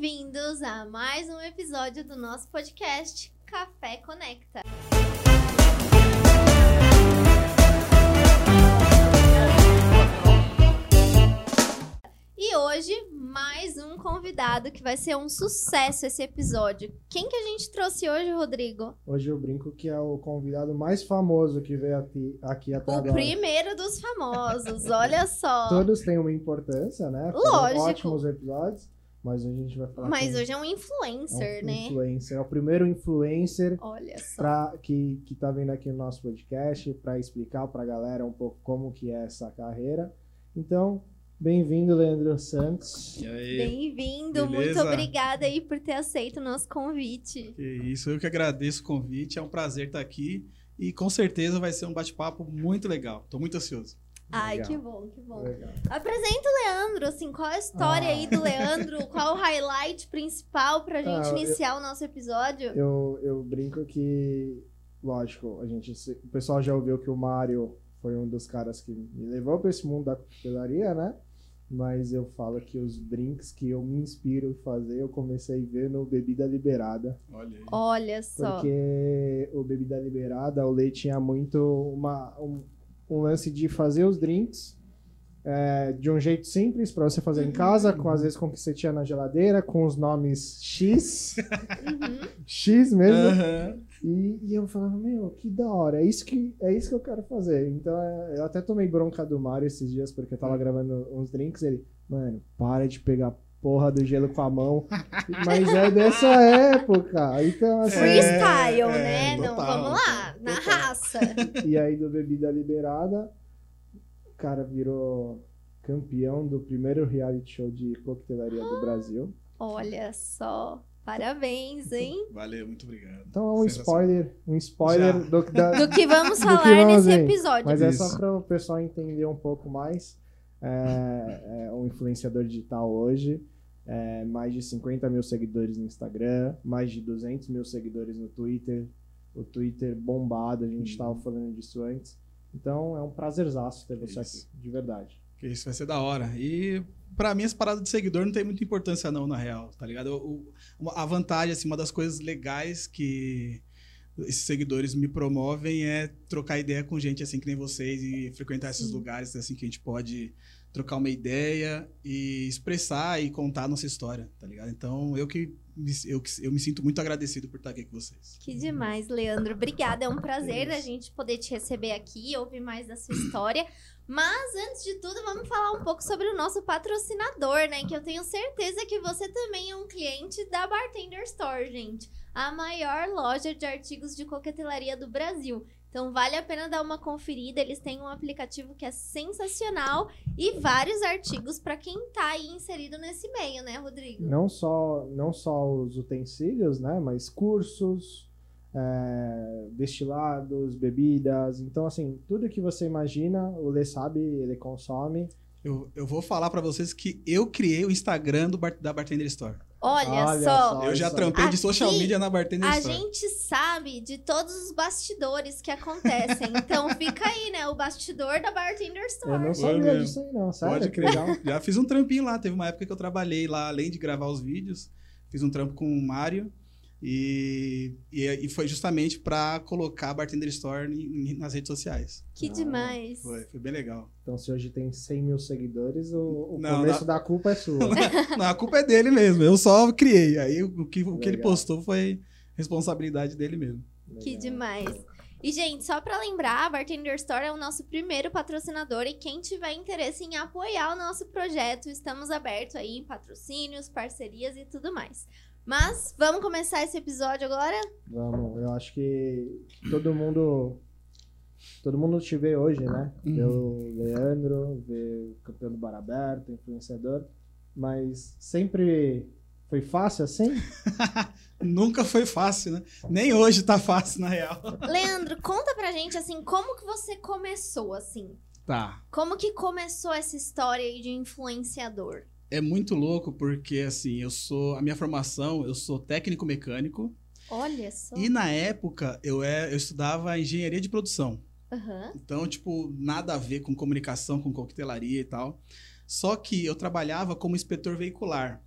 bem-vindos a mais um episódio do nosso podcast Café Conecta. E hoje, mais um convidado que vai ser um sucesso esse episódio. Quem que a gente trouxe hoje, Rodrigo? Hoje eu brinco que é o convidado mais famoso que veio aqui, aqui até O agora. primeiro dos famosos, olha só. Todos têm uma importância, né? Foram Lógico. Ótimos episódios, mas hoje a gente vai falar Mas hoje é um é influencer, um né? influencer. É o primeiro influencer Olha só. pra, que, que tá vindo aqui no nosso podcast para explicar pra galera um pouco como que é essa carreira. Então, bem-vindo, Leandro Santos. E aí? Bem-vindo, muito obrigada aí por ter aceito o nosso convite. Que isso, eu que agradeço o convite, é um prazer estar aqui e com certeza vai ser um bate-papo muito legal. Tô muito ansioso. Ai, Legal. que bom, que bom. Legal. Apresenta o Leandro, assim, qual a história Ah. aí do Leandro? Qual o highlight principal pra gente Ah, eu- iniciar o nosso episódio? Eu, eu brinco que, lógico, a gente, o pessoal já ouviu que o Mário foi um dos caras que me levou para esse mundo da coquetelaria, né? Mas eu falo que os drinks que eu me inspiro a fazer, eu comecei a ver no Bebida Liberada. Olha aí. Olha só. Porque o Bebida Liberada, o leite tinha muito uma, um, um lance de fazer os drinks é, de um jeito simples para você fazer em casa, com às vezes com o que você tinha na geladeira, com os nomes X, Uhum. X mesmo. Aham. E, e eu falava, meu, que da hora, é isso que, é isso que eu quero fazer. Então é, eu até tomei bronca do Mário esses dias, porque eu tava gravando uns drinks. Ele, mano, para de pegar porra do gelo com a mão. Mas é dessa época. Então, assim. Freestyle, É, né? é, Não, total, vamos lá, na total. raça. E aí do Bebida Liberada, o cara virou campeão do primeiro reality show de coquetelaria do Brasil. Olha só. Parabéns, hein? Valeu, muito obrigado. Então é um spoiler, um spoiler do, da, Do que vamos Do que falar vamos nesse episódio. Mas é Isso. só para o pessoal entender um pouco mais. É, é um influenciador digital hoje. É, mais de 50 mil seguidores no Instagram, mais de 200 mil seguidores no Twitter. O Twitter bombado, a gente Uhum. estava falando disso antes. Então é um prazerzaço ter você aqui, de verdade. Que isso vai ser da hora. E pra mim, essa parada de seguidor não tem muita importância, não, na real, tá ligado? O- o- a vantagem, assim, uma das coisas legais que esses seguidores me promovem é trocar ideia com gente assim que nem vocês e frequentar esses Sim. lugares assim que a gente pode trocar uma ideia e expressar e contar a nossa história, tá ligado? Então, eu que me, eu, eu me sinto muito agradecido por estar aqui com vocês. Que demais, Leandro. Obrigada. É um prazer Isso. a gente poder te receber aqui, ouvir mais da sua história. Mas antes de tudo, vamos falar um pouco sobre o nosso patrocinador, né? Que eu tenho certeza que você também é um cliente da Bartender Store, gente. A maior loja de artigos de coquetelaria do Brasil. Então vale a pena dar uma conferida. Eles têm um aplicativo que é sensacional e vários artigos para quem tá aí inserido nesse meio, né, Rodrigo? Não só, não só os utensílios, né? Mas cursos, é, destilados, bebidas. Então, assim, tudo que você imagina, o Lê sabe, ele consome. Eu, eu vou falar pra vocês que eu criei o Instagram do da Bartender Store. Olha, Olha só. só. eu já trampei de Aqui, social media na Bartender A Store. gente sabe de todos os bastidores que acontecem. Então fica aí, né? O bastidor da Bartender Eu Store. não Foi sabia disso aí, não. Sério? Pode crer. legal. Já fiz um trampinho lá. Teve uma época que eu trabalhei lá, além de gravar os vídeos, fiz um trampo com o Mário. E, e, e foi justamente pra colocar a Bartender Store em- em- nas redes sociais. Que Ah, demais. Foi, foi bem legal. Então, se hoje tem 100 mil seguidores, o, o Não, começo não. da culpa é sua. Não, a culpa é dele mesmo. Eu só criei. Aí o que, o que ele postou foi responsabilidade dele mesmo. Que Legal. demais. E, gente, só pra lembrar, a Bartender Store é o nosso primeiro patrocinador e quem tiver interesse em apoiar o nosso projeto, estamos abertos aí em patrocínios, parcerias e tudo mais. Mas vamos começar esse episódio agora? Vamos, eu acho que todo mundo. Todo mundo te vê hoje, né? Uhum. Vê o Leandro, vê o campeão do bar aberto, influenciador. Mas sempre foi fácil assim? Nunca foi fácil, né? Nem hoje tá fácil, na real. Leandro, conta pra gente, assim, como que você começou, assim? Tá. Como que começou essa história aí de influenciador? É muito louco porque, assim, eu sou. A minha formação, eu sou técnico mecânico. Olha só. E na época eu, é, eu estudava engenharia de produção. Aham. Então, tipo, nada a ver com comunicação, com coquetelaria e tal. Só que eu trabalhava como inspetor veicular.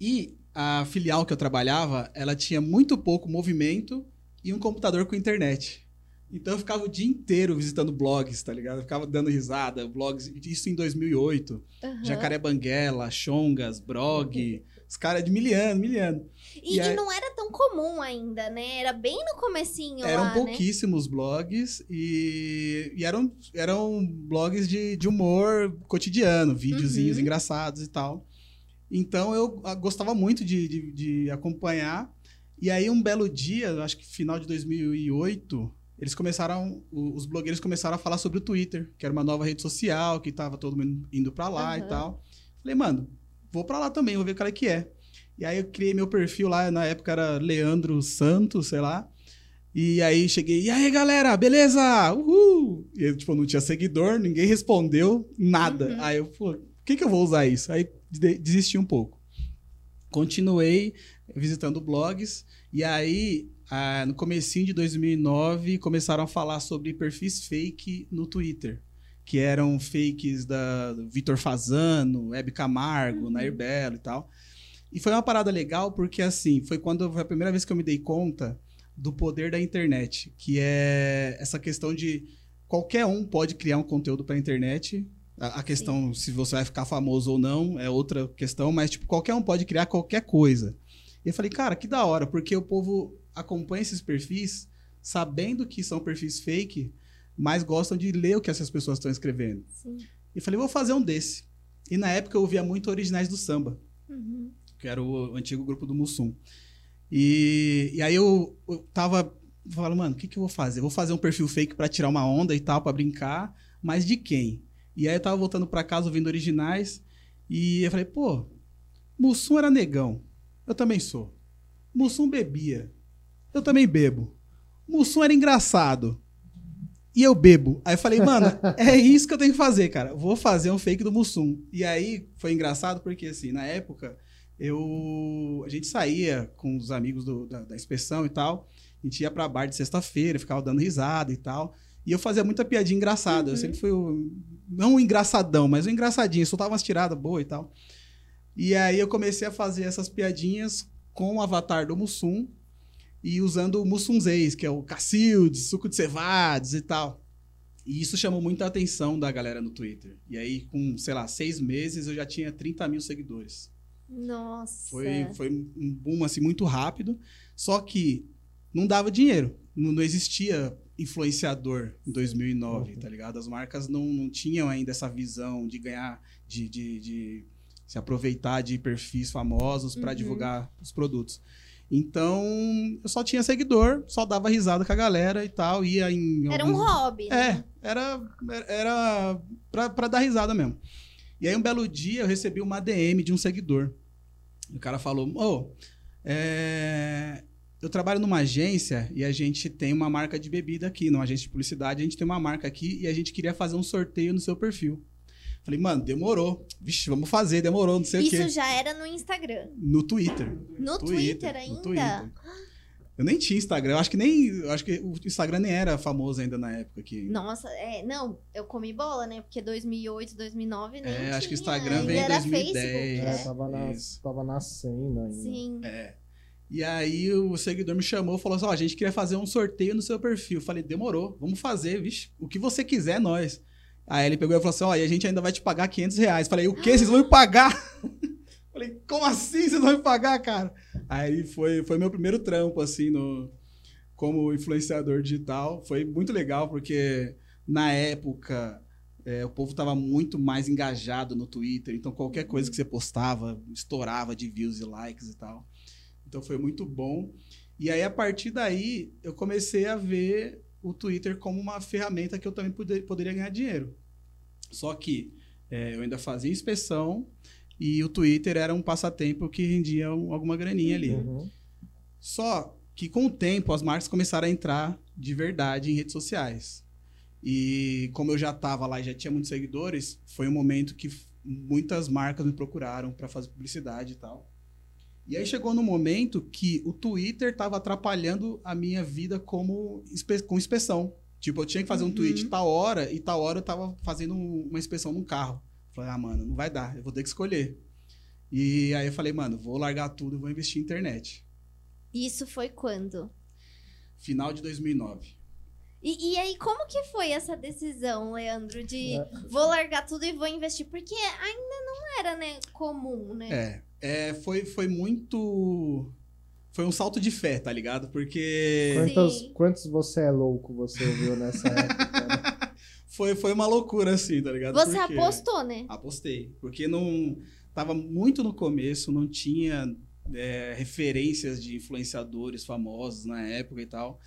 E a filial que eu trabalhava, ela tinha muito pouco movimento e um computador com internet. Então eu ficava o dia inteiro visitando blogs, tá ligado? Eu ficava dando risada, blogs, isso em 2008. Aham. Jacaré Banguela, Chongas, Brog, os caras de miliano, miliano. E, E aí- não era tão comum ainda, né? Era bem no comecinho Eram lá, né? pouquíssimos blogs e, e eram, eram blogs de, de humor cotidiano, videozinhos Uhum. engraçados e tal. Então eu ah, gostava muito de, de, de acompanhar. E aí um belo dia, acho que final de 2008, eles começaram, o- os blogueiros começaram a falar sobre o Twitter, que era uma nova rede social, que tava todo mundo indo pra lá e Aham. tal. Falei, mano, vou pra lá também, vou ver o cara que é. E aí eu criei meu perfil lá, na época era Leandro Santos, sei lá. E aí cheguei, e aí galera, beleza? Uhul! E eu, tipo, não tinha seguidor, ninguém respondeu nada. Uhum. Aí eu, pô, por que, que eu vou usar isso? Aí de- desisti um pouco. Continuei visitando blogs, e aí, ah, no comecinho de 2009, começaram a falar sobre perfis fake no Twitter. Que eram fakes da Vitor Fazano, Hebe Camargo, Uhum. Nair Belo e tal. E foi uma parada legal porque, assim, foi quando foi a primeira vez que eu me dei conta do poder da internet, que é essa questão de qualquer um pode criar um conteúdo para a internet. A, questão se você vai ficar famoso ou não é outra questão, mas tipo, qualquer um pode criar qualquer coisa. E eu falei, cara, que da hora, porque o povo acompanha esses perfis sabendo que são perfis fake, mas gostam de ler o que essas pessoas estão escrevendo. Sim. E falei, vou fazer um desse. E na época eu ouvia muito Originais do Samba Uhum. que era o antigo grupo do Mussum. E, e aí eu, eu tava falando, mano, o que, que eu vou fazer? Vou fazer um perfil fake pra tirar uma onda e tal, pra brincar, mas de quem? E aí eu tava voltando pra casa ouvindo originais e eu falei, pô, Mussum era negão. Eu também sou. Mussum bebia. Eu também bebo. Mussum era engraçado. E eu bebo. Aí eu falei, mano, é isso que eu tenho que fazer, cara. Vou fazer um fake do Mussum. E aí foi engraçado porque, assim, na época, eu. A gente saía com os amigos do- da, da inspeção e tal. A gente ia pra bar de sexta-feira, ficava dando risada e tal. E eu fazia muita piadinha engraçada. Eu Uhum. sempre fui o. Não um engraçadão, mas um engraçadinho. Soltava umas tiradas boas e tal. E aí eu comecei a fazer essas piadinhas com o avatar do Mussum e usando o Mussunzês, que é o Cacildes, suco de cevades e tal. E isso chamou muita atenção da galera no Twitter. E aí, com, sei lá, seis meses, eu já tinha 30 mil seguidores. Nossa. Foi, foi um boom, assim, muito rápido. Só que não dava dinheiro. Não, não existia influenciador em 2009, Uhum. tá ligado? As marcas não, não tinham ainda essa visão de ganhar, de, de, de se aproveitar de perfis famosos para Uhum. divulgar os produtos. Então, eu só tinha seguidor, só dava risada com a galera e tal, ia em Era um hobby, né? é, era, era pra, pra dar risada mesmo. E aí, um belo dia, eu recebi uma DM de um seguidor. O cara falou: Ô, é, eu trabalho numa agência e a gente tem uma marca de bebida aqui, numa agência de publicidade, a gente tem uma marca aqui e a gente queria fazer um sorteio no seu perfil. Falei, mano, demorou. Vixe, vamos fazer, demorou, não sei o Isso quê. já era no Instagram. No Twitter. No Twitter, ainda? no Twitter. Eu nem tinha Instagram, eu acho que nem. Eu acho que o Instagram nem era famoso ainda na época que. Nossa, é, não, eu comi bola, né? Porque 2008, 2009 nem É, acho que o tinha, Instagram veio em era 2010. Facebook, É, né? tava, na, Isso. tava nascendo ainda. Sim. É. E aí o seguidor me chamou e falou assim: ó, a gente queria fazer um sorteio no seu perfil. Eu falei, demorou, vamos fazer, vixe, o que você quiser, é nós. Aí ele pegou e falou assim: ó, e a gente ainda vai te pagar 500 reais. Falei, o quê? Vocês vão me pagar? Falei, como assim vocês vão me pagar, cara? Aí foi, foi meu primeiro trampo, assim, no, como influenciador digital. Foi muito legal, porque na época é, o povo tava muito mais engajado no Twitter. Então qualquer coisa que você postava estourava de views e likes e tal. Então foi muito bom. E aí, a partir daí, eu comecei a ver o Twitter como uma ferramenta que eu também poder- poderia ganhar dinheiro. Só que é, eu ainda fazia inspeção e o Twitter era um passatempo que rendia um- alguma graninha ali. Uhum. Só que com o tempo as marcas começaram a entrar de verdade em redes sociais. E como eu já estava lá e já tinha muitos seguidores, foi um momento que muitas marcas me procuraram para fazer publicidade e tal. E aí chegou no momento que o Twitter estava atrapalhando a minha vida como inspe- com inspeção. Tipo, eu tinha que fazer um Uhum. tweet tal hora e tal hora eu tava fazendo um- uma inspeção num carro. Falei, ah, mano, não vai dar, eu vou ter que escolher. E aí eu falei, mano, vou largar tudo e vou investir em internet. Isso foi quando? Final de 2009. E, e aí, como que foi essa decisão, Leandro, de É. vou largar tudo e vou investir? Porque ainda não era, né, comum, né? É, é foi, foi muito. Foi um salto de fé, tá ligado? Porque Quantos, quantos você é louco você ouviu nessa época? né? foi, foi uma loucura, assim, tá ligado? Você Porque- apostou, né? Apostei. Porque não. Tava muito no começo, não tinha é, referências de influenciadores famosos na época e tal.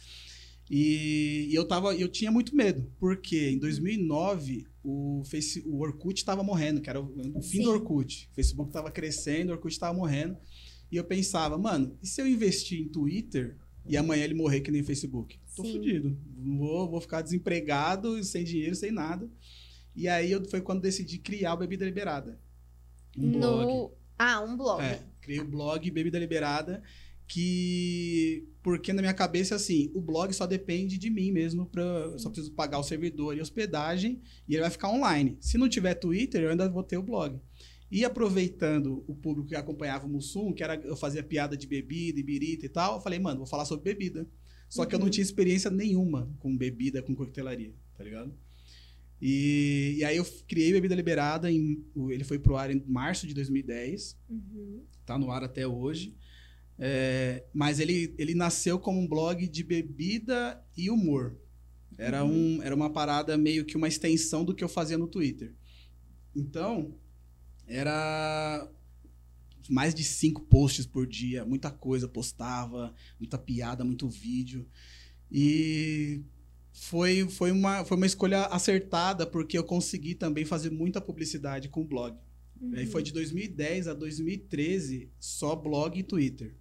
E, e eu tava, eu tinha muito medo, porque em 2009 o, Face, o Orkut estava morrendo, que era o, o fim Sim. do Orkut. O Facebook estava crescendo, o Orkut estava morrendo. E eu pensava, mano, e se eu investir em Twitter e amanhã ele morrer que nem o Facebook? Tô Sim. fudido. Vou, vou ficar desempregado, sem dinheiro, sem nada. E aí eu, foi quando decidi criar o Bebida Liberada. Um blog. No... Ah, um blog. É, criei o blog Bebida Liberada, que. Porque na minha cabeça, assim, o blog só depende de mim mesmo, pra... eu só preciso pagar o servidor e hospedagem, e ele vai ficar online. Se não tiver Twitter, eu ainda vou ter o blog. E aproveitando o público que acompanhava o Mussum, que era eu fazia piada de bebida e birita e tal, eu falei, mano, vou falar sobre bebida. Só que eu não Uhum. tinha experiência nenhuma com bebida, com coquetelaria, tá ligado? E, e aí eu criei Bebida Liberada, em, ele foi pro ar em março de 2010 Uhum. tá no ar até hoje. É, mas ele, ele nasceu como um blog de bebida e humor. Era, um, era uma parada meio que uma extensão do que eu fazia no Twitter. Então, era mais de cinco posts por dia, muita coisa postava, muita piada, muito vídeo. E foi, foi, uma, foi uma escolha acertada, porque eu consegui também fazer muita publicidade com o blog. Aí Uhum. foi de 2010 a 2013, só blog e Twitter.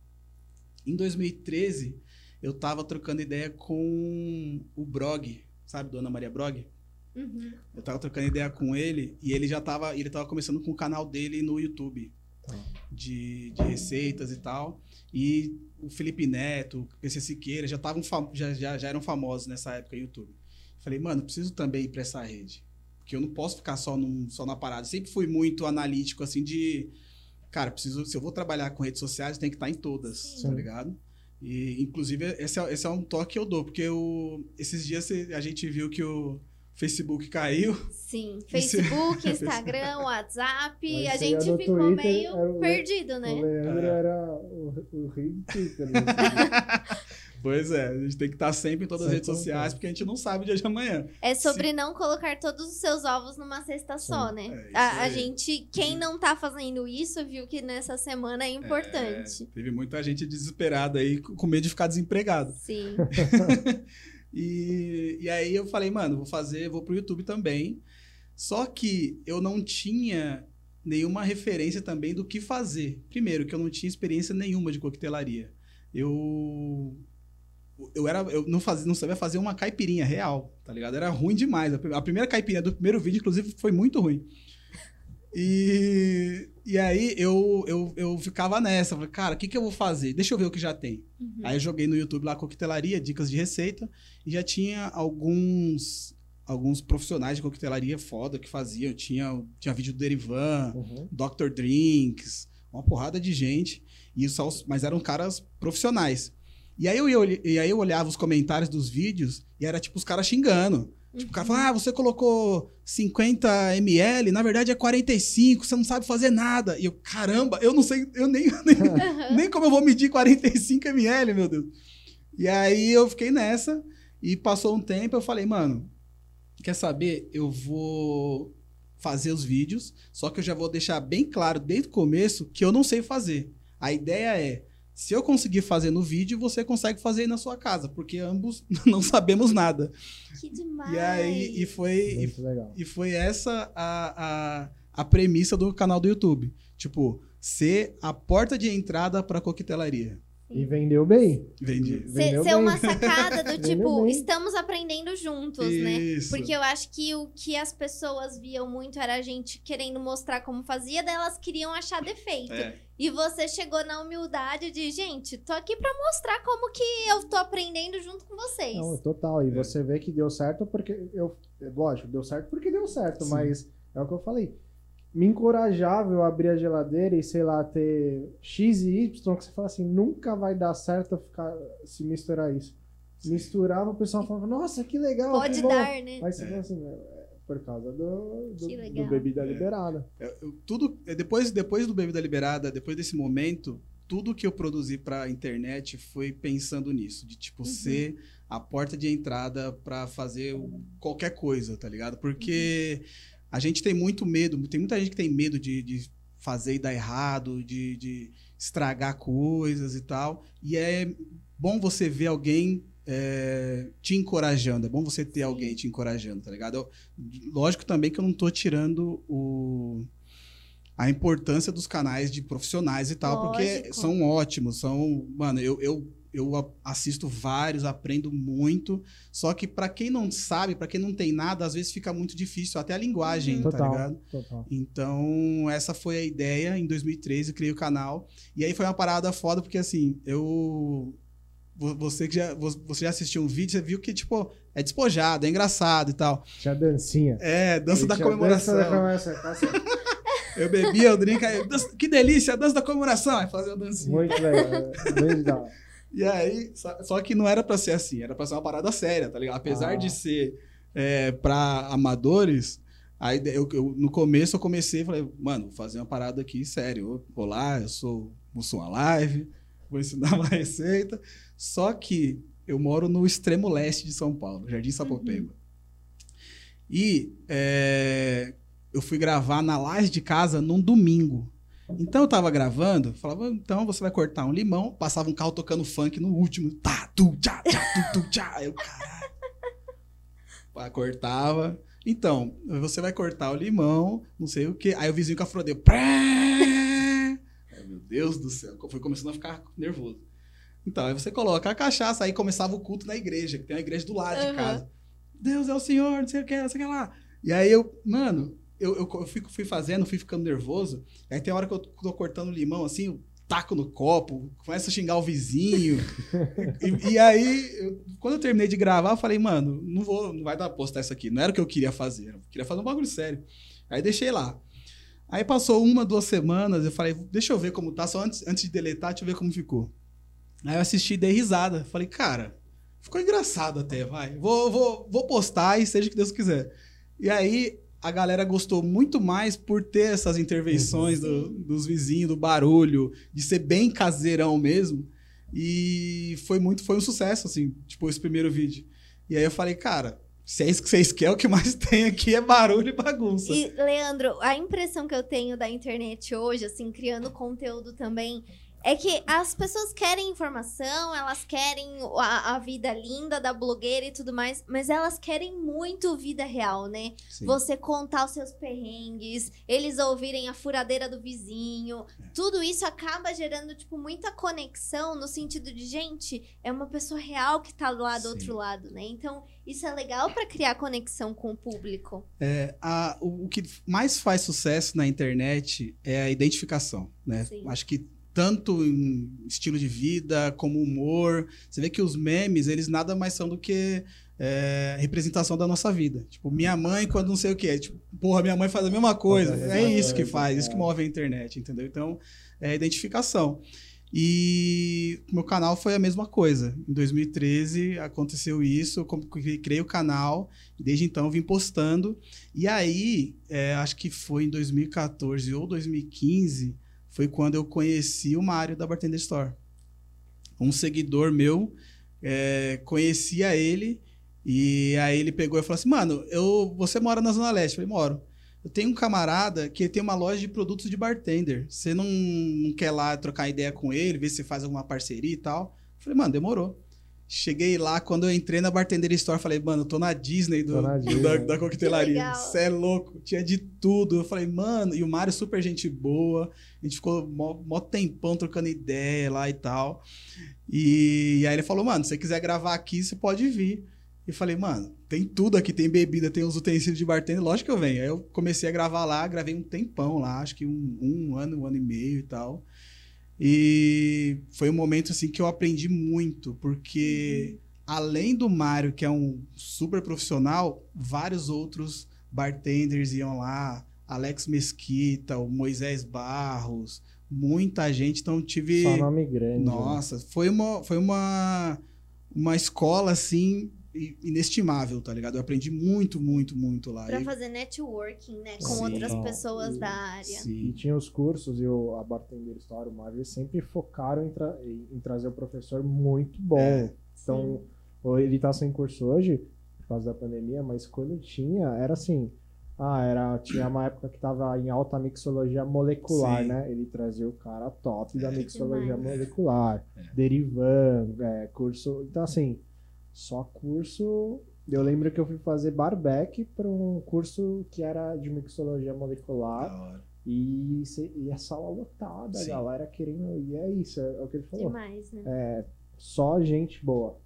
Em 2013, eu tava trocando ideia com o Brog, sabe, Dona Maria Brog? Uhum. Eu tava trocando ideia com ele e ele já tava, ele tava começando com o canal dele no YouTube. Tá. De, de receitas e tal. E o Felipe Neto, o PC Siqueira já, tavam já, já, já eram famosos nessa época no YouTube. Falei, mano, preciso também ir pra essa rede. Porque eu não posso ficar só, num, só na parada. Sempre fui muito analítico, assim, de. Cara, preciso, se eu vou trabalhar com redes sociais, tem que estar em todas, Sim. tá ligado? E, inclusive, esse é, esse é um toque que eu dou, porque o, esses dias a gente viu que o Facebook caiu. Sim. Facebook, Instagram, WhatsApp. Mas a gente ficou Twitter, meio o perdido, O né? Leandro É. era o, o rei do Twitter. né? Pois é, a gente tem que estar sempre em todas as redes sociais, porque a gente não sabe o dia de amanhã. É sobre não colocar todos os seus ovos numa cesta só, né? É, a, a gente, quem não tá fazendo isso, viu que nessa semana é importante. É, teve muita gente desesperada aí, com com medo de ficar desempregado. Sim. E, e aí eu falei, mano, vou fazer, vou pro YouTube também. Só que eu não tinha nenhuma referência também do que fazer. Primeiro, que eu não tinha experiência nenhuma de coquetelaria. Eu eu era eu não fazia, não sabia fazer uma caipirinha real, tá ligado? Era ruim demais. A prim- A primeira caipirinha do primeiro vídeo inclusive foi muito ruim. E, e aí eu, eu, eu ficava nessa, falei, cara, o que, que eu vou fazer? Deixa eu ver o que já tem. Uhum. Aí eu joguei no YouTube lá coquetelaria, dicas de receita, e já tinha alguns alguns profissionais de coquetelaria foda que faziam. Tinha, tinha vídeo do Derivan, Uhum. Dr. Drinks, uma porrada de gente, e só mas eram caras profissionais. E aí, eu, ia e aí eu olhava os comentários dos vídeos e era tipo os caras xingando. Tipo, o cara falava, ah, você colocou 50 ml, na verdade é 45, você não sabe fazer nada. E eu, caramba, eu não sei, eu nem, nem, nem como eu vou medir 45 ml, meu Deus. E aí eu fiquei nessa, e passou um tempo, eu falei, mano, quer saber? Eu vou fazer os vídeos, só que eu já vou deixar bem claro desde o começo que eu não sei fazer. A ideia é, se eu conseguir fazer no vídeo, você consegue fazer aí na sua casa, porque ambos não sabemos nada. Que demais. E aí, e foi, e e foi essa a, a, a premissa do canal do YouTube. Tipo, ser a porta de entrada pra coquetelaria. E vendeu bem. Vendi. Ser, vendeu ser bem. uma sacada do tipo, estamos aprendendo juntos, né? Isso. Porque eu acho que o que as pessoas viam muito era a gente querendo mostrar como fazia, daí elas queriam achar defeito. É, E você chegou na humildade de, gente, tô aqui pra mostrar como que eu tô aprendendo junto com vocês. Não, total. E É. você vê que deu certo porque eu. Lógico, deu certo porque deu certo, Sim. mas é o que eu falei. Me encorajava eu abrir a geladeira e, sei lá, ter X e Y, que você fala assim, nunca vai dar certo ficar, se misturar isso. Misturava, o pessoal falava, nossa, que legal. Pode que bom. dar, né? Aí você É. fala assim, é por causa do, do, do bebida liberada. Eu- eu- tudo é, depois depois do Bebida Liberada, depois desse momento, tudo que eu produzi pra internet foi pensando nisso, de tipo Uhum. ser a porta de entrada pra fazer o- qualquer coisa, tá ligado? Porque Uhum. A gente tem muito medo, tem muita gente que tem medo de, de fazer e dar errado, de, de estragar coisas e tal. E é bom você ver alguém é, te encorajando, é bom você ter alguém te encorajando, tá ligado? Eu- lógico também que eu não tô tirando o, a importância dos canais de profissionais e tal, porque Lógico. são ótimos, são, mano, eu, eu, eu a- assisto vários, aprendo muito, só que pra quem não sabe, pra quem não tem nada, às vezes fica muito difícil, até a linguagem, tá Total, ligado? total. Então, essa foi a ideia. Em 2013, eu criei o canal. E aí foi uma parada foda, porque assim, eu. vo- Você que já, vo- você já assistiu um vídeo, você viu que, tipo, é despojado, é engraçado e tal. Tinha dancinha. É, dança da comemoração. Dança da comemoração. tá. Eu bebia aí, "Dança- que delícia, dança da comemoração. Aí fazia a dancinha. Muito legal. Muito hora. E aí, só, que não era pra ser assim, era pra ser uma parada séria, tá ligado? Apesar Ah. de ser é, pra amadores, aí eu, eu- no começo eu comecei e falei, mano, vou fazer uma parada aqui sério. Vou lá, eu sou Mussum Live, vou ensinar uma receita. Só que eu moro no extremo leste de São Paulo, Jardim Sapopemba. E é, eu fui gravar na laje de casa num domingo. Então eu tava gravando, falava, então você vai cortar um limão, passava um carro tocando funk no último, tá, tu, tchá, tchá, tu, tu, tchá. Eu, caralho. Cortava. Então, você vai cortar o limão, não sei o quê. Aí o vizinho com a. Pré! Ai, meu Deus do céu. Foi começando a ficar nervoso. Então, aí você coloca a cachaça, aí começava o culto na igreja, que tem uma igreja do lado de Aham. casa. Deus é o Senhor, não sei o que, não sei o que lá. E aí eu, mano, eu, eu, eu fico, fui fazendo, fui ficando nervoso. Aí tem hora que eu tô cortando limão, assim, eu taco no copo, começo a xingar o vizinho. e, e aí, eu- quando eu terminei de gravar, eu falei, mano, não vou, não vai dar pra postar isso aqui. Não era o que eu queria fazer. Eu queria fazer um bagulho sério. Aí deixei lá. Aí passou uma, duas semanas, eu falei, deixa eu ver como tá, só antes, antes de deletar, deixa eu ver como ficou. Aí eu assisti e dei risada. Falei, cara, ficou engraçado até, vai. Vou, vou, vou postar e seja o que Deus quiser. E aí a galera gostou muito mais por ter essas intervenções do- dos vizinhos, do barulho, de ser bem caseirão mesmo. E foi muito, foi um sucesso, assim, tipo, esse primeiro vídeo. E aí eu falei, cara, se é isso que vocês querem, o que mais tem aqui é barulho e bagunça. E, Leandro, a impressão que eu tenho da internet hoje, assim, criando conteúdo também, é que as pessoas querem informação, elas querem a, a vida linda da blogueira e tudo mais, mas elas querem muito vida real, né? Sim. Você contar os seus perrengues, eles ouvirem a furadeira do vizinho. Tudo isso acaba gerando, tipo, muita conexão no sentido de, gente, é uma pessoa real que tá lá do Sim. outro lado, né? Então, isso é legal pra criar conexão com o público. É, a- o, o que mais faz sucesso na internet é a identificação, né? Sim. Acho que tanto em estilo de vida como humor, você vê que os memes, eles nada mais são do que é, representação da nossa vida. Tipo, minha mãe quando não sei o que, tipo, porra, minha mãe faz a mesma coisa. É isso que faz, isso é. que move a internet, entendeu? Então, é identificação. E meu canal foi a mesma coisa. Em 2013 aconteceu isso, eu criei o canal, desde então eu vim postando. E aí, é, acho que foi em 2014 ou 2015, foi quando eu conheci o Mário da Bartender Store. Um seguidor meu é, conhecia ele, e aí ele pegou e falou assim: Mano, eu, você mora na Zona Leste? Eu falei: Moro. Eu tenho um camarada que tem uma loja de produtos de bartender. Você não, não quer lá trocar ideia com ele, ver se faz alguma parceria e tal? Eu falei, mano, demorou. Cheguei lá, quando eu entrei na Bartender Store, falei, mano, eu tô na Disney, do, Tô na Disney. da, da coquetelaria. Você é louco, tinha de tudo. Eu falei, mano, e o Mário super gente boa. A gente ficou mó, mó tempão trocando ideia lá e tal. E, aí ele falou, mano, se você quiser gravar aqui, você pode vir. E falei, mano, tem tudo aqui, tem bebida, tem os utensílios de bartender, lógico que eu venho. Aí eu comecei a gravar lá, gravei um tempão lá, acho que um, um ano, um ano e meio e tal. E foi um momento assim que eu aprendi muito, porque além do Mário, que é um super profissional, vários outros bartenders iam lá, Alex Mesquita, o Moisés Barros, muita gente. Então tive. Só nome grande. né? Nossa, foi uma, foi uma, uma escola assim inestimável, tá ligado? Eu aprendi muito, muito, muito lá. Pra E- fazer networking, né? Com Sim. outras pessoas e- da área. E Sim, tinha os cursos e o, a Bartender Store, o Marvel, sempre focaram em, tra- em- trazer o professor muito bom. É. Então, ele tá sem curso hoje, por causa da pandemia, mas quando tinha, era assim. Ah, era, tinha uma época que tava em alta mixologia molecular, Sim. né? Ele trazia o cara top da É. mixologia molecular, É. derivando, é, curso. Então, assim, só curso. Eu lembro que eu fui fazer barback para um curso que era de mixologia molecular. da hora. E, cê- e a sala lotada, a Sim. galera querendo. E é isso, é, o que ele falou. Demais, né? É só gente boa.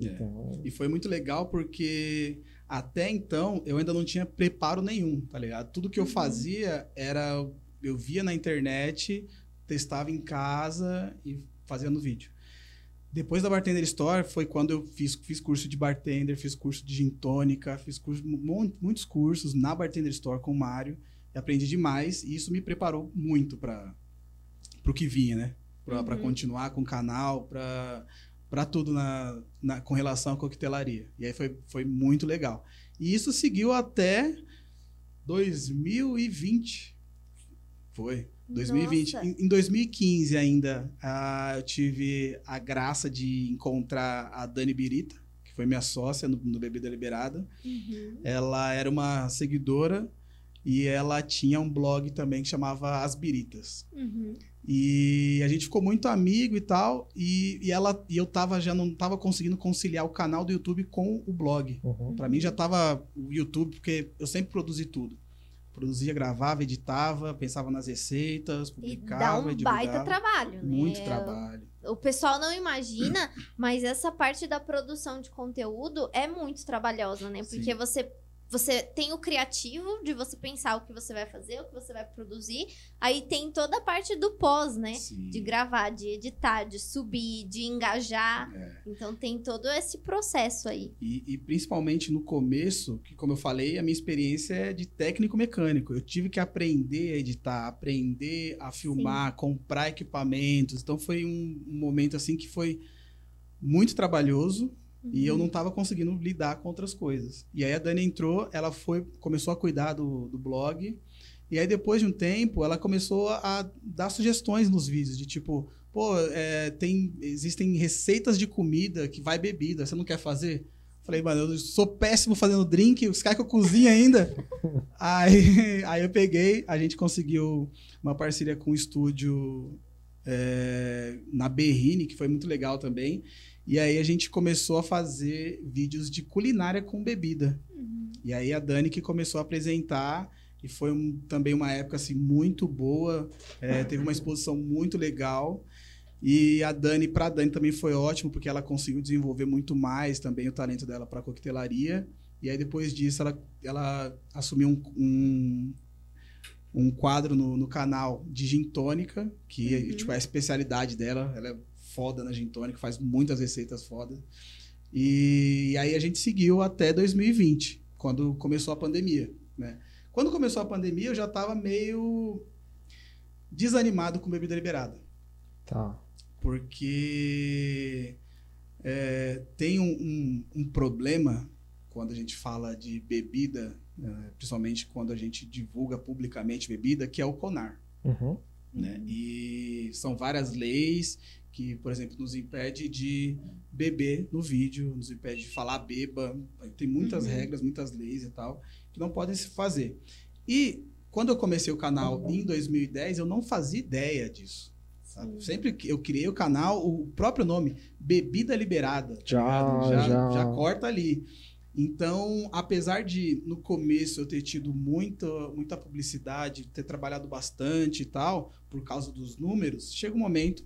É. Então, E foi muito legal porque até então eu ainda não tinha preparo nenhum, tá ligado? Tudo que eu Uhum. fazia era. Eu via na internet, testava em casa e fazia no vídeo. Depois da Bartender Store foi quando eu fiz, fiz curso de bartender, fiz curso de gin tônica, fiz curso, mu- muitos cursos na Bartender Store com o Mário. E aprendi demais e isso me preparou muito para o que vinha, né? Para Uhum. continuar com o canal, para para tudo na, na- com relação à coquetelaria. E aí foi, foi muito legal. E isso seguiu até 2020. Foi. 2020. Nossa. Em, em 2015 ainda, ah, eu tive a graça de encontrar a Dani Birita, que foi minha sócia no, no Bebida Liberada. Uhum. Ela era uma seguidora e ela tinha um blog também que chamava As Biritas. Uhum. E a gente ficou muito amigo e tal, e, e ela e eu tava já não tava conseguindo conciliar o canal do YouTube com o blog. uhum. Pra mim já tava o YouTube, porque eu sempre produzi tudo. Produzia, gravava, editava, pensava nas receitas, E publicava, dá um baita trabalho, né? Muito trabalho. O pessoal não imagina, mas essa parte da produção de conteúdo é muito trabalhosa, né? Porque Sim. você você tem o criativo de você pensar o que você vai fazer, o que você vai produzir. Aí tem toda a parte do pós, né? Sim. De gravar, de editar, de subir, de engajar. É. Então tem todo esse processo aí. E, e principalmente no começo, que como eu falei, a minha experiência é de técnico mecânico. Eu tive que aprender a editar, aprender a filmar, comprar equipamentos. Então foi um, um momento assim que foi muito trabalhoso e Uhum. eu não estava conseguindo lidar com outras coisas. E aí a Dani entrou, ela foi, começou a cuidar do, do blog. E aí depois de um tempo, ela começou a dar sugestões nos vídeos de tipo, pô, é, tem, existem receitas de comida que vai bebida, você não quer fazer? Falei, mano, eu sou péssimo fazendo drink, os caras que eu cozinho ainda. aí, aí eu peguei, a gente conseguiu uma parceria com o estúdio é, na Berrine, que foi muito legal também. E aí a gente começou a fazer vídeos de culinária com bebida. Uhum. E aí a Dani que começou a apresentar e foi um- também uma época assim muito boa. É, teve uma exposição muito legal. E a Dani, para a Dani também foi ótimo, porque ela conseguiu desenvolver muito mais também o talento dela para coquetelaria. E aí depois disso ela, ela assumiu um, um, um quadro no, no canal de gin tônica, que Uhum. tipo, é a especialidade dela. Ela é foda na gin tônica, faz muitas receitas fodas. E aí a gente seguiu até 2020, quando começou a pandemia, né? Quando começou a pandemia, eu já estava meio desanimado com bebida liberada, Tá. porque é, tem um, um- um problema quando a gente fala de bebida, é, principalmente quando a gente divulga publicamente bebida, que é o CONAR Uhum. né? E são várias leis que, por exemplo, nos impede de beber no vídeo, nos impede de falar beba. Tem muitas Uhum. regras, muitas leis e tal, que não podem se fazer. E quando eu comecei o canal em 2010, eu não fazia ideia disso. sabe? Sempre que eu criei o canal, o próprio nome, Bebida Liberada. tá Já, ligado? já, já. já corta ali. Então, apesar de no começo eu ter tido muita, muita publicidade, ter trabalhado bastante e tal, por causa dos números, chega um momento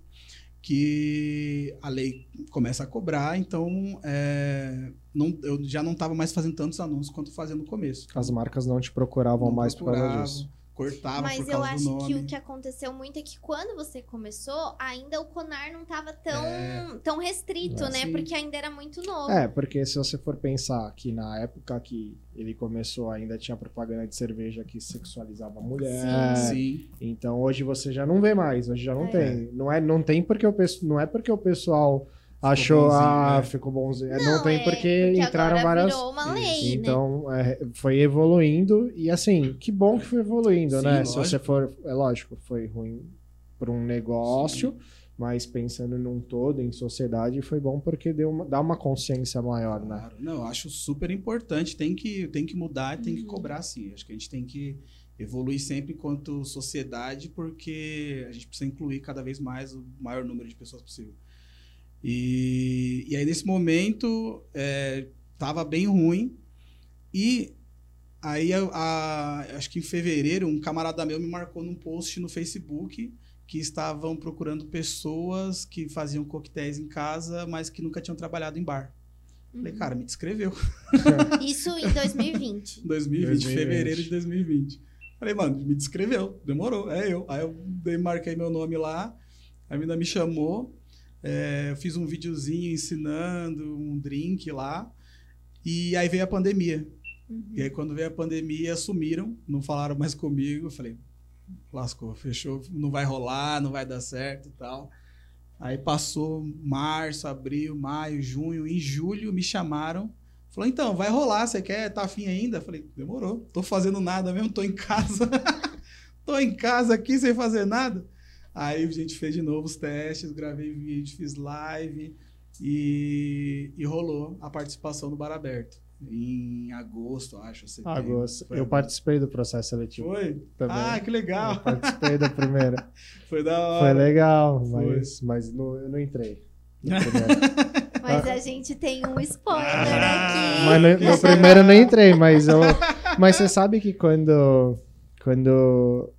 que a lei começa a cobrar, então é, não, eu já não estava mais fazendo tantos anúncios quanto fazia no começo. As marcas não te procuravam Não mais por causa disso. Cortava Mas por eu causa acho do nome. que o que aconteceu muito é que quando você começou, ainda o Conar não tava tão, É. tão restrito, É, né? sim. Porque ainda era muito novo. É, porque se você for pensar que na época que ele começou ainda tinha propaganda de cerveja que sexualizava a mulher. Sim. Então hoje você já não vê mais, hoje já não É. tem. Não é, não tem porque o pessoal, não é porque o pessoal achou bonzinho, ah, né? ficou bonzinho. Não, Não, tem é, porque, entraram agora várias virou uma lei, né? Então, é, foi evoluindo e assim, que bom que foi evoluindo, Sim, né? Se lógico. você for, é lógico, foi ruim para um negócio, mas pensando num todo, em sociedade, foi bom porque deu uma, dá uma consciência maior, né? Claro. Não, eu acho super importante. Tem que, tem que mudar, tem que Uhum. cobrar sim. Acho que a gente tem que evoluir sempre enquanto sociedade, porque a gente precisa incluir cada vez mais o maior número de pessoas possível. E, e aí, nesse momento, é, tava bem ruim. E aí, a- a- acho que em fevereiro, um camarada meu me marcou num post no Facebook que estavam procurando pessoas que faziam coquetéis em casa, mas que nunca tinham trabalhado em bar. Falei, Uhum. cara, me descreveu. Isso em 2020. 2020, 2020. fevereiro de 2020. Falei, mano, me descreveu, demorou, é eu. Aí eu dei, marquei meu nome lá, a menina me chamou, é, eu fiz um videozinho ensinando um drink lá, e aí veio a pandemia. Uhum. E aí quando veio a pandemia, sumiram, não falaram mais comigo, eu falei, lascou, fechou, não vai rolar, não vai dar certo e tal. Aí passou março, abril, maio, junho, em julho me chamaram Falou, então, vai rolar, você quer? Tá afim ainda? Falei, demorou, tô fazendo nada mesmo, tô em casa. tô em casa aqui sem fazer nada. Aí a gente fez de novo os testes, gravei vídeo, fiz live e, e rolou a participação no Bar Aberto. Em agosto, acho. setembro. Agosto. Foi Eu agosto. participei do processo seletivo Foi? também. Ah, que Eu legal. participei da primeira. Foi da Foi hora. legal, Foi. mas, mas não- eu não entrei. Mas a gente tem um spoiler Ah, aqui. Mas no, no primeiro eu não entrei, mas eu. Mas você sabe que quando. Quando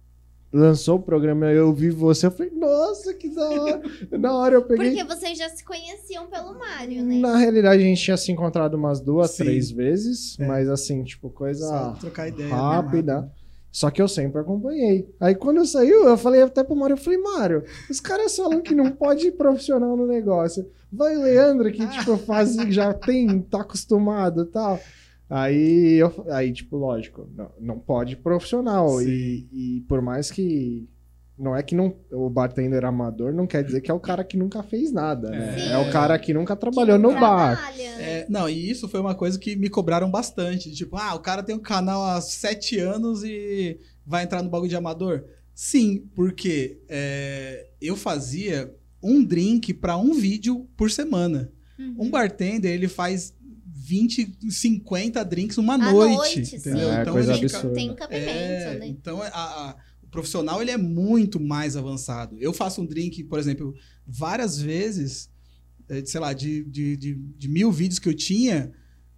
lançou o programa eu vi você, eu falei, nossa, que da hora. Na hora eu peguei. Porque vocês já se conheciam pelo Mário, né? Na realidade, a gente tinha se encontrado umas duas, Sim. três vezes, É. mas assim, tipo, coisa Só trocar ideia. rápida. Só que eu sempre acompanhei. Aí quando saiu, eu falei até pro Mário, eu falei, Mário, os caras falam que não pode ir profissional no negócio. Vai o Leandro, que tipo, faz, já tem, tá acostumado e tal. Aí, eu, aí, tipo, lógico, não, não pode ir profissional. E, e por mais que. Não é que não, o bartender amador não quer dizer que é o cara que nunca fez nada, né? Sim. É o cara que nunca Que trabalhou não no bar. trabalha, né? É, não, e isso foi uma coisa que me cobraram bastante. Tipo, ah, o cara tem um canal há sete anos e vai entrar no bagulho de amador? Sim, porque é, eu fazia um drink para um vídeo por semana. Uhum. Um bartender, ele faz 20, 50 drinks uma À noite, noite, entendeu? sim. É, então coisa ele absurda. Tem cabimento, é, né? Então, a- a- o profissional ele é muito mais avançado. Eu faço um drink, por exemplo, várias vezes, eh, sei lá, de, de, de, de mil vídeos que eu tinha,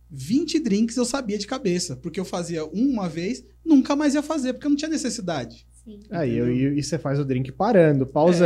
20 drinks eu sabia de cabeça. Porque eu fazia um uma vez, nunca mais ia fazer, porque eu não tinha necessidade. Sim. Aí eu, e, você faz o drink parando, pausando,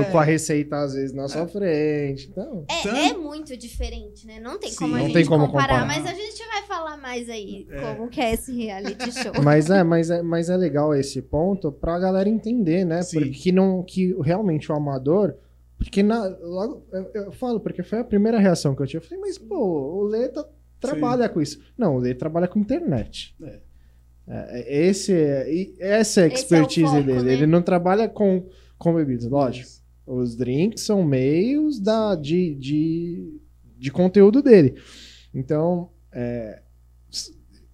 É. com a receita às vezes na sua frente. Então, É, Então- é muito diferente, né? Não tem Sim, como a não gente tem como comparar, comparar. mas a gente vai falar mais aí É. como que é esse reality show. mas é, mas é, mas é legal esse ponto pra galera entender, né? Sim. Porque não que realmente o amador, porque na, logo eu, eu falo porque foi a primeira reação que eu tive. Eu falei, mas pô, o Lê tá- trabalha com isso. Não, o Lê trabalha com internet. É. É, é- esse é, essa é a Esse é expertise foco, dele. né? Ele não trabalha com, com bebidas, lógico. Os drinks são meios da, de, de, de conteúdo dele. Então, é,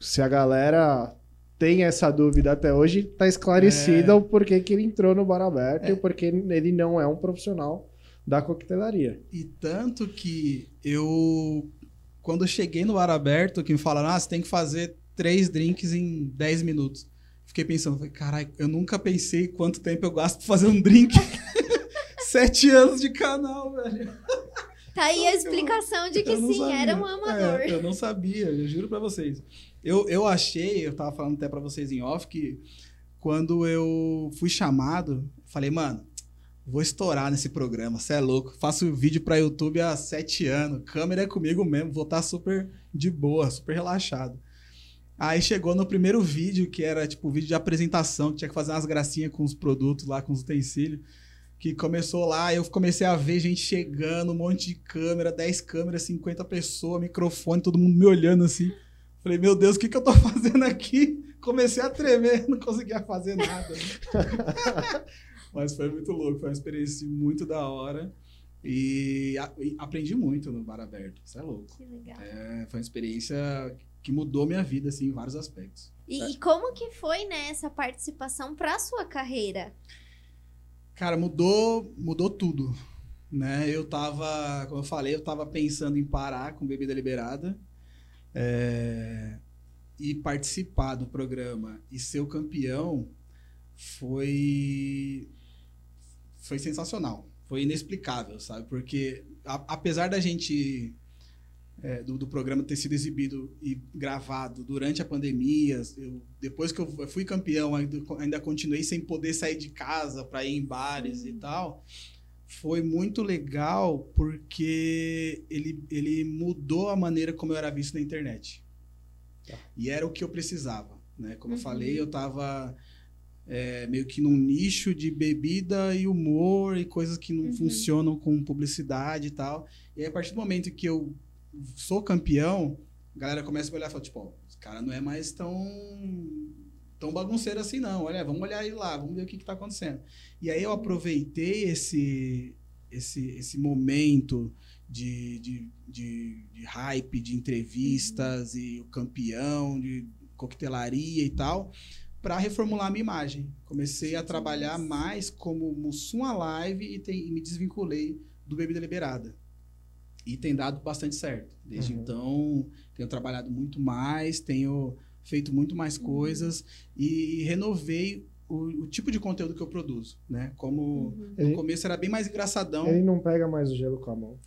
se a galera tem essa dúvida até hoje, tá esclarecida É. o porquê que ele entrou no bar aberto É. e o porquê ele não é um profissional da coquetelaria. E tanto que eu, quando eu cheguei no bar aberto, que me falaram, ah, você tem que fazer três drinks em 10 minutos. Fiquei pensando, falei, caralho, eu nunca pensei quanto tempo eu gasto pra fazer um drink. Sete anos de canal, velho. Tá aí a explicação de que sim, sabia. era um amador. É, eu não sabia, eu juro pra vocês. Eu, eu achei, eu tava falando até pra vocês em off, que quando eu fui chamado, falei, mano, vou estourar nesse programa, você é louco. Faço vídeo pra YouTube há sete anos, câmera é comigo mesmo, vou estar super de boa, super relaxado. Aí chegou no primeiro vídeo, que era tipo vídeo de apresentação, que tinha que fazer umas gracinhas com os produtos lá, com os utensílios. Que começou lá, eu comecei a ver gente chegando, um monte de câmera, 10 câmeras, 50 pessoas, microfone, todo mundo me olhando assim. Falei, meu Deus, o que, que eu tô fazendo aqui? Comecei a tremer, não conseguia fazer nada. Mas foi muito louco, foi uma experiência muito da hora. E, a, e aprendi muito no Bar Aberto, isso é louco. Que legal. É, foi uma experiência que mudou minha vida, assim, em vários aspectos. E, e como que foi, né, essa participação pra sua carreira? Cara, mudou, mudou tudo, né? Eu tava, como eu falei, eu tava pensando em parar com bebida liberada é, e participar do programa e ser o campeão foi foi sensacional, foi inexplicável, sabe? Porque a- apesar da gente é, do, do programa ter sido exibido e gravado durante a pandemia. Eu, depois que eu fui campeão, ainda, ainda continuei sem poder sair de casa para ir em bares e tal. Foi muito legal porque ele, ele mudou a maneira como eu era visto na internet. Tá. E era o que eu precisava. Né? Como Uhum. eu falei, eu estava meio que num nicho de bebida e humor e coisas que não Uhum. funcionam com publicidade e tal. E aí, a partir do momento que eu sou campeão, a galera começa a olhar e fala, tipo, ó, esse cara não é mais tão, tão bagunceiro assim, não. Olha, vamos olhar ele lá, vamos ver o que, que tá acontecendo. E aí eu aproveitei esse, esse, esse momento de, de, de, de hype, de entrevistas e o campeão, de coquetelaria e tal, para reformular a minha imagem. Comecei a trabalhar mais como Mussum Alive e, tem- e me desvinculei do Bebida Liberada. E tem dado bastante certo. Desde Uhum. então, tenho trabalhado muito mais, tenho feito muito mais coisas e renovei o, o tipo de conteúdo que eu produzo, né? Como Uhum. no Ele, começo era bem mais engraçadão, ele não pega mais o gelo com a mão.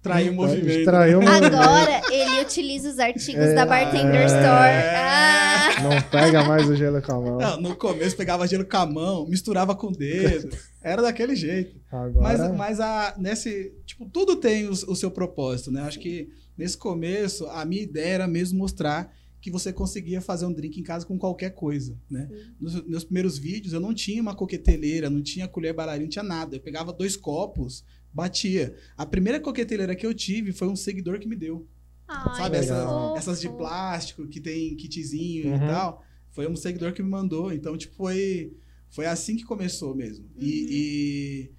trair o movimento. Traiu o movimento. Agora ele utiliza os artigos É, da Bartender é. Store. Ah! Não pega mais o gelo com a mão. Não, no começo pegava gelo com a mão, misturava com o dedo. Era daquele jeito. Agora, Mas, mas a, nesse. Tipo, tudo tem o, o seu propósito, né? Acho que nesse começo, a minha ideia era mesmo mostrar que você conseguia fazer um drink em casa com qualquer coisa, né? Nos meus primeiros vídeos, eu não tinha uma coqueteleira, não tinha colher bailarina, não tinha nada. Eu pegava dois copos, batia. A primeira coqueteleira que eu tive foi um seguidor que me deu. Ai, Sabe essas-. Essas de plástico que tem kitzinho Uhum. e tal. Foi um seguidor que me mandou. Então, tipo, foi, foi assim que começou mesmo. Uhum. E,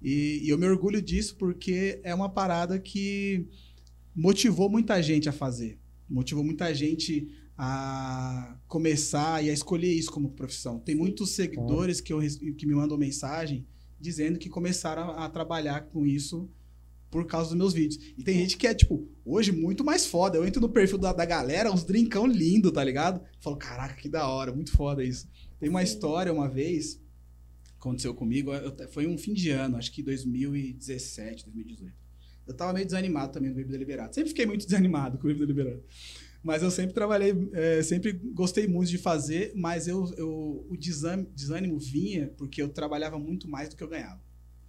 e, e- e eu me orgulho disso porque é uma parada que motivou muita gente a fazer. Motivou muita gente a começar e a escolher isso como profissão. Tem muitos seguidores que, eu, que me mandam mensagem dizendo que começaram a, a trabalhar com isso por causa dos meus vídeos. E tem gente que é, tipo, hoje muito mais foda. Eu entro no perfil da, da galera, uns drinkão lindo, tá ligado? Eu falo, caraca, que da hora, muito foda isso. Tem uma história uma vez, aconteceu comigo, eu foi um fim de ano, acho que 2017, 2018. Eu tava meio desanimado também no Bebida Liberada. Sempre fiquei muito desanimado com o Bebida Liberada. Mas eu sempre trabalhei, é, sempre gostei muito de fazer, mas eu, eu, o desânimo, desânimo vinha porque eu trabalhava muito mais do que eu ganhava.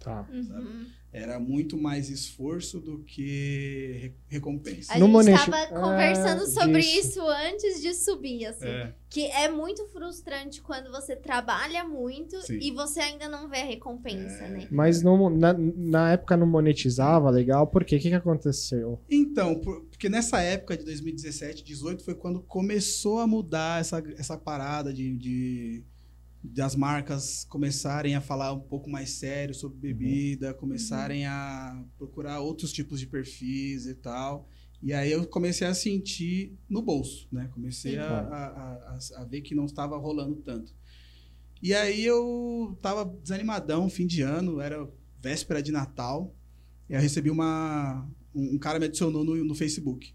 Tá. Uhum. Era muito mais esforço do que re- recompensa. A No gente moneti- tava É, conversando sobre disso. isso antes de subir, assim. É, Que é muito frustrante quando você trabalha muito Sim. e você ainda não vê a recompensa, É. né? Mas não, na, na época não monetizava, legal. Por quê? O que, que aconteceu? Então, por- porque nessa época de 2017, 18 foi quando começou a mudar essa, essa parada de, de, de as marcas começarem a falar um pouco mais sério sobre bebida, começarem a procurar outros tipos de perfis e tal. E aí eu comecei a sentir no bolso, né? Comecei a, a, a- a ver que não estava rolando tanto. E aí eu tava desanimadão, fim de ano, era véspera de Natal. E eu recebi uma. Um, um cara me adicionou no, no Facebook.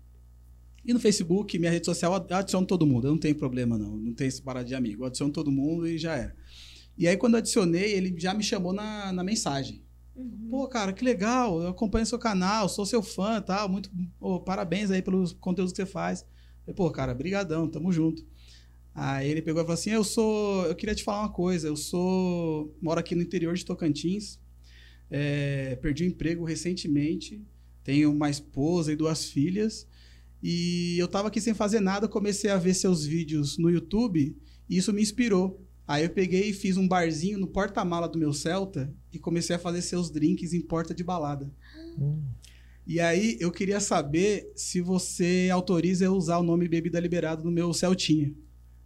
E no Facebook, minha rede social, eu adiciono todo mundo. Eu não tenho problema, não. Não tem esse parada de amigo. Eu adiciono todo mundo e já era. E aí, quando eu adicionei, ele já me chamou na, na mensagem. Uhum. Pô, cara, que legal. Eu acompanho seu canal, sou seu fã e tal. Muito, pô, parabéns aí pelos conteúdos que você faz. Eu, pô, cara, brigadão, tamo junto. Aí ele pegou e falou assim: Eu sou. Eu queria te falar uma coisa. Eu sou. Moro aqui no interior de Tocantins. É, perdi o emprego recentemente. Tenho uma esposa e duas filhas. E eu tava aqui sem fazer nada, comecei a ver seus vídeos no YouTube e isso me inspirou. Aí eu peguei e fiz um barzinho no porta-mala do meu Celta e comecei a fazer seus drinks em porta de balada. Hum. E aí eu queria saber se você autoriza eu usar o nome Bebida Liberado no meu Celtinha.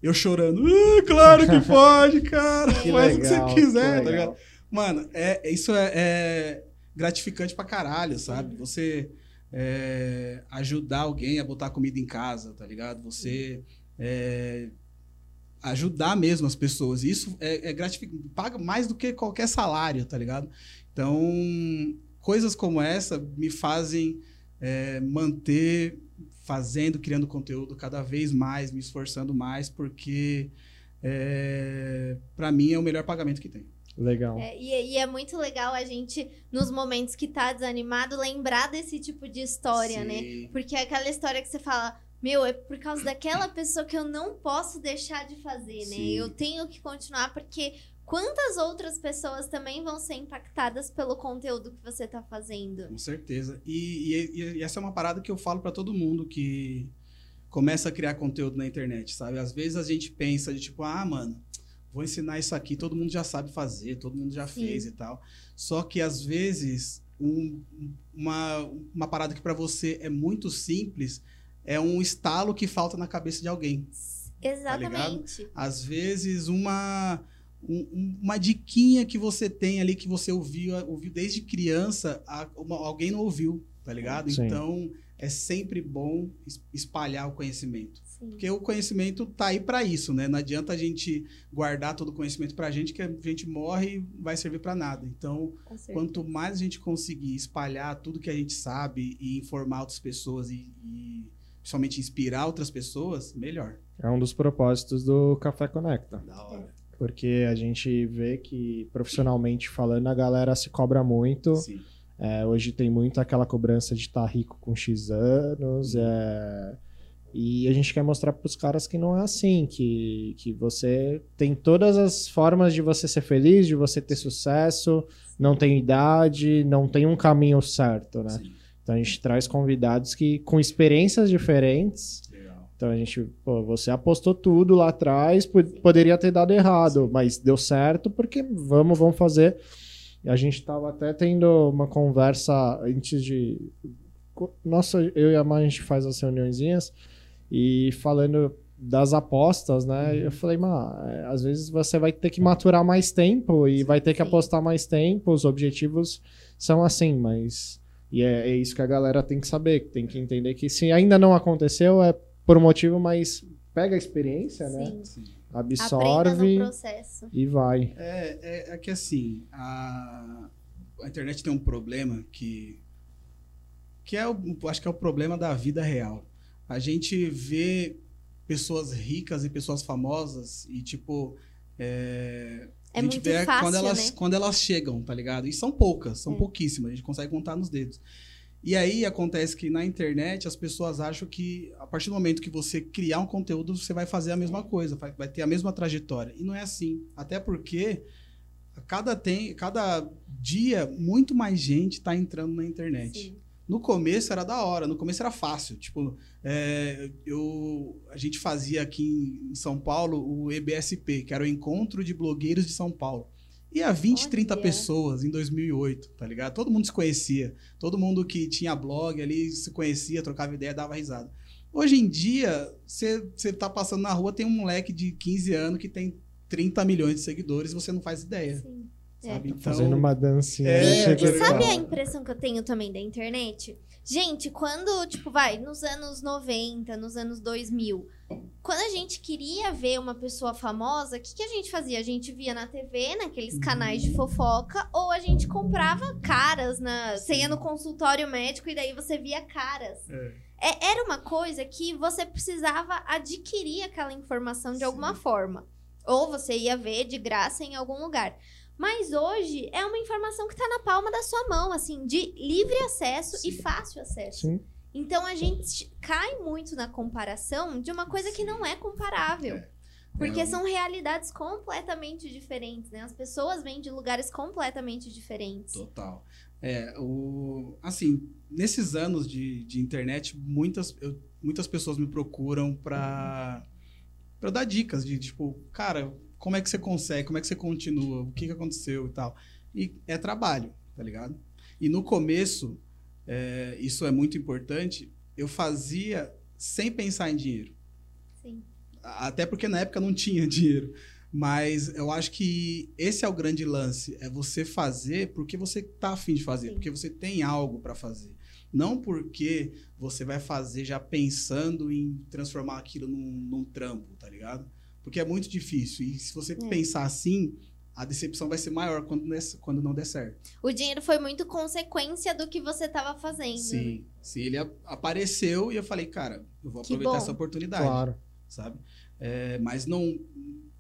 Eu chorando, ah, claro que pode, cara, Que faz o que legal, você quiser, que tá legal. ligado? Mano, é, isso é, é gratificante pra caralho, sabe? Você é, ajudar alguém a botar comida em casa, tá ligado? Você é, ajudar mesmo as pessoas. Isso é, é gratificante, paga mais do que qualquer salário, tá ligado? Então, coisas como essa me fazem é, manter fazendo, criando conteúdo cada vez mais, me esforçando mais, porque é, para mim é o melhor pagamento que tem. Legal. É, e, e é muito legal a gente, nos momentos que tá desanimado, lembrar desse tipo de história, né? Sim. Porque é aquela história que você fala, meu, é por causa daquela pessoa que eu não posso deixar de fazer, né? Sim. Eu tenho que continuar, porque quantas outras pessoas também vão ser impactadas pelo conteúdo que você tá fazendo? Com certeza. E, e- e essa é uma parada que eu falo pra todo mundo que começa a criar conteúdo na internet, sabe? Às vezes a gente pensa de tipo, ah, mano, vou ensinar isso aqui, todo mundo já sabe fazer, todo mundo já Sim. fez e tal. Só que às vezes um- uma, uma parada que pra você é muito simples é um estalo que falta na cabeça de alguém. Exatamente. Às vezes, uma, um- um- uma diquinha que você tem ali, que você ouviu, ouviu desde criança, a- uma- alguém não ouviu, tá ligado? Sim. Então, é sempre bom es- espalhar o conhecimento. Sim. Porque o conhecimento tá aí para isso, né? Não adianta a gente guardar todo o conhecimento pra gente, que a gente morre e vai servir para nada. Então, quanto mais a gente conseguir espalhar tudo que a gente sabe e informar outras pessoas e, e principalmente inspirar outras pessoas, melhor. É um dos propósitos do Café Conecta. Da hora. Porque a gente vê que, profissionalmente falando, a galera se cobra muito. Sim. É, hoje tem muito aquela cobrança de estar rico com X anos. é, E a gente quer mostrar para os caras que não é assim, que, que você tem todas as formas de você ser feliz, de você ter sucesso, não tem idade, não tem um caminho certo, né? Sim. Então a gente traz convidados que com experiências diferentes. Legal. Então a gente, pô, você apostou tudo lá atrás, po- poderia ter dado errado, mas deu certo porque vamos, vamos fazer. E a gente estava até tendo uma conversa antes de. Nossa, eu e a Mar, a gente faz as reuniõezinhas e falando das apostas, né? Eu falei, mano, às vezes você vai ter que maturar mais tempo e vai ter que Sim. apostar mais tempo, os objetivos são assim, mas. E é, é isso que a galera tem que saber, tem que entender que se ainda não aconteceu é por um motivo, mas pega a experiência, né? Sim. Absorve no processo. e vai. É, é, é que assim, a, a internet tem um problema que. que é o, acho que é o problema da vida real. A gente vê pessoas ricas e pessoas famosas e, tipo. É, É a gente muito vê fácil, quando elas, né? quando elas chegam, tá ligado? E são poucas, são É. pouquíssimas, a gente consegue contar nos dedos. E aí acontece que na internet as pessoas acham que a partir do momento que você criar um conteúdo, você vai fazer a mesma coisa, vai, ter a mesma trajetória. E não é assim. Até porque cada, tem, cada dia muito mais gente está entrando na internet. Sim. No começo era da hora, no começo era fácil. Tipo, é, eu, a gente fazia aqui em São Paulo o EBSP, que era o Encontro de Blogueiros de São Paulo. E a 20, 30 Olha. pessoas em 2008, tá ligado? Todo mundo se conhecia. Todo mundo que tinha blog ali se conhecia, trocava ideia, dava risada. Hoje em dia, você você tá passando na rua, tem um moleque de 15 anos que tem 30 milhões de seguidores e você não faz ideia. Sim. Sabe? Então, Fazendo uma dancinha. É, né? E, sabe a impressão que eu tenho também da internet? Gente, quando, tipo, vai, nos anos 90, nos anos 2000, quando a gente queria ver uma pessoa famosa, o que, que a gente fazia? A gente via na TV, naqueles canais de fofoca, ou a gente comprava caras na. Você ia no consultório médico e daí você via caras. É. É- era uma coisa que você precisava adquirir aquela informação de alguma forma. Ou você ia ver de graça em algum lugar. Mas hoje é uma informação que tá na palma da sua mão, assim, de livre acesso e Sim. fácil acesso. Sim. Então a gente cai muito na comparação de uma coisa que não é comparável. É. Porque são realidades completamente diferentes, né? As pessoas vêm de lugares completamente diferentes. Total. É, o, assim, nesses anos de, de internet, muitas, eu, muitas pessoas me procuram para para dar dicas de tipo, cara, como é que você consegue, como é que você continua, o que, que aconteceu e tal. E é trabalho, tá ligado? E no começo, é, isso é muito importante, eu fazia sem pensar em dinheiro. Sim. Até porque na época não tinha dinheiro. Mas eu acho que esse é o grande lance, é você fazer porque você tá afim de fazer, Sim. porque você tem algo para fazer. Não porque você vai fazer já pensando em transformar aquilo num, num trampo, tá ligado? Porque é muito difícil. E se você É. pensar assim, a decepção vai ser maior quando, quando não der certo. O dinheiro foi muito consequência do que você tava fazendo. Sim, sim. Ele a- apareceu e eu falei, cara, eu vou Que aproveitar bom. essa oportunidade. Claro. sabe? É, mas não,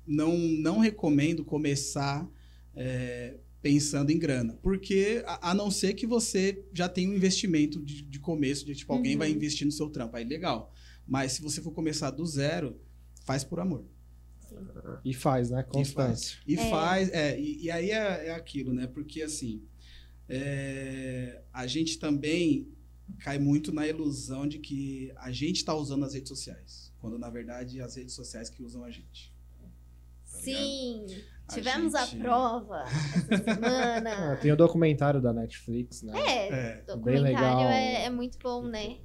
não, não recomendo começar é, pensando em grana, porque a, a não ser que você já tenha um investimento de, de começo, de tipo, alguém Uhum. vai investir no seu trampo, aí legal. Mas se você for começar do zero, faz por amor. E faz, né? Constância. E É. faz, é, e, e aí é, é aquilo, né? Porque assim, é, a gente também cai muito na ilusão de que a gente está usando as redes sociais, quando na verdade as redes sociais que usam a gente. Tá Sim. A Tivemos a gente- prova essa Ah, semana. tem o documentário da Netflix, né? É, É. documentário legal. é, é muito bom, né?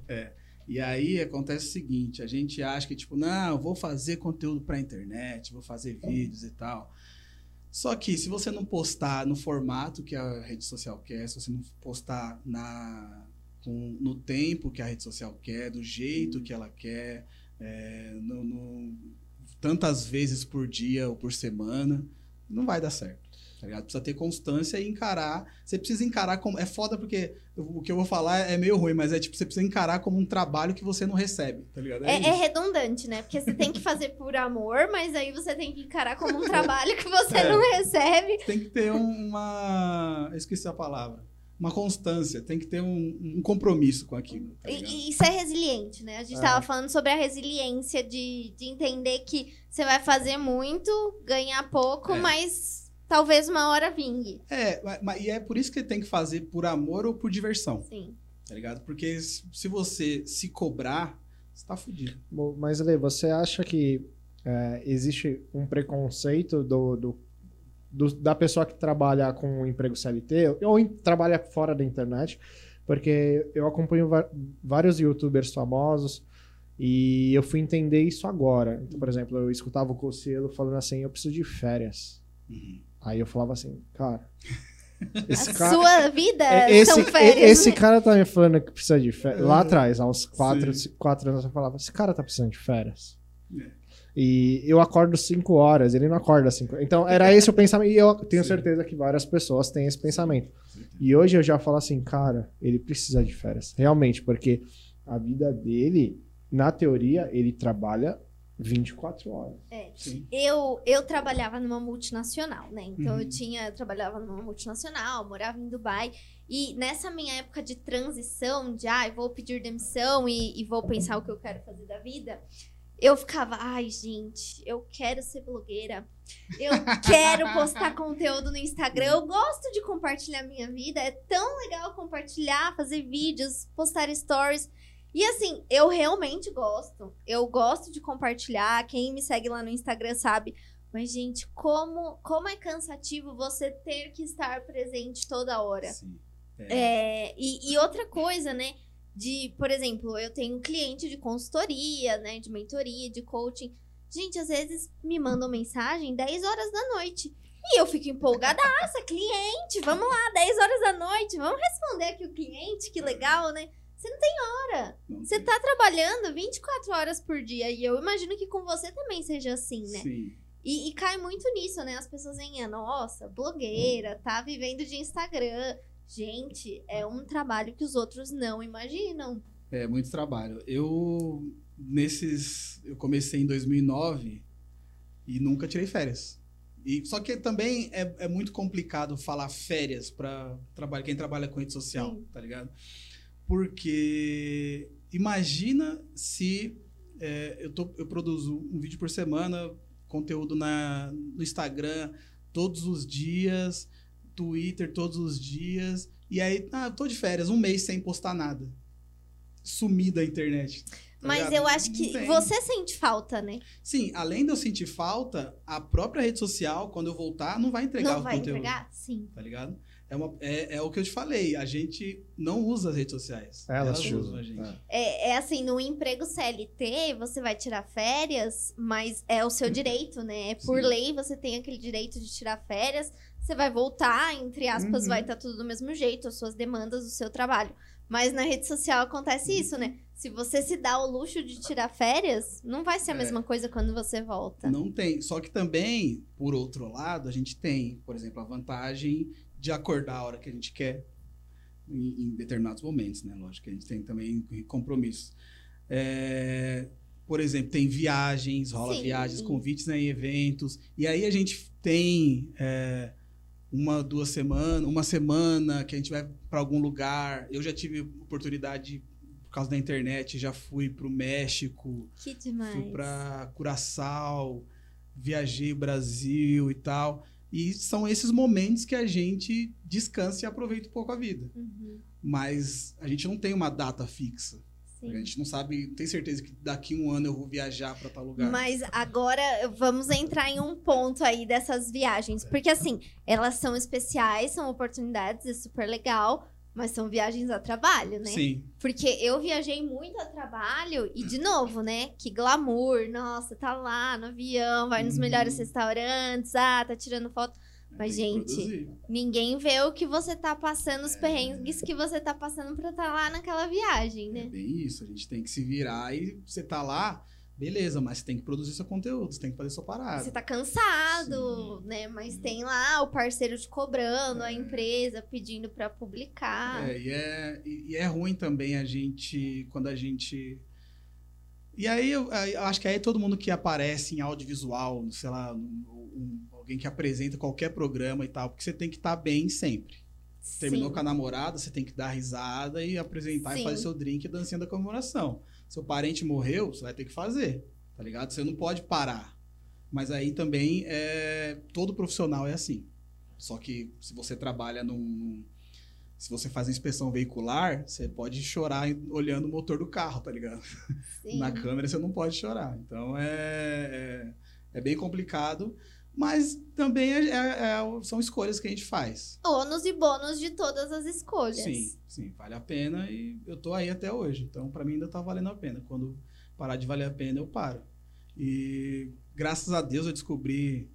E aí acontece o seguinte, a gente acha que tipo, não, vou fazer conteúdo para internet, vou fazer vídeos e tal. Só que se você não postar no formato que a rede social quer, se você não postar na com- no tempo que a rede social quer, do jeito que ela quer, é, no- no- tantas vezes por dia ou por semana, não vai dar certo. Tá ligado? Precisa ter constância e encarar. Você precisa encarar como. É foda porque o que eu vou falar é meio ruim, mas é tipo, você precisa encarar como um trabalho que você não recebe, tá ligado? É, é isso. redundante, né? Porque você tem que fazer por amor, mas aí você tem que encarar como um trabalho que você É. não recebe. Tem que ter um- uma. Eu esqueci a palavra. Uma constância, tem que ter um, um compromisso com aquilo. Tá? E, e ser resiliente, né? A gente É. tava falando sobre a resiliência de, de entender que você vai fazer muito, ganhar pouco, É. mas talvez uma hora vingue. É, mas- e é por isso que tem que fazer por amor ou por diversão, Sim. tá ligado? Porque se você se cobrar, você tá fudido. Bom, Mas, Lê, você acha que é, existe um preconceito do, do- do- da pessoa que trabalha com um emprego CLT ou em- trabalha fora da internet? Porque eu acompanho vários youtubers famosos e eu fui entender isso agora. Então, por exemplo, eu escutava o Cossielo falando assim, eu preciso de férias. Uhum. Aí eu falava assim, cara... A Esse cara... sua vida É, Esse, são férias. esse né? cara tá me falando que precisa de férias. Lá É. atrás, há uns quatro, Sim. quatro anos, eu falava: esse cara tá precisando de férias. É. E eu acordo 5 horas, ele não acorda 5 Então, era esse o pensamento. E eu tenho Sim. certeza que várias pessoas têm esse pensamento. E hoje eu já falo assim: cara, ele precisa de férias. Realmente, porque a vida dele, na teoria, ele trabalha 24 horas. Sim. Eu, eu trabalhava numa multinacional, né? Então Uhum. eu tinha, eu trabalhava numa multinacional, morava em Dubai. E nessa minha época de transição, de ah, eu vou pedir demissão e, e vou pensar o que eu quero fazer da vida, eu ficava, ai, gente, eu quero ser blogueira. Eu quero postar conteúdo no Instagram. Eu gosto de compartilhar minha vida. É tão legal compartilhar, fazer vídeos, postar stories. E assim, eu realmente gosto. Eu gosto de compartilhar. Quem me segue lá no Instagram sabe. Mas, gente, como, como é cansativo você ter que estar presente toda hora. Sim. É, e, e outra coisa, né? De, por exemplo, eu tenho um cliente de consultoria, né? De mentoria, de coaching. Gente, às vezes me mandam mensagem 10 horas da noite. E eu fico empolgadaça, cliente, vamos lá, 10 horas da noite, vamos responder aqui o cliente, que legal, né? Você não tem hora. Não Você tem. tá trabalhando 24 horas por dia. E eu imagino que com você também seja assim, né? Sim. E, e cai muito nisso, né? As pessoas veem, ah, nossa, blogueira, tá vivendo de Instagram. Gente, é um trabalho que os outros não imaginam. É muito trabalho. Eu nesses eu comecei em 2009 e nunca tirei férias. E só que também é, é muito complicado falar férias para trabalho quem trabalha com rede social, Sim. tá ligado? Porque imagina se é, eu, tô, eu produzo um vídeo por semana, conteúdo na, no Instagram todos os dias, Twitter todos os dias, E aí, ah, eu tô de férias, um mês sem postar nada. Sumi da internet. tá Mas ligado? eu acho que você sente falta, né? Sim, além de eu sentir falta, a própria rede social, quando eu voltar, não vai entregar não o vai conteúdo. entregar? Sim. Tá ligado? É, uma, é, é o que eu te falei, a gente não usa as redes sociais. Elas usam usam, a gente. é. É, é assim, no emprego CLT, você vai tirar férias, mas é o seu direito, né? É Por Sim. lei, você tem aquele direito de tirar férias. Você vai voltar, entre aspas, Uhum. vai estar tudo do mesmo jeito, as suas demandas, o seu trabalho. Mas na rede social acontece isso, né? Se você se dá o luxo de tirar férias, não vai ser a É. mesma coisa quando você volta. Não tem. Só que também, por outro lado, a gente tem, por exemplo, a vantagem de acordar a hora que a gente quer em, em determinados momentos, né? Lógico que a gente tem também compromissos. É, por exemplo, tem viagens, rola Sim. viagens, convites né, em eventos. E aí a gente tem é, uma, duas semanas, uma semana que a gente vai para algum lugar. Eu já tive oportunidade, por causa da internet, já fui para o México, Que demais. Fui pra Curaçao, viajei o Brasil e tal. E são esses momentos que a gente descansa e aproveita um pouco a vida. Uhum, Mas a gente não tem uma data fixa. sim. A gente não sabe, tem certeza que daqui um ano eu vou viajar para tal lugar. Mas agora vamos entrar em um ponto aí dessas viagens. Porque assim, elas são especiais, são oportunidades, é super legal, mas são viagens a trabalho, né? Sim, Porque eu viajei muito a trabalho e, de novo, né? Que glamour, nossa, tá lá no avião, vai nos Uhum. melhores restaurantes, ah, tá tirando foto. Mas, tem que gente. Ninguém vê o que você tá passando, os perrengues que você tá passando pra estar lá naquela viagem, É né? bem isso. A gente tem que se virar e você tá lá, beleza, mas você tem que produzir seu conteúdo, você tem que fazer sua parada. Você tá cansado, né? Mas tem lá o parceiro te cobrando, a empresa pedindo pra publicar. É, e é, e é ruim também a gente, quando a gente. E aí eu, eu acho que aí todo mundo que aparece em audiovisual, sei lá, um- alguém que apresenta qualquer programa e tal, porque você tem que estar bem sempre. Terminou Sim. com a namorada, você tem que dar risada e apresentar Sim. e fazer seu drink e dancinha da comemoração. Seu parente morreu, você vai ter que fazer, tá ligado? Você não pode parar. Mas aí também é, todo profissional é assim. Só que se você trabalha num, se você faz inspeção veicular, você pode chorar olhando o motor do carro, tá ligado? Sim. Na câmera você não pode chorar. Então é, é, é bem complicado. Mas também é- é- é- são escolhas que a gente faz. Ônus e bônus de todas as escolhas. Sim, sim, vale a pena e eu tô aí até hoje. Então, pra mim ainda tá valendo a pena. Quando parar de valer a pena, eu paro. E graças a Deus eu descobri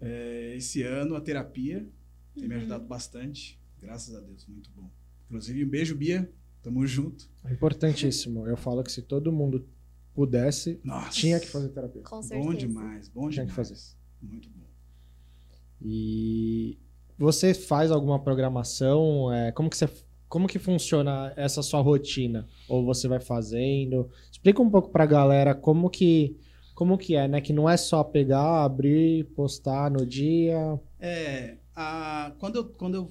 é, esse ano a terapia. Tem me Uhum. ajudado bastante. Graças a Deus, muito bom. Inclusive, um beijo, Bia. Tamo junto. É importantíssimo. Eu falo que se todo mundo pudesse, Nossa. tinha que fazer terapia. Com certeza. Bom demais, bom Tinha demais. que fazer. Muito bom. E você faz alguma programação? É, como que você como que funciona essa sua rotina? Ou você vai fazendo? Explica um pouco pra galera como que como que é, né? Que não é só pegar, abrir, postar no dia. É, a, quando, eu, quando eu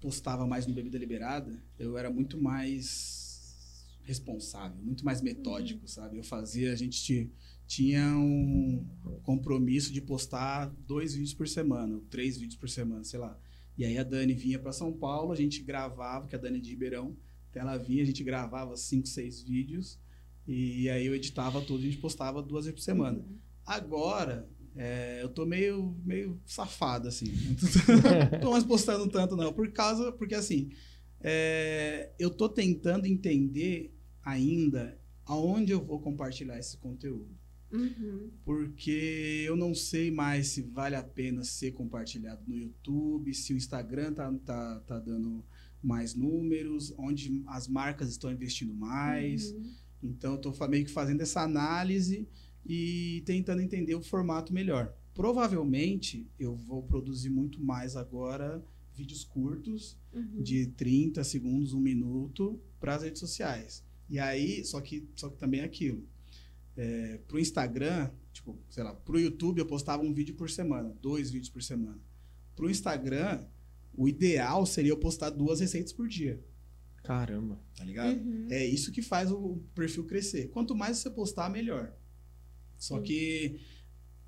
postava mais no Bebida Liberada, eu era muito mais responsável, muito mais metódico, sabe? Eu fazia, a gente tinha um compromisso de postar dois vídeos por semana, três vídeos por semana, sei lá. E aí a Dani vinha para São Paulo, a gente gravava, que a Dani é de Ribeirão, então ela vinha, a gente gravava cinco, seis vídeos, e aí eu editava tudo, a gente postava duas vezes por semana. Agora, é, eu tô meio, meio safado, assim. Não tô mais postando tanto, não. Por causa, porque assim, é, eu tô tentando entender ainda aonde eu vou compartilhar esse conteúdo. Uhum. Porque eu não sei mais se vale a pena ser compartilhado no YouTube, se o Instagram tá, tá, tá dando mais números, onde as marcas estão investindo mais. Uhum. Então, eu estou meio que fazendo essa análise e tentando entender o formato melhor. Provavelmente, eu vou produzir muito mais agora vídeos curtos, Uhum. de 30 segundos, um minuto, para as redes sociais. E aí, só que, só que também é aquilo. É, pro Instagram, tipo, sei lá, pro YouTube eu postava um vídeo por semana, dois vídeos por semana. Pro Instagram, o ideal seria eu postar duas receitas por dia, Caramba. tá ligado? Uhum. É isso que faz o perfil crescer. Quanto mais você postar, melhor. Só Sim. que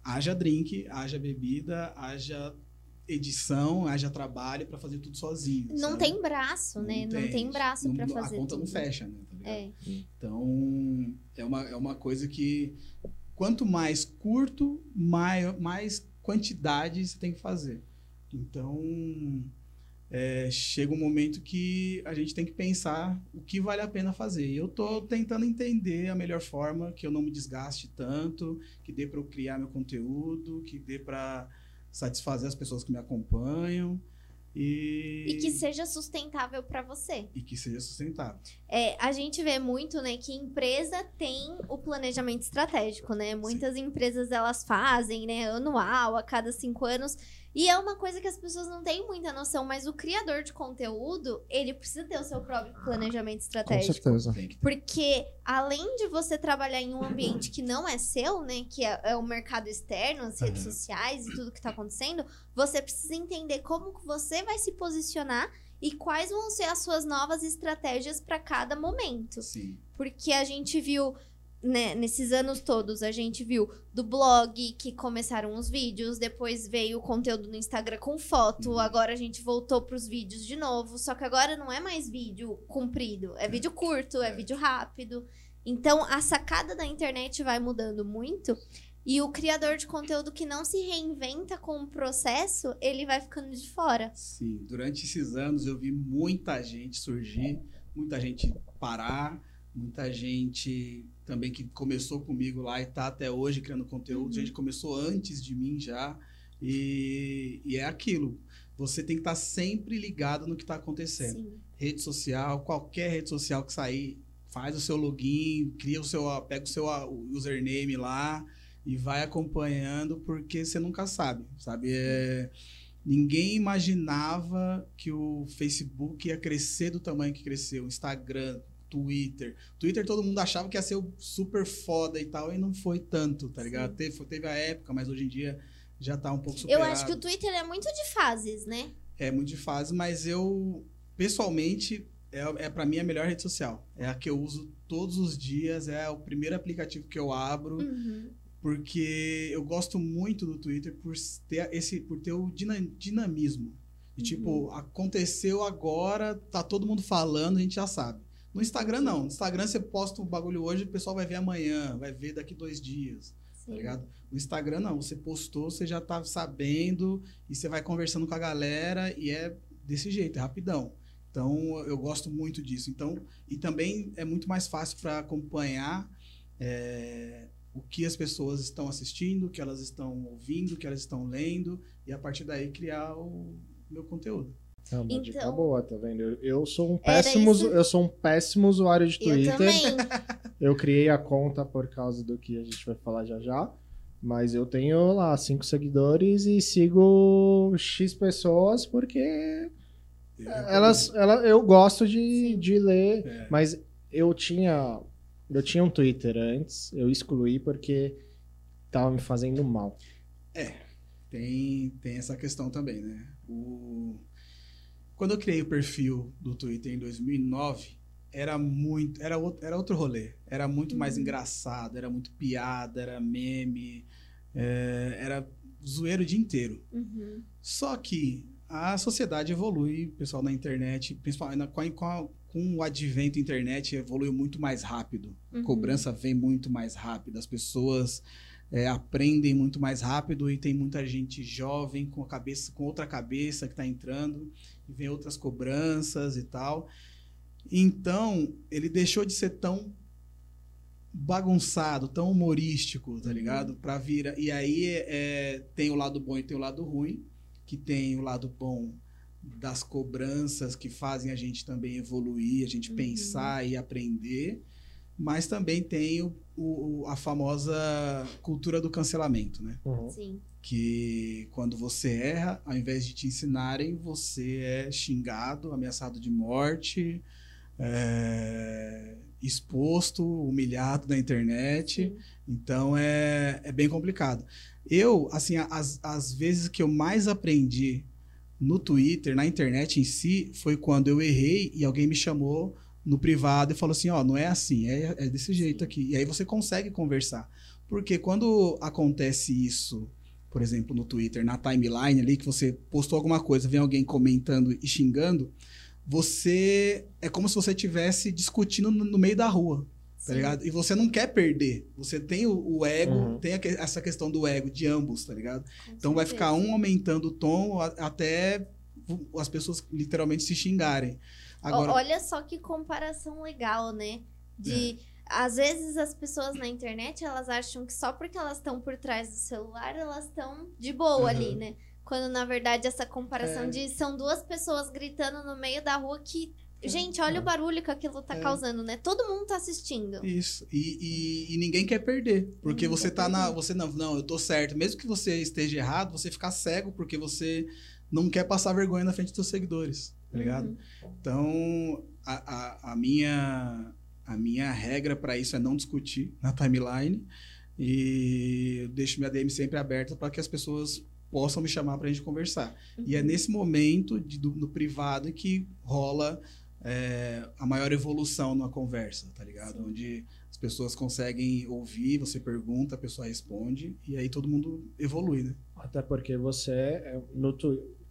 haja drink, haja bebida, haja edição, haja trabalho para fazer tudo sozinho. Não sabe? tem braço, né? Não tem, braço Não- não- fazer A conta tudo. não fecha, né? Ligado? É. Então, é uma, é uma coisa que quanto mais curto, mais, mais quantidade você tem que fazer. Então, é, chega um momento que a gente tem que pensar o que vale a pena fazer. E eu tô tentando entender a melhor forma que eu não me desgaste tanto, que dê para eu criar meu conteúdo, que dê para satisfazer as pessoas que me acompanham e, E que seja sustentável pra você. e que seja sustentável. É, a gente vê muito, né, que empresa tem o planejamento estratégico, né? Muitas empresas elas fazem, né, anual, a cada cinco anos. E é uma coisa que as pessoas não têm muita noção, mas o criador de conteúdo, ele precisa ter o seu próprio planejamento Com estratégico. certeza. Que ter. Porque além de você trabalhar em um ambiente que não é seu, né? Que é, é o mercado externo, as redes Aham. sociais e tudo que tá acontecendo, você precisa entender como que você vai se posicionar e quais vão ser as suas novas estratégias para cada momento. Sim. Porque a gente viu, né, nesses anos todos, a gente viu do blog que começaram os vídeos, depois veio o conteúdo no Instagram com foto, Uhum. agora a gente voltou pros vídeos de novo, só que agora não é mais vídeo comprido, é, vídeo curto, é. É. vídeo rápido. Então a sacada da internet vai mudando muito. E o criador de conteúdo que não se reinventa com o processo, ele vai ficando de fora. Sim, durante esses anos eu vi muita gente surgir, muita gente parar, muita gente também que começou comigo lá e tá até hoje criando conteúdo. Uhum. Gente começou antes de mim já. E, e é aquilo. Você tem que estar sempre ligado no que está acontecendo. Sim. Rede social, qualquer rede social que sair, faz o seu login, cria o seu, pega o seu username lá e vai acompanhando, porque você nunca sabe, sabe? É, ninguém imaginava que o Facebook ia crescer do tamanho que cresceu, Instagram, Twitter. Twitter todo mundo achava que ia ser super foda e tal, e não foi tanto, tá ligado? Teve, teve a época, mas hoje em dia já tá um pouco Eu superado. acho que o Twitter é muito de fases, né? É muito de fase, mas eu, pessoalmente, é, é para mim a melhor rede social. É a que eu uso todos os dias, é o primeiro aplicativo que eu abro, Uhum. Porque eu gosto muito do Twitter por ter, esse, por ter o dina- dinamismo. E, Uhum. tipo, aconteceu agora, tá todo mundo falando, a gente já sabe. No Instagram, não. No Instagram, você posta um bagulho hoje, o pessoal vai ver amanhã, vai ver daqui dois dias tá Sim. ligado? No Instagram não, você postou, você já tá sabendo e você vai conversando com a galera e é desse jeito, é rapidão. Então eu gosto muito disso. Então e também é muito mais fácil para acompanhar é, o que as pessoas estão assistindo, o que elas estão ouvindo, o que elas estão lendo e a partir daí criar o meu conteúdo. É uma dica Então- boa, tá vendo? Eu- Eu sou um péssimo, eu sou um péssimo usuário de Eu Twitter. também. Eu criei a conta por causa do que a gente vai falar já já. Mas eu tenho lá cinco seguidores e sigo X pessoas porque Eu elas, ela, eu gosto de, Sim. de ler. É. Mas eu tinha, eu tinha um Twitter antes, eu excluí porque tava me fazendo mal. Tem, tem essa questão também, né? O... Quando eu criei o perfil do Twitter em 2009, era muito. Era outro, era outro rolê. Era muito mais Uhum. engraçado, era muito piada, era meme, é, era zoeiro o dia inteiro. Uhum. Só que a sociedade evolui, o pessoal na internet, principalmente na- com, a- com a- com o advento da internet, evoluiu muito mais rápido. A Uhum. cobrança vem muito mais rápido, as pessoas é, aprendem muito mais rápido e tem muita gente jovem com a cabeça, com outra cabeça que está entrando e vem outras cobranças e tal. Então ele deixou de ser tão bagunçado, tão humorístico, tá Uhum. ligado? Para vir e aí é, tem o lado bom e tem o lado ruim, que tem o lado bom das cobranças que fazem a gente também evoluir, a gente Uhum. pensar e aprender, mas também tem o, o- a famosa cultura do cancelamento, né? Sim. Que quando você erra, ao invés de te ensinarem, você é xingado, ameaçado de morte, é, exposto, humilhado na internet. Sim. Então é, é bem complicado. Eu, assim, as, as vezes que eu mais aprendi no Twitter, na internet em si, foi quando eu errei e alguém me chamou no privado e falou assim: Ó, não é assim, é, é desse jeito aqui. E aí você consegue conversar. Porque quando acontece isso, por exemplo, no Twitter, na timeline ali, que você postou alguma coisa, vem alguém comentando e xingando, você é como se você estivesse discutindo no, no meio da rua. Tá ligado? E você não quer perder. Você tem o, o ego, Uhum. tem a essa questão do ego de ambos, tá ligado? Com Então vai certeza. ficar um aumentando o tom a- até as pessoas literalmente se xingarem. Agora, Olha só que comparação legal, né? De. Às vezes as pessoas na internet elas acham que só porque elas estão por trás do celular elas estão de boa Uhum. ali, né? Quando na verdade essa comparação É. de são duas pessoas gritando no meio da rua que. Gente, olha É. o barulho que aquilo tá É. causando, né? Todo mundo tá assistindo. Isso. E, e- e ninguém quer perder. Porque Ninguém você tá na. perder. Você não, não, eu tô certo. Mesmo que você esteja errado, você fica cego porque você não quer passar vergonha na frente dos seus seguidores. Tá ligado? Uhum. Então, a, a, a minha, a minha regra para isso é não discutir na timeline. E eu deixo minha DM sempre aberta para que as pessoas possam me chamar para a gente conversar. E é Uhum. nesse momento, de, do, no privado, que rola é, a maior evolução na conversa, tá ligado? Sim. Onde as pessoas conseguem ouvir, você pergunta, a pessoa responde, e aí todo mundo evolui, né? Até porque você, é, no,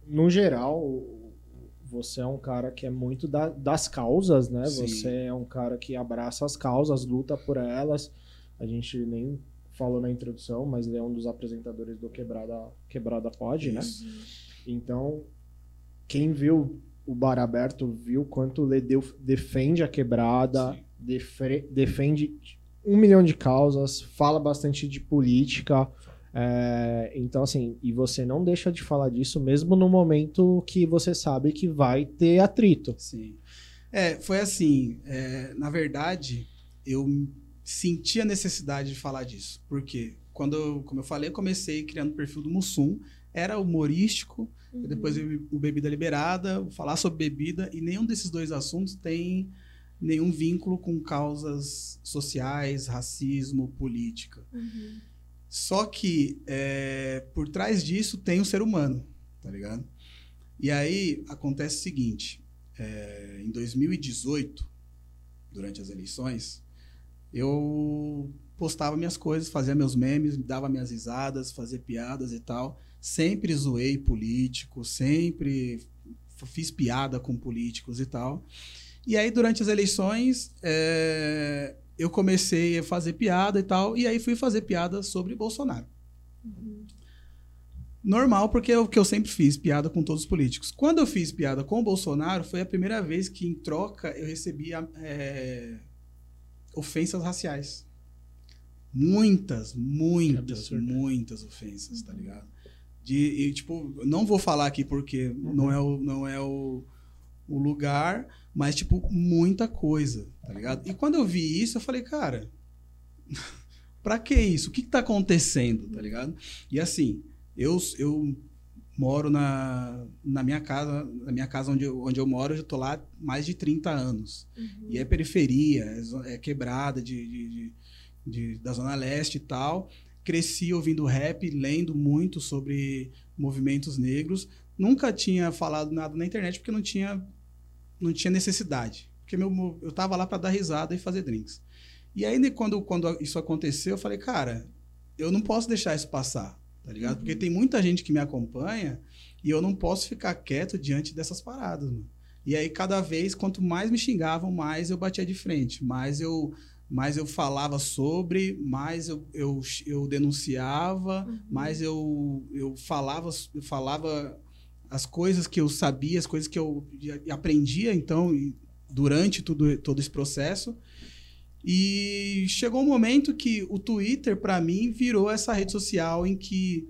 no geral, você é um cara que é muito da- das causas, né? Sim. Você é um cara que abraça as causas, luta por elas. A gente nem falou na introdução, mas ele é um dos apresentadores do Quebrada, Quebrada Pod, né? Isso. Então, quem viu o bar aberto viu quanto o Ledeu defende a quebrada, defre- defende um milhão de causas, fala bastante de política. é, então, assim, e você não deixa de falar disso mesmo no momento que você sabe que vai ter atrito. Sim. É, foi assim. é, na verdade, eu senti a necessidade de falar disso. Porque quando, eu, como eu falei, eu comecei criando o perfil do Mussum. Era humorístico, Uhum. depois o Bebida Liberada, falar sobre bebida, e nenhum desses dois assuntos tem nenhum vínculo com causas sociais, racismo, política. Uhum. Só que é, por trás disso tem o ser humano, tá ligado? E aí acontece o seguinte: é, em 2018, durante as eleições, eu postava minhas coisas, fazia meus memes, dava minhas risadas, fazia piadas e tal. Sempre zoei político, sempre fiz piada com políticos e tal. E aí, durante as eleições, é, eu comecei a fazer piada e tal, e aí fui fazer piada sobre Bolsonaro. Uhum. Normal, porque é o que eu sempre fiz, piada com todos os políticos. Quando eu fiz piada com o Bolsonaro, foi a primeira vez que, em troca, eu recebia é, ofensas raciais. Muitas, muitas, absurdo. muitas ofensas, tá ligado? De, e, tipo, não vou falar aqui porque não é o, não é o, o lugar, mas, tipo, muita coisa, tá ligado? E quando eu vi isso, eu falei, cara, pra que isso? O que, que tá acontecendo, tá ligado? E assim, eu, eu moro na, na minha casa, na minha casa onde eu, onde eu moro, eu já tô lá mais de 30 anos. Uhum. E é periferia, é, é quebrada de, de- de- de- da Zona Leste e tal. Cresci ouvindo rap, lendo muito sobre movimentos negros. Nunca tinha falado nada na internet porque não tinha, não tinha necessidade. Porque meu, eu tava lá para dar risada e fazer drinks. E aí, né, quando, quando isso aconteceu, eu falei, cara, eu não posso deixar isso passar, tá ligado? Porque tem muita gente que me acompanha e eu não posso ficar quieto diante dessas paradas, mano. E aí, cada vez, quanto mais me xingavam, mais eu batia de frente, mais eu, mais eu falava sobre, mais eu, eu, eu denunciava, Uhum. mais eu, eu, falava, eu falava as coisas que eu sabia, as coisas que eu aprendia, então, durante tudo, todo esse processo. E chegou um momento que o Twitter, para mim, virou essa rede social em que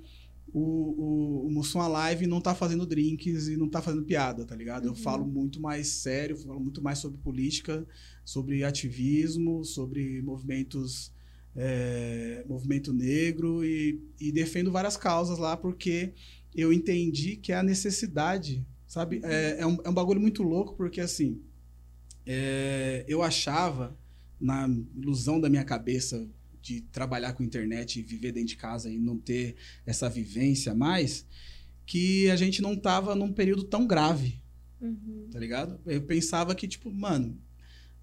o, o, o Mussum Alive não tá fazendo drinks e não tá fazendo piada, tá ligado? Eu Uhum. falo muito mais sério, falo muito mais sobre política, sobre ativismo, sobre movimentos, é, movimento negro e, e defendo várias causas lá porque eu entendi que é a necessidade, sabe? É, é, um, é um bagulho muito louco porque, assim, é, eu achava, na ilusão da minha cabeça de trabalhar com internet e viver dentro de casa e não ter essa vivência mais, que a gente não tava num período tão grave, Uhum. tá ligado? Eu pensava que, tipo, mano,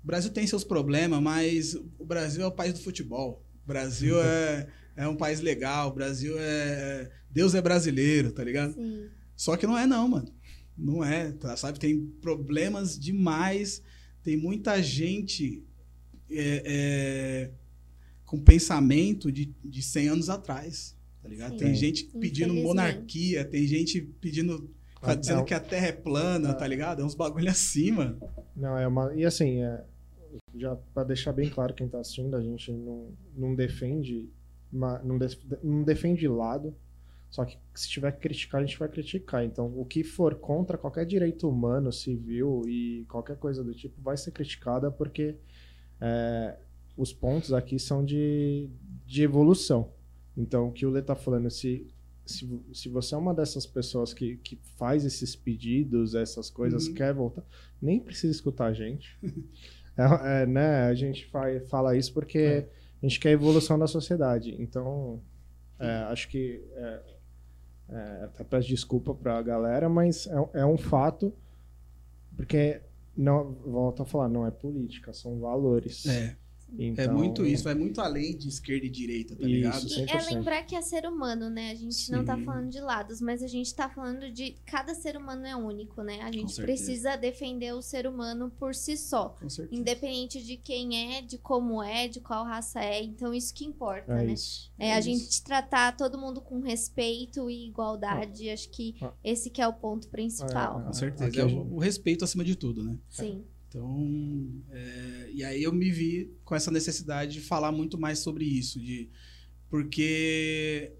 o Brasil tem seus problemas, mas o Brasil é o país do futebol. O Brasil é, é um país legal, o Brasil é, Deus é brasileiro, tá ligado? Sim. Só que não é, não, mano. Não é, tá, sabe? Tem problemas demais. Tem muita gente é, é, com pensamento de, de 100 anos atrás, tá ligado? Sim. Tem gente pedindo monarquia, tem gente pedindo. Ah, dizendo não. que a terra é plana, tá ligado? É uns bagulho assim, mano. Não, é uma. E assim, é, já para deixar bem claro quem tá assistindo, a gente não, não defende. uma- não, def- não defende lado. Só que se tiver que criticar, a gente vai criticar. Então, o que for contra qualquer direito humano, civil e qualquer coisa do tipo vai ser criticada porque é, os pontos aqui são de, de evolução. Então, o que o Lê tá falando, se, se, se você é uma dessas pessoas que, que faz esses pedidos, essas coisas, Uhum. quer voltar, nem precisa escutar a gente. É, é, né? A gente fa- fala isso porque É. a gente quer a evolução da sociedade. Então, é, acho que é, é, até peço desculpa pra galera, mas é, é um fato, porque não, volto a falar, não é política, são valores. É, é Então, muito isso, vai muito além de esquerda e direita, tá ligado? Isso, E é 100%. lembrar que é ser humano, né? A gente não tá Sim. falando de lados, mas a gente tá falando de cada ser humano é único, né? A gente precisa defender o ser humano por si só. Com certeza. Independente de quem é, de como é, de qual raça é. Então, isso que importa, É né? isso. É a Isso. gente tratar todo mundo com respeito e igualdade. Acho que Ah. esse que é o ponto principal. É, Com certeza. Aqui É o, o respeito acima de tudo, né? Sim. Então, é, e aí eu me vi com essa necessidade de falar muito mais sobre isso, de porque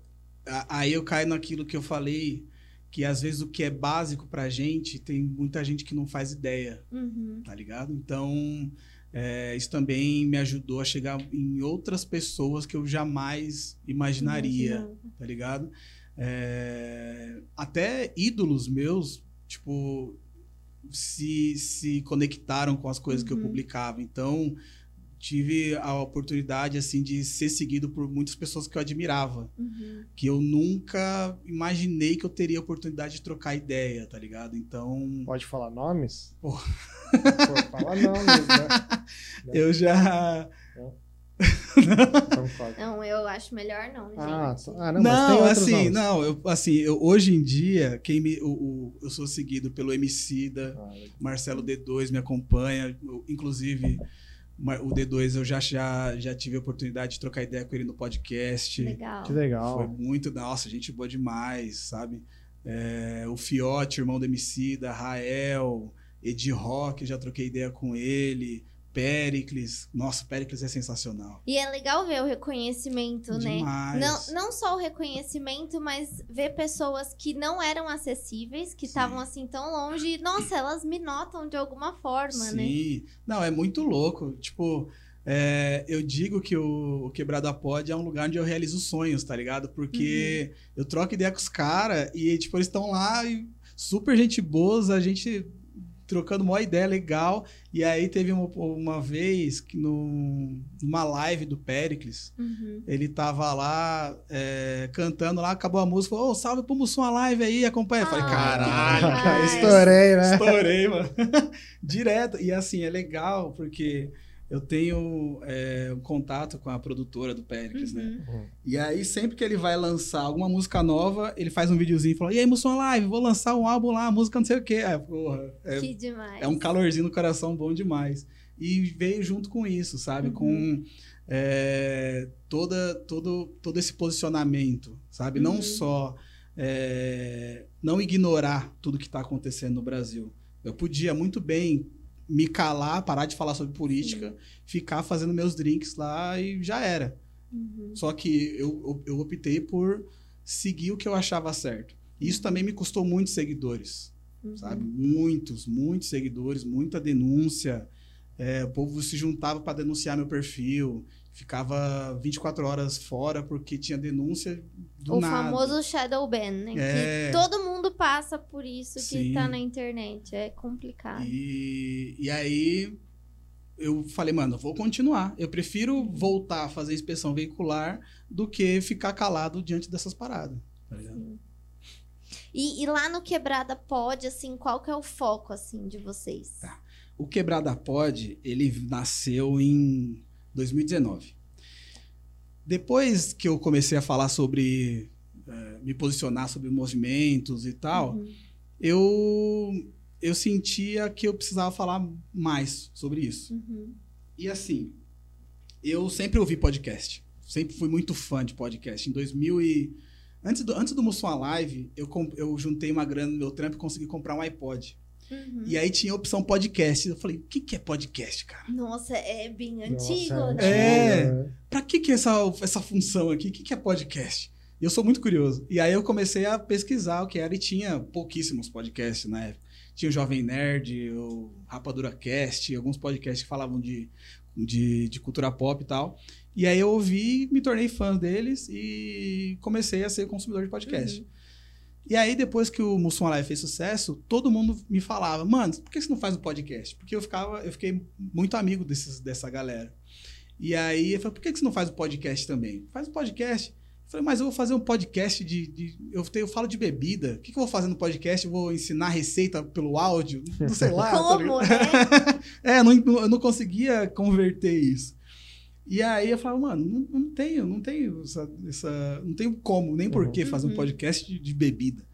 a- aí eu caio naquilo que eu falei, que às vezes o que é básico pra gente, tem muita gente que não faz ideia, Uhum. tá ligado? Então, é, isso também me ajudou a chegar em outras pessoas que eu jamais imaginaria Imaginava. tá ligado? É, até ídolos meus, tipo, se, se conectaram com as coisas que eu Uhum. publicava. Então, tive a oportunidade, assim, de ser seguido por muitas pessoas que eu admirava. Uhum. Que eu nunca imaginei que eu teria a oportunidade de trocar ideia, tá ligado? Então, Pode falar nomes? Pô. Pô, fala nomes, né? eu já... Então. Não, eu acho melhor não, gente. Ah, ah, não, mas tem Não, outros assim, nomes. não, eu, assim, eu, hoje em dia, quem me, o, o- eu sou seguido pelo Emicida, Ah. Marcelo D2 me acompanha, eu- inclusive o D2 eu já, já, já tive a oportunidade de trocar ideia com ele no podcast. Legal. que Foi legal. muito, nossa, gente boa demais, sabe? É, o Fiote, irmão do Emicida, Rael, Edi Rock, já troquei ideia com ele, Pericles, nossa, Pericles é sensacional. E é legal ver o reconhecimento, né? Demais. Não, não só o reconhecimento, mas ver pessoas que não eram acessíveis, que Sim. estavam assim tão longe. e, Nossa, elas me notam de alguma forma, né? Sim. Não, é muito louco. Tipo, é, eu digo que o, o Quebrada Pod é um lugar onde eu realizo sonhos, tá ligado? Porque eu troco ideia com os caras e, tipo, eles estão lá e super gente boas, a gente trocando uma ideia legal. E aí teve uma, uma vez que no, numa live do Pericles, Uhum. ele tava lá é, cantando lá, acabou a música, falou, ô, salve pro Mussum a live aí, acompanha. Eu falei, Ah, demais. Estourei, né? Estourei, mano. Direto. E assim, é legal porque eu tenho é, um contato com a produtora do Pericles, né? Uhum. E aí, sempre que ele vai lançar alguma música nova, ele faz um videozinho e fala: E aí, Mussum Live, vou lançar um álbum lá, música não sei o quê. É, porra, é, Que demais. é um calorzinho no coração bom demais. E veio junto com isso, sabe? Uhum. Com é, toda, todo, todo esse posicionamento, sabe? Uhum. Não só é, não ignorar tudo que está acontecendo no Brasil. Eu podia muito bem me calar, parar de falar sobre política, ficar fazendo meus drinks lá e já era. Uhum. Só que eu, eu optei por seguir o que eu achava certo. E isso também me custou muitos seguidores Uhum. sabe? Muitos, muitos seguidores, muita denúncia. É, o povo se juntava para denunciar meu perfil, ficava 24 horas fora porque tinha denúncia do O nada. famoso shadow ban, né? É. Que todo mundo passa por isso que Sim. tá na internet. É complicado. E, e aí eu falei, mano, eu vou continuar. Eu prefiro voltar a fazer inspeção veicular do que ficar calado diante dessas paradas. Tá? E, e lá no Quebrada Pod, assim, qual que é o foco, assim, de vocês? Tá. O Quebrada Pod, ele nasceu em 2019. Depois que eu comecei a falar sobre é, me posicionar sobre movimentos e tal, Uhum. eu, eu sentia que eu precisava falar mais sobre isso. Uhum. E assim, eu sempre ouvi podcast. Sempre fui muito fã de podcast. Em 2000 e... Antes do, antes do Mussum Live, eu, eu juntei uma grana no meu trampo e consegui comprar um iPod. Uhum. E aí tinha a opção podcast. Eu falei, o que, que é podcast, cara? Nossa, é bem Nossa, antigo, é né? É. né? Pra que, que é essa, essa função aqui? O que, que é podcast? E eu sou muito curioso. E aí eu comecei a pesquisar o que era e tinha pouquíssimos podcasts na época. Tinha o Jovem Nerd, o Rapadura Cast, alguns podcasts que falavam de, de, de cultura pop e tal. E aí eu ouvi, me tornei fã deles e comecei a ser consumidor de podcast. Uhum. E aí, depois que o Mussum Live fez sucesso, todo mundo me falava, mano, por que você não faz um podcast? Porque eu ficava, eu fiquei muito amigo desses, dessa galera. E aí, eu falei, por que você não faz um podcast também? Faz um podcast. Eu falei, mas eu vou fazer um podcast de. de- eu, tenho, eu falo de bebida. O que, que eu vou fazer no podcast? Eu vou ensinar receita pelo áudio? Não sei lá. tá Como, ligado? né? É, não, eu não conseguia converter isso. E aí eu falava, mano, não, não tenho, não tenho essa, essa- Não tenho como, nem por que fazer um Uhum. podcast de, de bebida.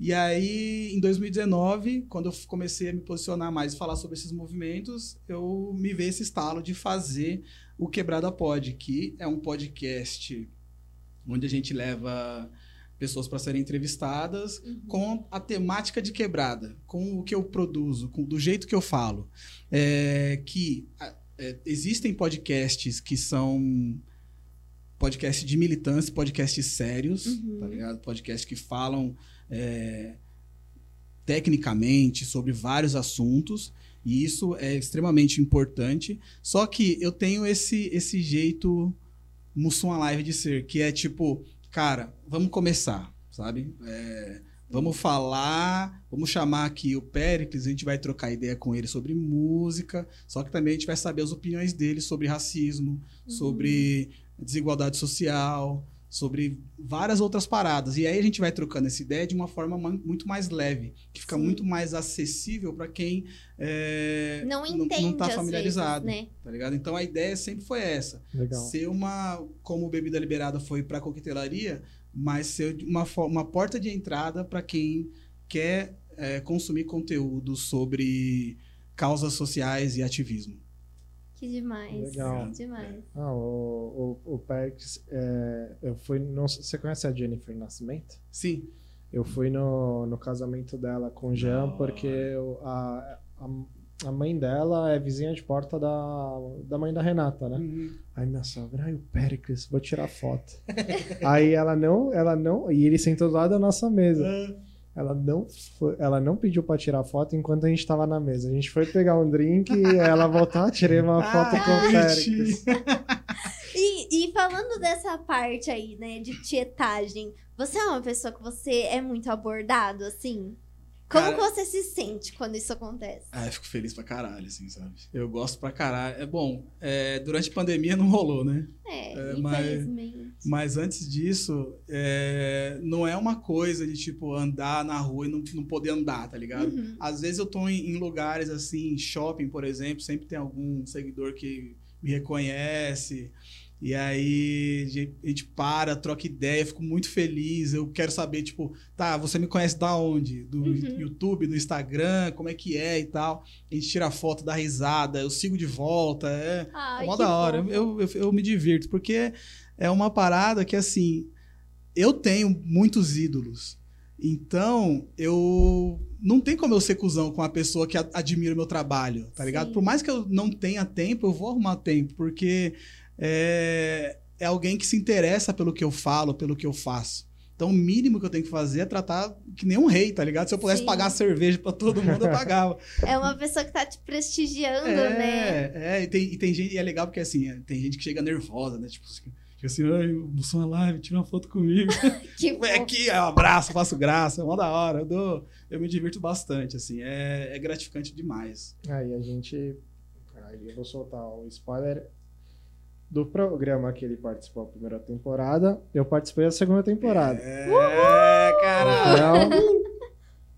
E aí, em 2019, quando eu comecei a me posicionar mais e falar sobre esses movimentos, eu me veio esse estalo de fazer o Quebrada Pod, que é um podcast onde a gente leva pessoas para serem entrevistadas Uhum. com a temática de quebrada, com o que eu produzo, com, do jeito que eu falo. É, que é, existem podcasts que são podcasts de militância, podcasts sérios, Uhum. tá ligado? Podcasts que falam é, tecnicamente sobre vários assuntos. E isso é extremamente importante. Só que eu tenho esse, esse jeito Mussum Live de ser, que é tipo, cara, vamos começar, sabe? É, vamos falar, vamos chamar aqui o Pericles, a gente vai trocar ideia com ele sobre música, só que também a gente vai saber as opiniões dele sobre racismo, sobre desigualdade social, sobre várias outras paradas. E aí a gente vai trocando essa ideia de uma forma ma- muito mais leve, que fica Sim. muito mais acessível para quem é, Não tá às familiarizado, vezes, né? tá ligado? Então a ideia sempre foi essa Legal. ser uma como bebida liberada foi para coquetelaria, mas ser uma, uma porta de entrada para quem quer é, consumir conteúdo sobre causas sociais e ativismo. Que demais. Legal. Demais. Ah, o, o, o Perks, é, eu fui. Não, você conhece a Jennifer Nascimento? Sim. Eu fui no, no casamento dela com o Jean, porque eu- a, a, a mãe dela é vizinha de porta da, da mãe da Renata, né? Aí minha sogra, ai, o Pericles, vou tirar foto. Aí ela não, ela não, e ele sentou do lado da nossa mesa. Ela não, foi, ela não pediu pra tirar foto enquanto a gente tava na mesa. A gente foi pegar um drink e ela voltou, ah, tirei uma foto Ah, com o. Pericles. E, e falando dessa parte aí, né, de tietagem, você é uma pessoa que você é muito abordado, assim? Como Cara- que você se sente quando isso acontece? Ah, eu fico feliz pra caralho, assim, sabe? Eu gosto pra caralho. É bom, é, durante a pandemia não rolou, né? É, É, mas- infelizmente. Mas antes disso, é, não é uma coisa de, tipo, andar na rua e não, não poder andar, tá ligado? Uhum. Às vezes eu tô em, em lugares assim, shopping, por exemplo, sempre tem algum seguidor que me reconhece. E aí a gente- a para, troca ideia, fico muito feliz. Eu quero saber, tipo, tá, você me conhece da onde? Do Uhum. YouTube, do Instagram, como é que é e tal. A gente tira foto, dá risada, eu sigo de volta. É, Ai, é mó da hora. Eu, eu, eu me divirto, porque é uma parada que, assim, eu tenho muitos ídolos. Então, eu. Não tem como eu ser cuzão com uma pessoa que a- admira o meu trabalho, tá ligado? Sim. Por mais que eu não tenha tempo, eu vou arrumar tempo, porque é, é alguém que se interessa pelo que eu falo, pelo que eu faço. Então, o mínimo que eu tenho que fazer é tratar que nem um rei, tá ligado? Se eu pudesse Sim. pagar cerveja pra todo mundo, eu pagava. É uma pessoa que tá te prestigiando, né? É, é, e tem, e tem gente, e é legal porque assim, é, tem gente que chega nervosa, né? Tipo, fica assim, ai, o som live, tira uma foto comigo. Que É aqui, eu abraço, faço graça, é mó da hora, eu dou, eu me divirto bastante, assim, é, é gratificante demais. Aí a gente. Aí eu vou soltar o spoiler do programa que ele participou a primeira temporada. Eu participei da segunda temporada. É, cara. Então,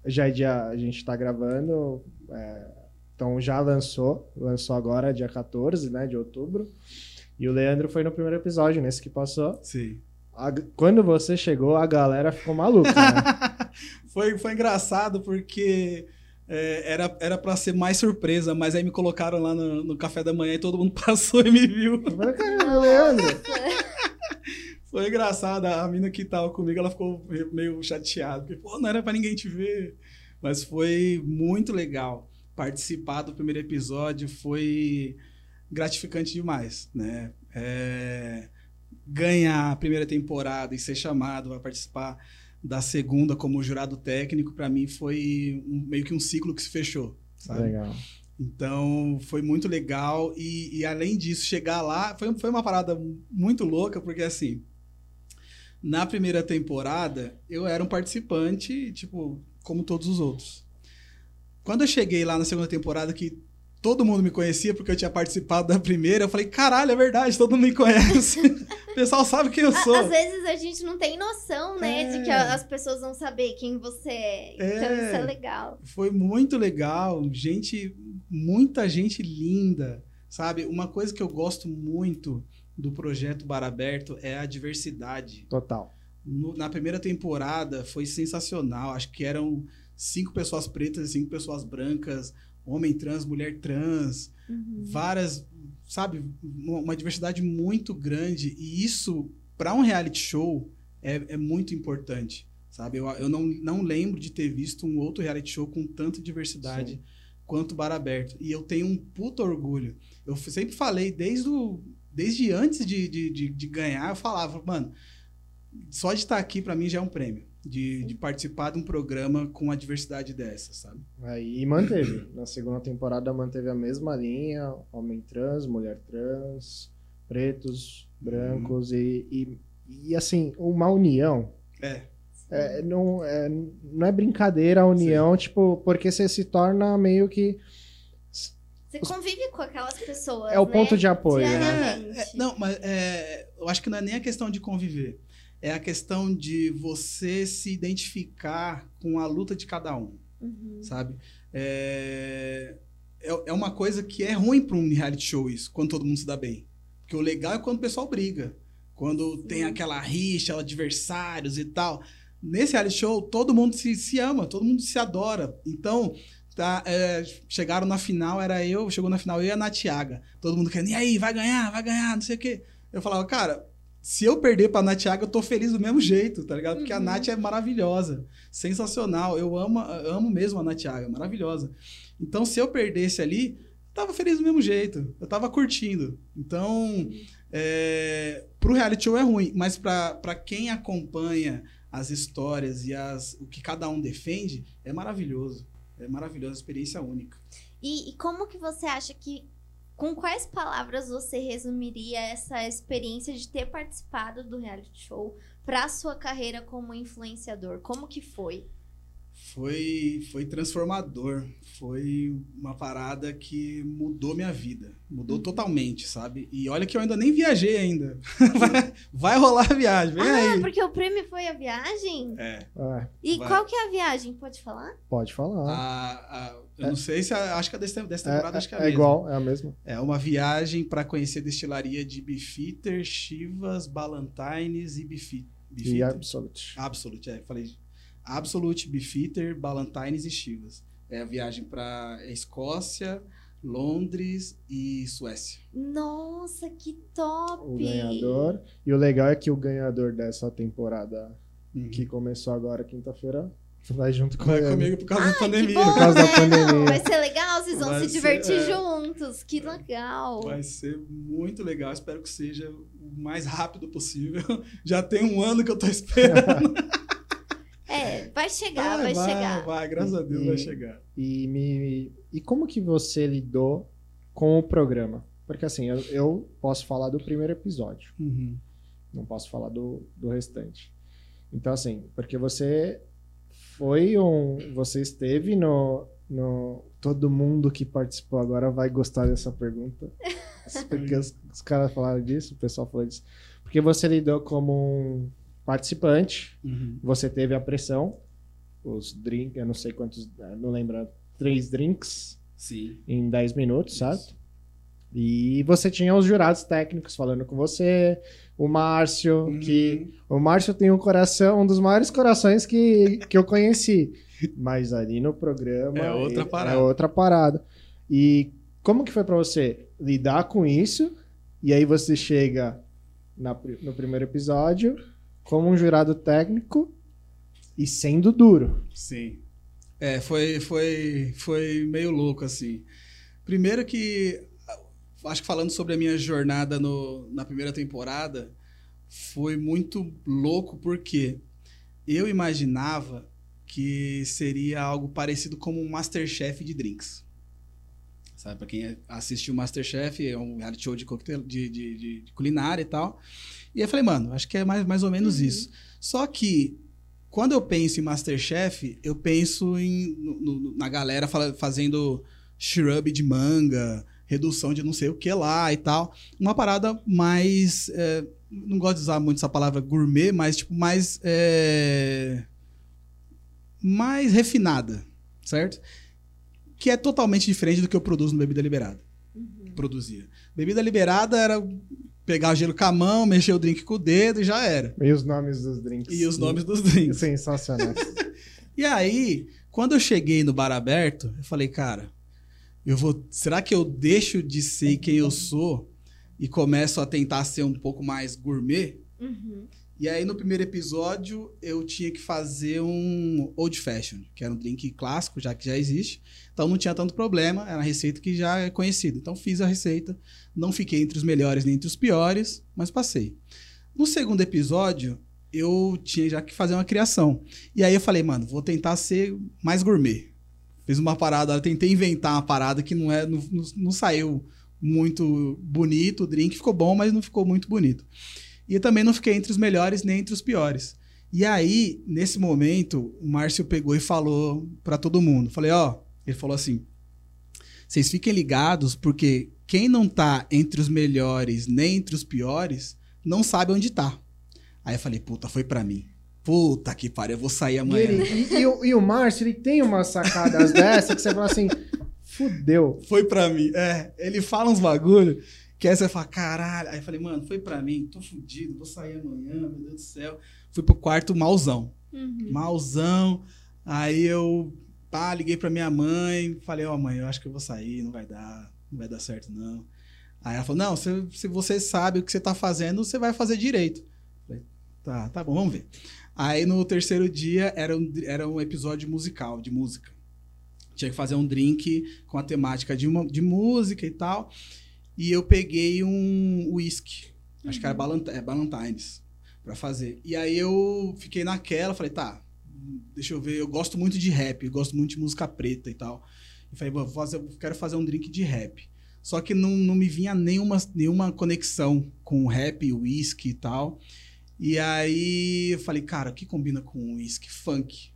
já é dia, a gente tá gravando. é, então já lançou. Lançou agora, dia 14 né, de outubro. E o Leandro foi no primeiro episódio, nesse que passou. Sim. a- quando você chegou, a galera ficou maluca, né? foi, foi engraçado porque é, era, era pra ser mais surpresa, mas aí me colocaram lá no, no café da manhã e todo mundo passou e me viu. Foi engraçado, a mina que tava comigo, ela ficou meio chateada, porque, pô, não era pra ninguém te ver. Mas foi muito legal. Participar do primeiro episódio foi gratificante demais, né? É, ganhar a primeira temporada e ser chamado a participar da segunda como jurado técnico, pra mim foi um- meio que um ciclo que se fechou, sabe? Legal. Então, foi muito legal. E, e além disso, chegar lá foi, foi uma parada muito louca, porque assim, na primeira temporada, eu era um participante, tipo, como todos os outros. Quando eu cheguei lá na segunda temporada, que todo mundo me conhecia, porque eu tinha participado da primeira, eu falei, caralho, é verdade, todo mundo me conhece. o pessoal sabe quem eu sou. Às vezes a gente não tem noção, né, de que É. as pessoas vão saber quem você é. Então É. isso é legal. Foi muito legal, gente, muita gente linda, sabe? Uma coisa que eu gosto muito do projeto Bar Aberto é a diversidade. Total. No- na primeira temporada foi sensacional, acho que eram cinco pessoas pretas e cinco pessoas brancas, homem trans, mulher trans, Uhum. várias, sabe, uma diversidade muito grande e isso para um reality show é, é muito importante, sabe? Eu, eu não, não lembro de ter visto um outro reality show com tanta diversidade Sim. quanto o Bar Aberto e eu tenho um puto orgulho. Eu sempre falei desde o, desde antes de, de, de, de ganhar, eu falava, mano, só de estar aqui para mim já é um prêmio. De, de participar de um programa com uma diversidade dessa, sabe? Aí, e manteve. Na segunda temporada manteve a mesma linha: homem trans, mulher trans, pretos, brancos e, e, e, assim, uma união. É. É, não, é, não é brincadeira a união, tipo, porque você se torna meio que. Você convive com aquelas pessoas. É o né? ponto de apoio, né? É, é, não, mas é, eu acho que não é nem a questão de conviver. É a questão de você se identificar com a luta de cada um, Uhum. sabe? É, é, é uma coisa que é ruim para um reality show isso, quando todo mundo se dá bem. Porque o legal é quando o pessoal briga. Quando tem aquela rixa, adversários e tal. Nesse reality show, todo mundo se, se ama, todo mundo se adora. Então, tá, é, chegaram na final, era eu, chegou na final eu e a Natiaga. Todo mundo querendo, e aí, vai ganhar, vai ganhar, não sei o quê. Eu falava, cara, se eu perder pra Natiaga, eu tô feliz do mesmo jeito, tá ligado? Porque a Uhum. Nath é maravilhosa, sensacional. Eu amo, amo mesmo a Natiaga, maravilhosa. Então, se eu perdesse ali, eu tava feliz do mesmo jeito. Eu tava curtindo. Então, é, pro reality show é ruim, mas pra pra quem acompanha as histórias e as, o que cada um defende, é maravilhoso. É maravilhosa, experiência única. E, e como que você acha que. Com quais palavras você resumiria essa experiência de ter participado do reality show para sua carreira como influenciador? Como que foi? Foi, foi transformador. Foi uma parada que mudou minha vida. Mudou totalmente, sabe? E olha que eu ainda nem viajei ainda. Vai, vai rolar a viagem, vem ah, aí. porque o prêmio foi a viagem? É, É, E Vai. qual que é a viagem? Pode falar? pode falar. a, a- eu não sei se a- acho que a dessa, dessa temporada acho que é a é mesma. igual, é a mesma. É uma viagem para conhecer a destilaria de Beefeater, Chivas, Ballantines e Beefeater. E? Absolute. Absolute, é, falei. Absolute, Beefeater, Ballantines e Chivas. É a viagem para Escócia, Londres e Suécia. Nossa, que top! O ganhador. E o legal é que o ganhador dessa temporada Uhum. que começou agora quinta-feira vai junto com Vai ele. comigo por causa da Que pandemia. bom, causa da pandemia. Vai ser legal, vocês vão Vai se ser, divertir é. juntos. Que legal. Vai ser muito legal. Espero que seja o mais rápido possível. Já tem um ano que eu tô esperando. Vai chegar, vai, vai, chegar. Vai, graças a Deus E- vai chegar. E, me, e como que você lidou com o programa? Porque assim, eu, eu posso falar do primeiro episódio, Uhum. não posso falar do, do restante. Então assim, porque você foi um... Você esteve no... no todo mundo que participou agora vai gostar dessa pergunta. Porque os, os caras falaram disso, o pessoal falou disso. Porque você lidou como um participante, Uhum. você teve a pressão, os drinks, eu não sei quantos, não lembro, três drinks Sim. em 10 minutos, Isso. certo? E você tinha os jurados técnicos falando com você, o Márcio, Uhum. que o Márcio tem um coração, um dos maiores corações que, que eu conheci. Mas ali no programa É outra ele- parada. É outra parada. E como que foi pra você lidar com isso? E aí você chega na no primeiro episódio como um jurado técnico e sendo duro. Sim. É, foi, foi, foi meio louco, assim. Primeiro que, acho que falando sobre a minha jornada no, na primeira temporada, foi muito louco porque eu imaginava que seria algo parecido como um Masterchef de drinks. Sabe, pra quem assistiu Masterchef, é um reality show de, coquetel, de, de, de- de culinária e tal. E eu falei, mano, acho que é mais, mais ou menos Uhum. isso. Só que quando eu penso em Masterchef, eu penso em, no- no- na galera fazendo shrub de manga, redução de não sei o que lá e tal. Uma parada mais. é, não gosto de usar muito essa palavra gourmet, mas tipo, mais. é, mais refinada, certo? Que é totalmente diferente do que eu produzo no Bebida Liberada. Produzia. Bebida Liberada era pegar o gelo com a mão, mexer o drink com o dedo e já era. E os nomes dos drinks. E os nomes dos drinks. Sensacionais. E aí, quando eu cheguei no bar aberto, eu falei, cara, eu vou. Será que eu deixo de ser quem eu sou e começo a tentar ser um pouco mais gourmet? Uhum. E aí, no primeiro episódio, eu tinha que fazer um Old Fashion, que era um drink clássico, já que já existe. Então não tinha tanto problema, era uma receita que já é conhecida. Então fiz a receita, não fiquei entre os melhores nem entre os piores, mas passei. No segundo episódio, eu tinha já que fazer uma criação. E aí eu falei, mano, vou tentar ser mais gourmet. Fiz uma parada, tentei inventar uma parada que não, é, não, não, saiu muito bonito, o drink ficou bom, mas não ficou muito bonito. E também não fiquei entre os melhores nem entre os piores. E aí, nesse momento, o Márcio pegou e falou pra todo mundo. Falei, ó, ele falou assim: vocês fiquem ligados, porque quem não tá entre os melhores nem entre os piores, não sabe onde tá. Aí eu falei, puta, foi pra mim. Puta que pariu, eu vou sair E, amanhã. ele- e- e o, e o Márcio, ele tem umas sacadas dessa que você fala assim, fudeu. Foi pra mim. É, ele fala uns bagulho que aí você fala, caralho. Aí eu falei, mano, foi pra mim, tô fudido, vou sair amanhã, meu Deus do céu. Fui pro quarto malzão. Uhum. Malzão. Aí eu, pá, liguei pra minha mãe, falei, ó, mãe, eu acho que eu vou sair, não vai dar, não vai dar certo, não. Aí ela falou, não, se, se você sabe o que você tá fazendo, você vai fazer direito. Falei, tá, tá bom, vamos ver. Aí no terceiro dia era um, era um episódio musical, de música. Tinha que fazer um drink com a temática de, uma, de música e tal. E eu peguei um whisky. Acho que era Balant é, Ballantines pra fazer. E aí eu fiquei naquela, falei, tá, deixa eu ver, eu gosto muito de rap, gosto muito de música preta e tal. E falei, vou fazer, eu quero fazer um drink de rap. Só que não, não me vinha nenhuma, nenhuma conexão com rap, whisky e tal. E aí eu falei, cara, o que combina com whisky? Funk.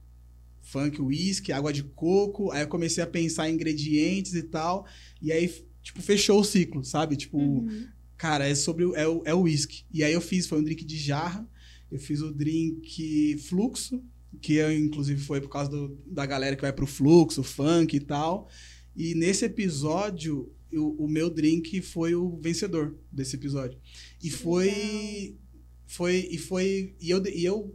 Funk, whisky, água de coco. Aí eu comecei a pensar em ingredientes e tal. E aí, tipo, fechou o ciclo, sabe? Tipo, Uhum. Cara, é sobre o, é o, é o whisky. E aí eu fiz, foi um drink de jarra. Eu fiz o drink fluxo, que eu, inclusive foi por causa do- da galera que vai pro fluxo, funk e tal. E nesse episódio, eu- o meu drink foi o vencedor desse episódio. E foi. Foi. E foi. E eu, e eu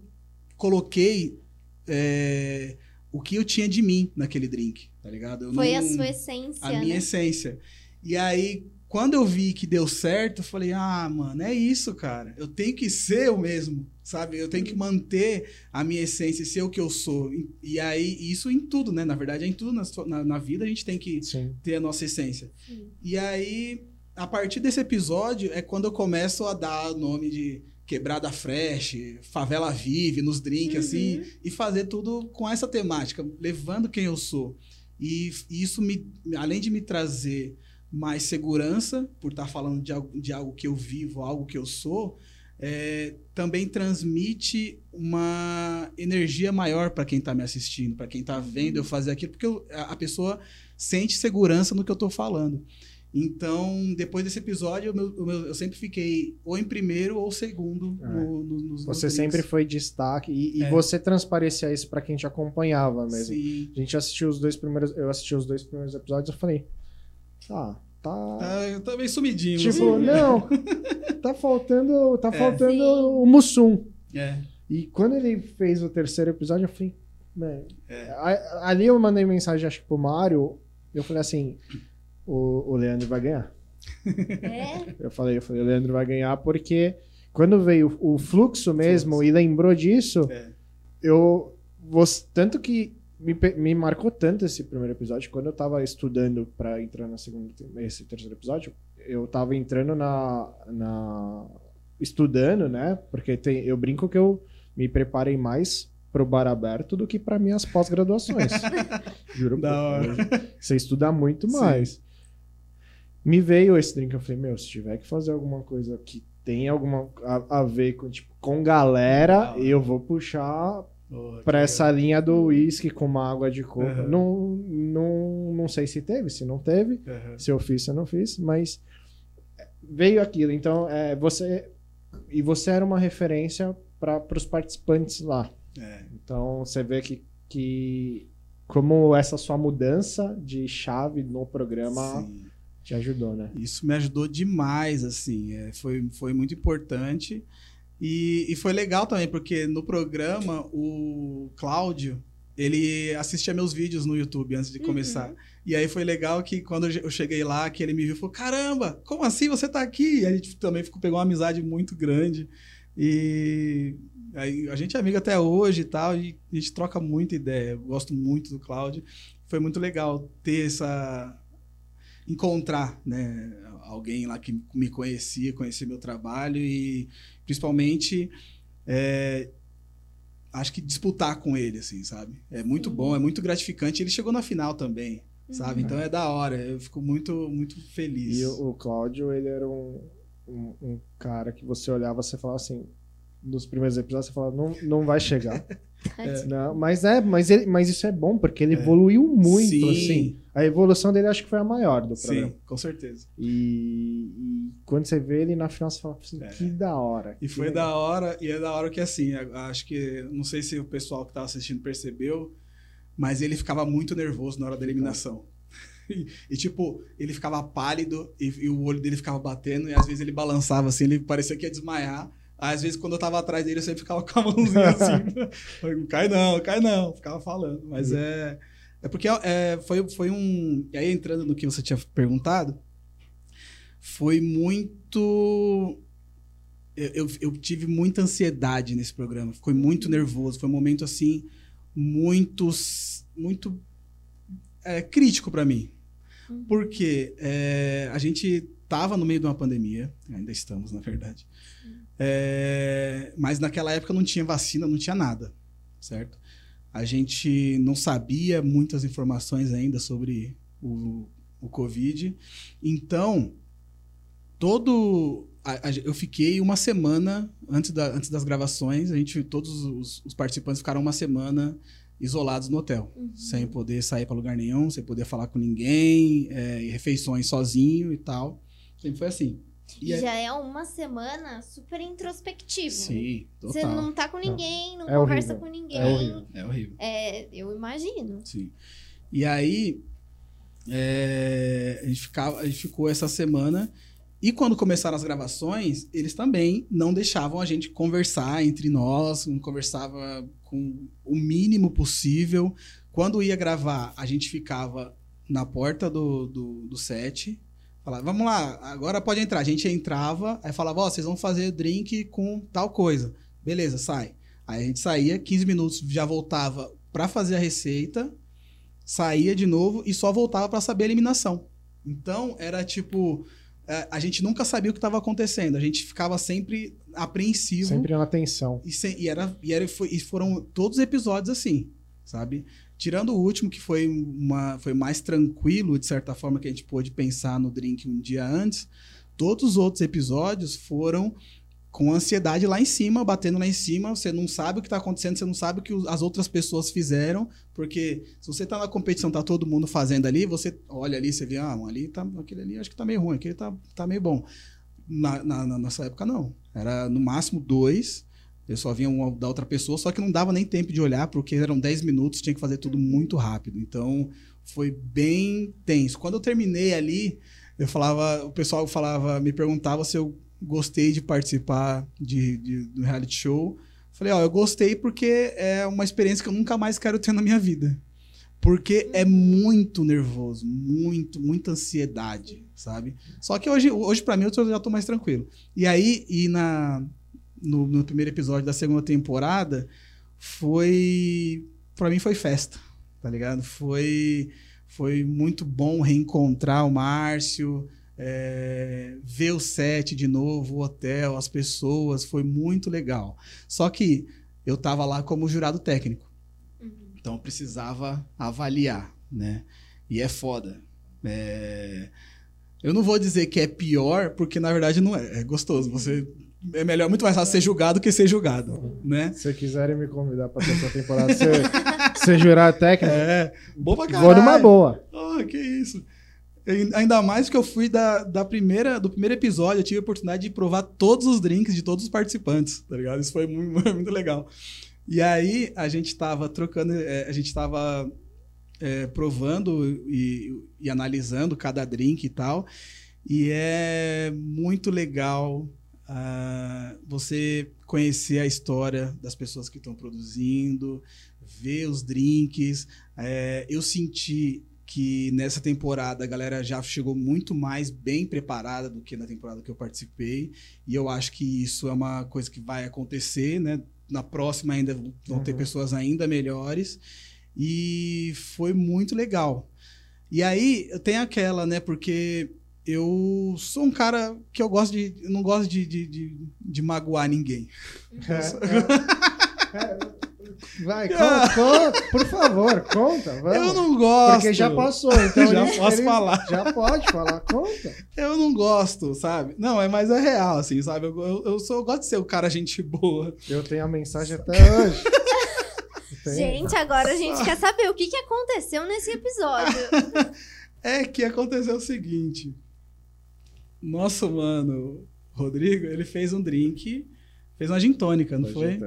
coloquei é, o que eu tinha de mim naquele drink, tá ligado? Eu Foi a não- sua essência, a né? minha essência. E aí, quando eu vi que deu certo, eu falei, ah, mano, é isso, cara. Eu tenho que ser o mesmo, sabe? Eu tenho que manter a minha essência e ser o que eu sou. E, e aí, isso em tudo, né? Na verdade, é em tudo na, na, na vida a gente tem que Sim. ter a nossa essência. Sim. E aí, a partir desse episódio, é quando eu começo a dar o nome de Quebrada Fresh, Favela Vive, nos drinks, Uhum. assim, e fazer tudo com essa temática, levando quem eu sou. E isso, me, além de me trazer mais segurança, por estar falando de algo, de algo que eu vivo, algo que eu sou, é, também transmite uma energia maior para quem está me assistindo, para quem está vendo eu fazer aquilo, porque eu- a pessoa sente segurança no que eu estou falando. Então, depois desse episódio, o meu- eu sempre fiquei ou em primeiro ou segundo É. no- no- nos nos Você drinks. sempre foi destaque e, e É. você transparecia isso pra quem te acompanhava mesmo. Sim. A gente assistiu os dois primeiros, eu assisti os dois primeiros episódios, eu falei, tá, tá, É, tá meio sumidinho. Tipo, assim. não, tá faltando, tá É. faltando Sim. o Mussum. É. E quando ele fez o terceiro episódio, eu falei, "Man", É. a- ali eu mandei mensagem, acho que pro Mário, eu falei assim, o, o Leandro vai ganhar. É? Eu falei, eu falei, o Leandro vai ganhar porque quando veio o fluxo mesmo e lembrou disso, É. eu tanto que me, me marcou tanto esse primeiro episódio quando eu tava estudando pra entrar na segunda esse terceiro episódio eu tava entrando na, na estudando né? Porque tem, eu brinco que eu me preparei mais pro bar aberto do que para minhas pós-graduações. Juro por- você estuda muito Sim. mais. Me veio esse drink eu falei meu se tiver que fazer alguma coisa que tem alguma a, a ver com tipo com galera eu vou puxar Legal. essa linha do uísque com uma água de coco. Uhum. Não, não, não sei se teve, se não teve, Aham. se eu fiz, se eu não fiz, mas veio aquilo. Então, é, você. E você era uma referência para os participantes lá. É. Então, você vê que, que como essa sua mudança de chave no programa Sim. te ajudou, né? Isso me ajudou demais, assim. é, foi, foi muito importante. E, e foi legal também, porque no programa, o Cláudio, ele assistia meus vídeos no YouTube antes de Uhum. começar. E aí foi legal que quando eu cheguei lá, que ele me viu e falou: Caramba, como assim você tá aqui? E a gente também ficou, pegou uma amizade muito grande. E aí, a gente é amigo até hoje e tal, e a gente troca muita ideia. Eu gosto muito do Cláudio. Foi muito legal ter essa. encontrar, né? Alguém lá que me conhecia, conhecia meu trabalho e principalmente. é, acho que disputar com ele, assim, sabe? É muito Sim. bom, é muito gratificante. Ele chegou na final também, sabe? Uhum. Então é da hora. Eu fico muito, muito feliz. E o, o Cláudio, ele era um, um, um cara que você olhava e você falava assim. Nos primeiros episódios, você falava, não, não vai chegar. É. Não, mas é, mas, ele, mas isso é bom, porque ele É. evoluiu muito, Sim. assim. A evolução dele acho que foi a maior do programa. Sim, com certeza. E, e quando você vê ele na final, você fala assim, É. que da hora. E foi legal. da hora, e é da hora que assim, acho que, não sei se o pessoal que tava assistindo percebeu, mas ele ficava muito nervoso na hora da eliminação. E, e, tipo, ele ficava pálido e, e o olho dele ficava batendo, e às vezes ele balançava assim, ele parecia que ia desmaiar. Aí, às vezes, quando eu tava atrás dele, eu sempre ficava com a mãozinha assim. não cai não, cai não. Ficava falando. Mas é. É porque é, foi, foi um. E aí, entrando no que você tinha perguntado, foi muito. Eu, eu, eu tive muita ansiedade nesse programa. Foi muito nervoso. Foi um momento assim, muito. Muito é, crítico para mim. Uhum. Porque é, a gente tava no meio de uma pandemia, ainda estamos, na verdade. É, mas naquela época não tinha vacina, não tinha nada, certo? A gente não sabia muitas informações ainda sobre o, o Covid. Então, todo. a- a- eu fiquei uma semana antes, da, antes das gravações, a gente, todos os, os participantes ficaram uma semana isolados no hotel, Uhum. sem poder sair para lugar nenhum, sem poder falar com ninguém, é, refeições sozinho e tal. Sempre foi assim. E aí- já é uma semana super introspectivo. Sim, Você total. não tá com ninguém, não É conversa horrível. com ninguém. É horrível. É horrível. É, eu imagino. Sim. E aí, é, a, gente ficava, a gente ficou essa semana. E quando começaram as gravações, eles também não deixavam a gente conversar entre nós, não conversava com o mínimo possível. Quando ia gravar, a gente ficava na porta do, do, do set, falava, vamos lá, agora pode entrar. A gente entrava, aí falava, ó, vocês vão fazer drink com tal coisa. Beleza, sai. Aí a gente saía, 15 minutos, já voltava pra fazer a receita, saía de novo e só voltava pra saber a eliminação. Então, era tipo. é, A gente nunca sabia o que estava acontecendo. A gente ficava sempre apreensivo. Sempre na atenção. E, sem- e era, e, era, e foram todos os episódios assim, sabe? Tirando o último, que foi, uma, foi mais tranquilo, de certa forma, que a gente pôde pensar no drink um dia antes, todos os outros episódios foram com ansiedade lá em cima, batendo lá em cima. Você não sabe o que está acontecendo, você não sabe o que as outras pessoas fizeram, porque se você tá na competição, tá todo mundo fazendo ali, você olha ali, você vê, ah, ali tá, aquele ali acho que tá meio ruim, aquele tá, tá meio bom. Na, na, na nossa época, não. Era no máximo dois. Eu só vinha uma da outra pessoa, só que não dava nem tempo de olhar, porque eram 10 minutos, tinha que fazer tudo muito rápido. Então, foi bem tenso. Quando eu terminei ali, eu falava, o pessoal falava, me perguntava se eu gostei de participar de, de, do reality show. Falei, ó, eu gostei porque é uma experiência que eu nunca mais quero ter na minha vida. Porque é muito nervoso, muito, muita ansiedade, sabe? Só que hoje, hoje para mim, eu já tô mais tranquilo. E aí, e na, no, no primeiro episódio da segunda temporada, foi. para mim foi festa, tá ligado? Foi, foi muito bom reencontrar o Márcio, é, ver o set de novo, o hotel, as pessoas, foi muito legal. Só que eu tava lá como jurado técnico. Então eu precisava avaliar, né? E é foda. É... Eu não vou dizer que é pior, porque na verdade não é. É gostoso. Você é melhor, muito mais fácil ser julgado que ser julgado, né? Se quiserem me convidar para terceira temporada, ser, ser jurado técnico, É, boa pra caralho. vou numa boa. Oh, que isso. Ainda mais que eu fui da, da primeira, do primeiro episódio, eu tive a oportunidade de provar todos os drinks de todos os participantes, tá ligado? Isso foi muito, muito legal. E aí a gente tava trocando, é, a gente tava é, provando e, e analisando cada drink e tal. E é muito legal ah, você conhecer a história das pessoas que estão produzindo, ver os drinks. É, eu senti que nessa temporada a galera já chegou muito mais bem preparada do que na temporada que eu participei. E eu acho que isso é uma coisa que vai acontecer, né? Na próxima ainda vão ter Uhum. pessoas ainda melhores. E foi muito legal. E aí eu tenho aquela, né? Porque eu sou um cara que eu gosto de. Eu não gosto de, de, de, de magoar ninguém. É, é, é, vai, conta, conta, por favor, conta. Vamos. Eu não gosto. Porque já passou, então Já eles- posso eles- falar. Já pode falar, conta. Eu não gosto, sabe? Não, é mais é real, assim, sabe? Eu, eu, eu sou, eu gosto de ser o cara gente boa. Eu tenho a mensagem até hoje. Tem. Gente, agora a gente quer saber o que, que aconteceu nesse episódio. É que aconteceu o seguinte. Nosso mano, Rodrigo, ele fez um drink, fez uma gin tônica, não foi?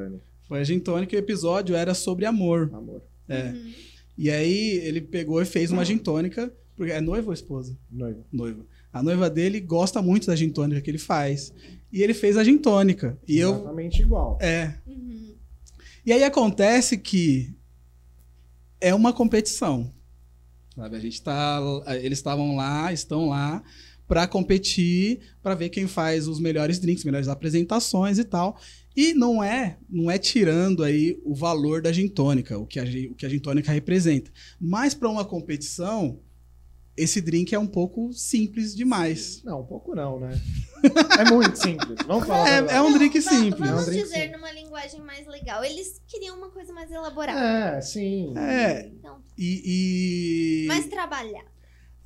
Foi a gin tônica e o episódio era sobre amor. Amor. É. Uhum. E aí ele pegou e fez uma gin tônica, porque é noiva ou esposa? Noiva. Noiva. A noiva dele gosta muito da gin tônica que ele faz. E ele fez a gin tônica. E eu. Exatamente igual. É. Uhum. E aí acontece que é uma competição. Sabe? A gente tá. Eles estavam lá, estão lá para competir, para ver quem faz os melhores drinks, melhores apresentações e tal. E não é, não é tirando aí o valor da gin tônica, o que a, gin- o que a gin tônica representa. Mas para uma competição, esse drink é um pouco simples demais. Não, um pouco não, né? É muito simples. Vamos falar. É, é um drink va- simples. Vamos É um drink dizer simples. numa linguagem mais legal. Eles queriam uma coisa mais elaborada. É, sim. É, Então, e, e... mais trabalhada.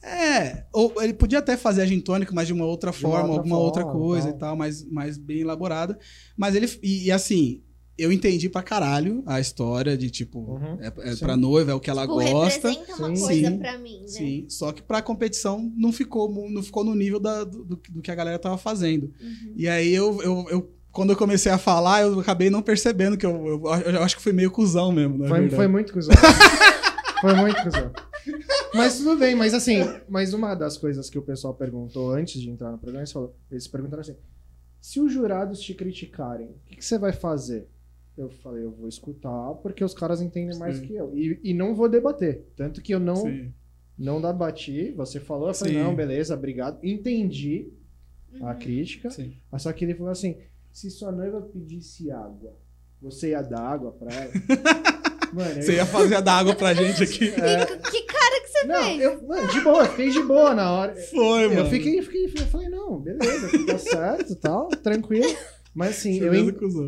É, ou ele podia até fazer a gin tônica, mas de uma outra uma forma, outra alguma outra forma, coisa tal. e tal, mais, mais bem elaborada. Mas ele. E, e assim, eu entendi pra caralho a história de tipo, Uhum, é, é sim. pra noiva, é o que ela tipo, gosta. representa uma Sim. coisa Sim. pra mim, né? Sim, só que pra competição não ficou, não ficou no nível da- do, do- que a galera tava fazendo. Uhum. E aí eu, eu, eu- quando eu comecei a falar, eu acabei não percebendo que eu, eu, eu acho que fui meio cuzão mesmo, na Foi, foi muito cuzão. foi muito cuzão. Mas tudo bem, mas assim, mas uma das coisas que o pessoal perguntou antes de entrar no programa, eles, falou, eles perguntaram assim: se os jurados te criticarem, o que, que você vai fazer? Eu falei, eu vou escutar, porque os caras entendem mais Sim. que eu. E, e não vou debater. Tanto que eu não, Sim. não debati. Você falou, eu falei, Sim. não, beleza, obrigado. Entendi a Uhum. crítica. Sim. Mas só que ele falou assim: se sua noiva pedisse água, você ia dar água pra ela? Mano, eu- Você ia fazer a da água pra gente aqui. É. Que, cara que você Não, fez? eu, mano, de boa, eu fiquei de boa na hora. Foi, mano. Eu fiquei, fiquei, eu falei, não, beleza, tá certo, tal, tranquilo. Mas assim, eu,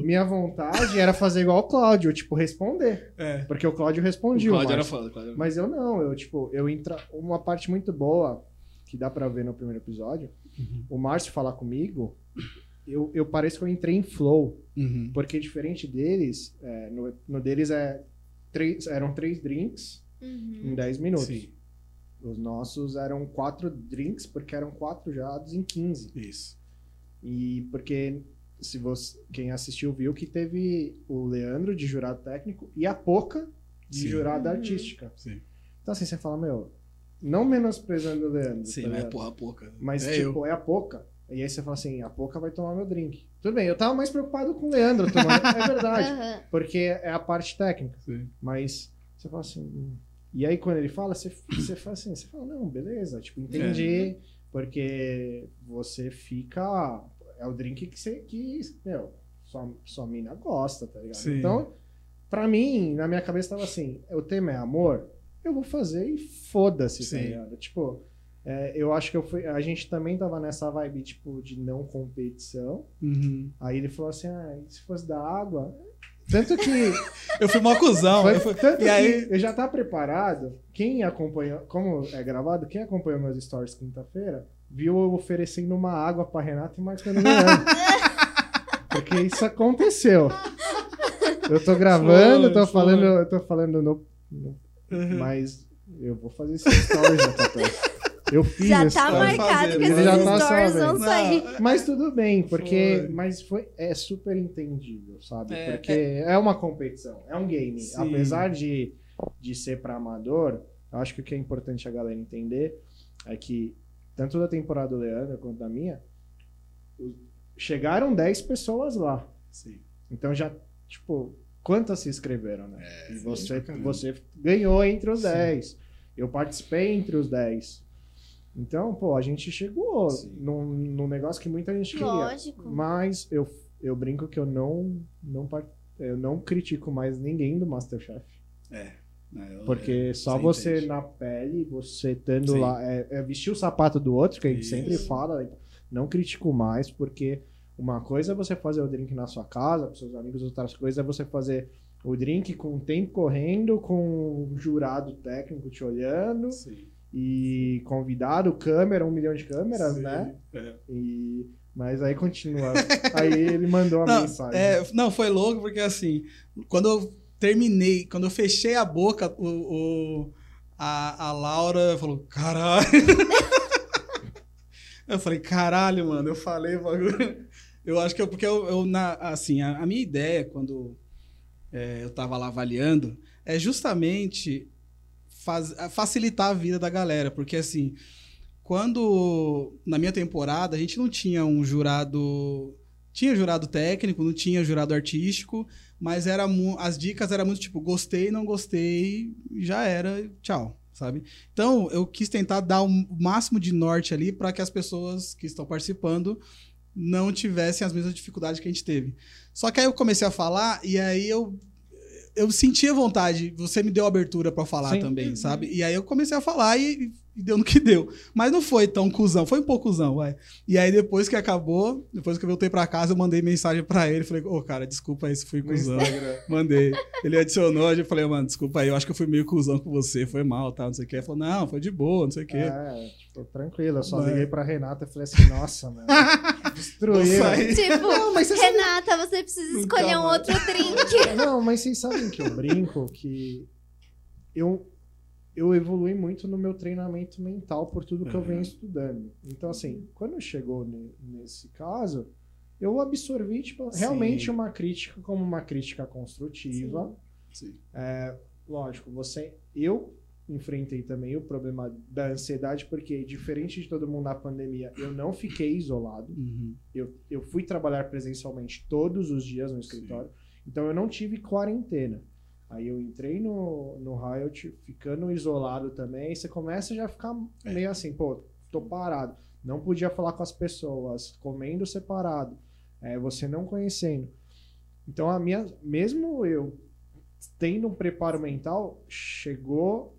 minha vontade era fazer igual o Cláudio, tipo, responder. É. Porque o Cláudio respondia. o Cláudio era Márcio. foda, Cláudio era Mas eu não, eu, tipo, eu entra. Uma parte muito boa que dá pra ver no primeiro episódio, Uhum. o Márcio falar comigo, eu, eu pareço que eu entrei em flow. Uhum. Porque diferente deles, é, no, no deles é três, eram três drinks em Uhum. 10 minutos. Sim, Os nossos eram quatro drinks, porque eram quatro jurados em 15. isso. E porque se você, quem assistiu viu que teve o Leandro de jurado técnico e a Poca de Sim. jurada Uhum. artística. Sim. Então assim, você fala, meu, não menosprezando o Leandro. Sim, tá mas é porra pouca. Mas, é tipo, é a Poca. E aí você fala assim, a Poca vai tomar meu drink. Tudo bem, eu tava mais preocupado com o Leandro tomando. é verdade. Aham. Porque é a parte técnica. Sim. Mas você fala assim. hum. E aí quando ele fala, você, você fala assim, você fala, não, beleza, tipo, entendi. Porque você fica. É o drink que você. Que, meu, sua, sua mina gosta, tá ligado? Sim. Então, pra mim, na minha cabeça tava assim, o tema é amor, eu vou fazer e foda-se, tá ligado? Tipo. É, eu acho que eu fui. A gente também tava nessa vibe, tipo, de não competição. Uhum. Aí ele falou assim: ah, se fosse da água. Tanto que. Eu fui mó cuzão. Foi- eu fui- tanto E aí. que eu já tá preparado. Quem acompanhou, como é gravado, quem acompanhou meus stories quinta-feira, viu eu oferecendo uma água pra Renata e marcando Leandro. Porque isso aconteceu. Eu tô gravando, Foi, tô foi. falando, eu tô falando no, no- Uhum. mas eu vou fazer esse stories já. Eu fiz Já tá marcado que esses já tá stories vão sair. Mas tudo bem, porque. Foi. Mas foi, é super entendível, sabe? É, porque é... uma competição, é um game. Sim. Apesar de, de ser pra amador, eu acho que o que é importante a galera entender é que, tanto da temporada do Leandro quanto da minha, chegaram 10 pessoas lá. Sim. Então já, tipo, quantas se inscreveram, né? e sim, você, você ganhou entre os Sim. 10. Eu participei entre os 10. Então, pô, a gente chegou Sim. num, num negócio que muita gente queria. Lógico. Mas eu, eu brinco que eu não, não, eu não critico mais ninguém do Masterchef. Não, eu- Porque só você entende. na pele, você estando Sim. lá, é, é vestir o sapato do outro, que a gente Isso. sempre fala, não critico mais, porque uma coisa é você fazer o drink na sua casa, com seus amigos, outras coisas é você fazer o drink com o tempo correndo, com um jurado técnico te olhando, Sim. E convidado, câmera, um milhão de câmeras, Sim. né? É. E... Mas aí continua. aí ele mandou a Não, mensagem. é, não, foi louco porque assim, quando eu terminei, quando eu fechei a boca, o, o- a, a Laura falou, caralho. eu falei, caralho, mano, eu falei o bagulho. Eu acho que é porque eu, eu, na, assim, a, a minha ideia quando é, eu tava lá avaliando é justamente faz- facilitar a vida da galera, porque assim, quando na minha temporada a gente não tinha um jurado tinha jurado técnico, não tinha jurado artístico, mas era as dicas eram muito tipo, gostei, não gostei, já era, tchau, sabe? Então, eu quis tentar dar o máximo de norte ali para que as pessoas que estão participando não tivessem as mesmas dificuldades que a gente teve. Só que aí eu comecei a falar e aí eu eu sentia vontade, você me deu abertura para falar Sim. também, Uhum. sabe? E aí eu comecei a falar e, e deu no que deu. Mas não foi tão cuzão, foi um pouco cuzão, vai. E aí depois que acabou, depois que eu voltei pra casa, eu mandei mensagem pra ele, falei, ô cara, desculpa aí se fui cuzão. Mandei. Ele adicionou, eu falei, mano, desculpa aí, eu acho que eu fui meio cuzão com você, foi mal, tá, não sei o que. Ele falou, não, foi de boa, não sei o que. É, tipo, tranquilo. Eu só Mas- liguei pra Renata e falei assim, nossa, mano. Sair. Tipo, Não, mas você sabe- Renata, você precisa Nunca escolher um mais. outro drink. Não, mas vocês sabem que eu brinco que eu, eu evolui muito no meu treinamento mental por tudo que eu venho Uhum. estudando. Então, assim, quando chegou ne- nesse caso, eu absorvi, tipo, Sim. realmente uma crítica como uma crítica construtiva. Sim. Lógico, você. Eu enfrentei também o problema da ansiedade, porque, diferente de todo mundo na pandemia, eu não fiquei isolado. Uhum. Eu, eu fui trabalhar presencialmente todos os dias no escritório, então eu não tive quarentena. Aí eu entrei no, no Riot, ficando isolado também, e você começa já a ficar É. meio assim, pô, tô parado. Não podia falar com as pessoas, comendo separado, é, você não conhecendo. Então a minha, mesmo eu tendo um preparo mental, chegou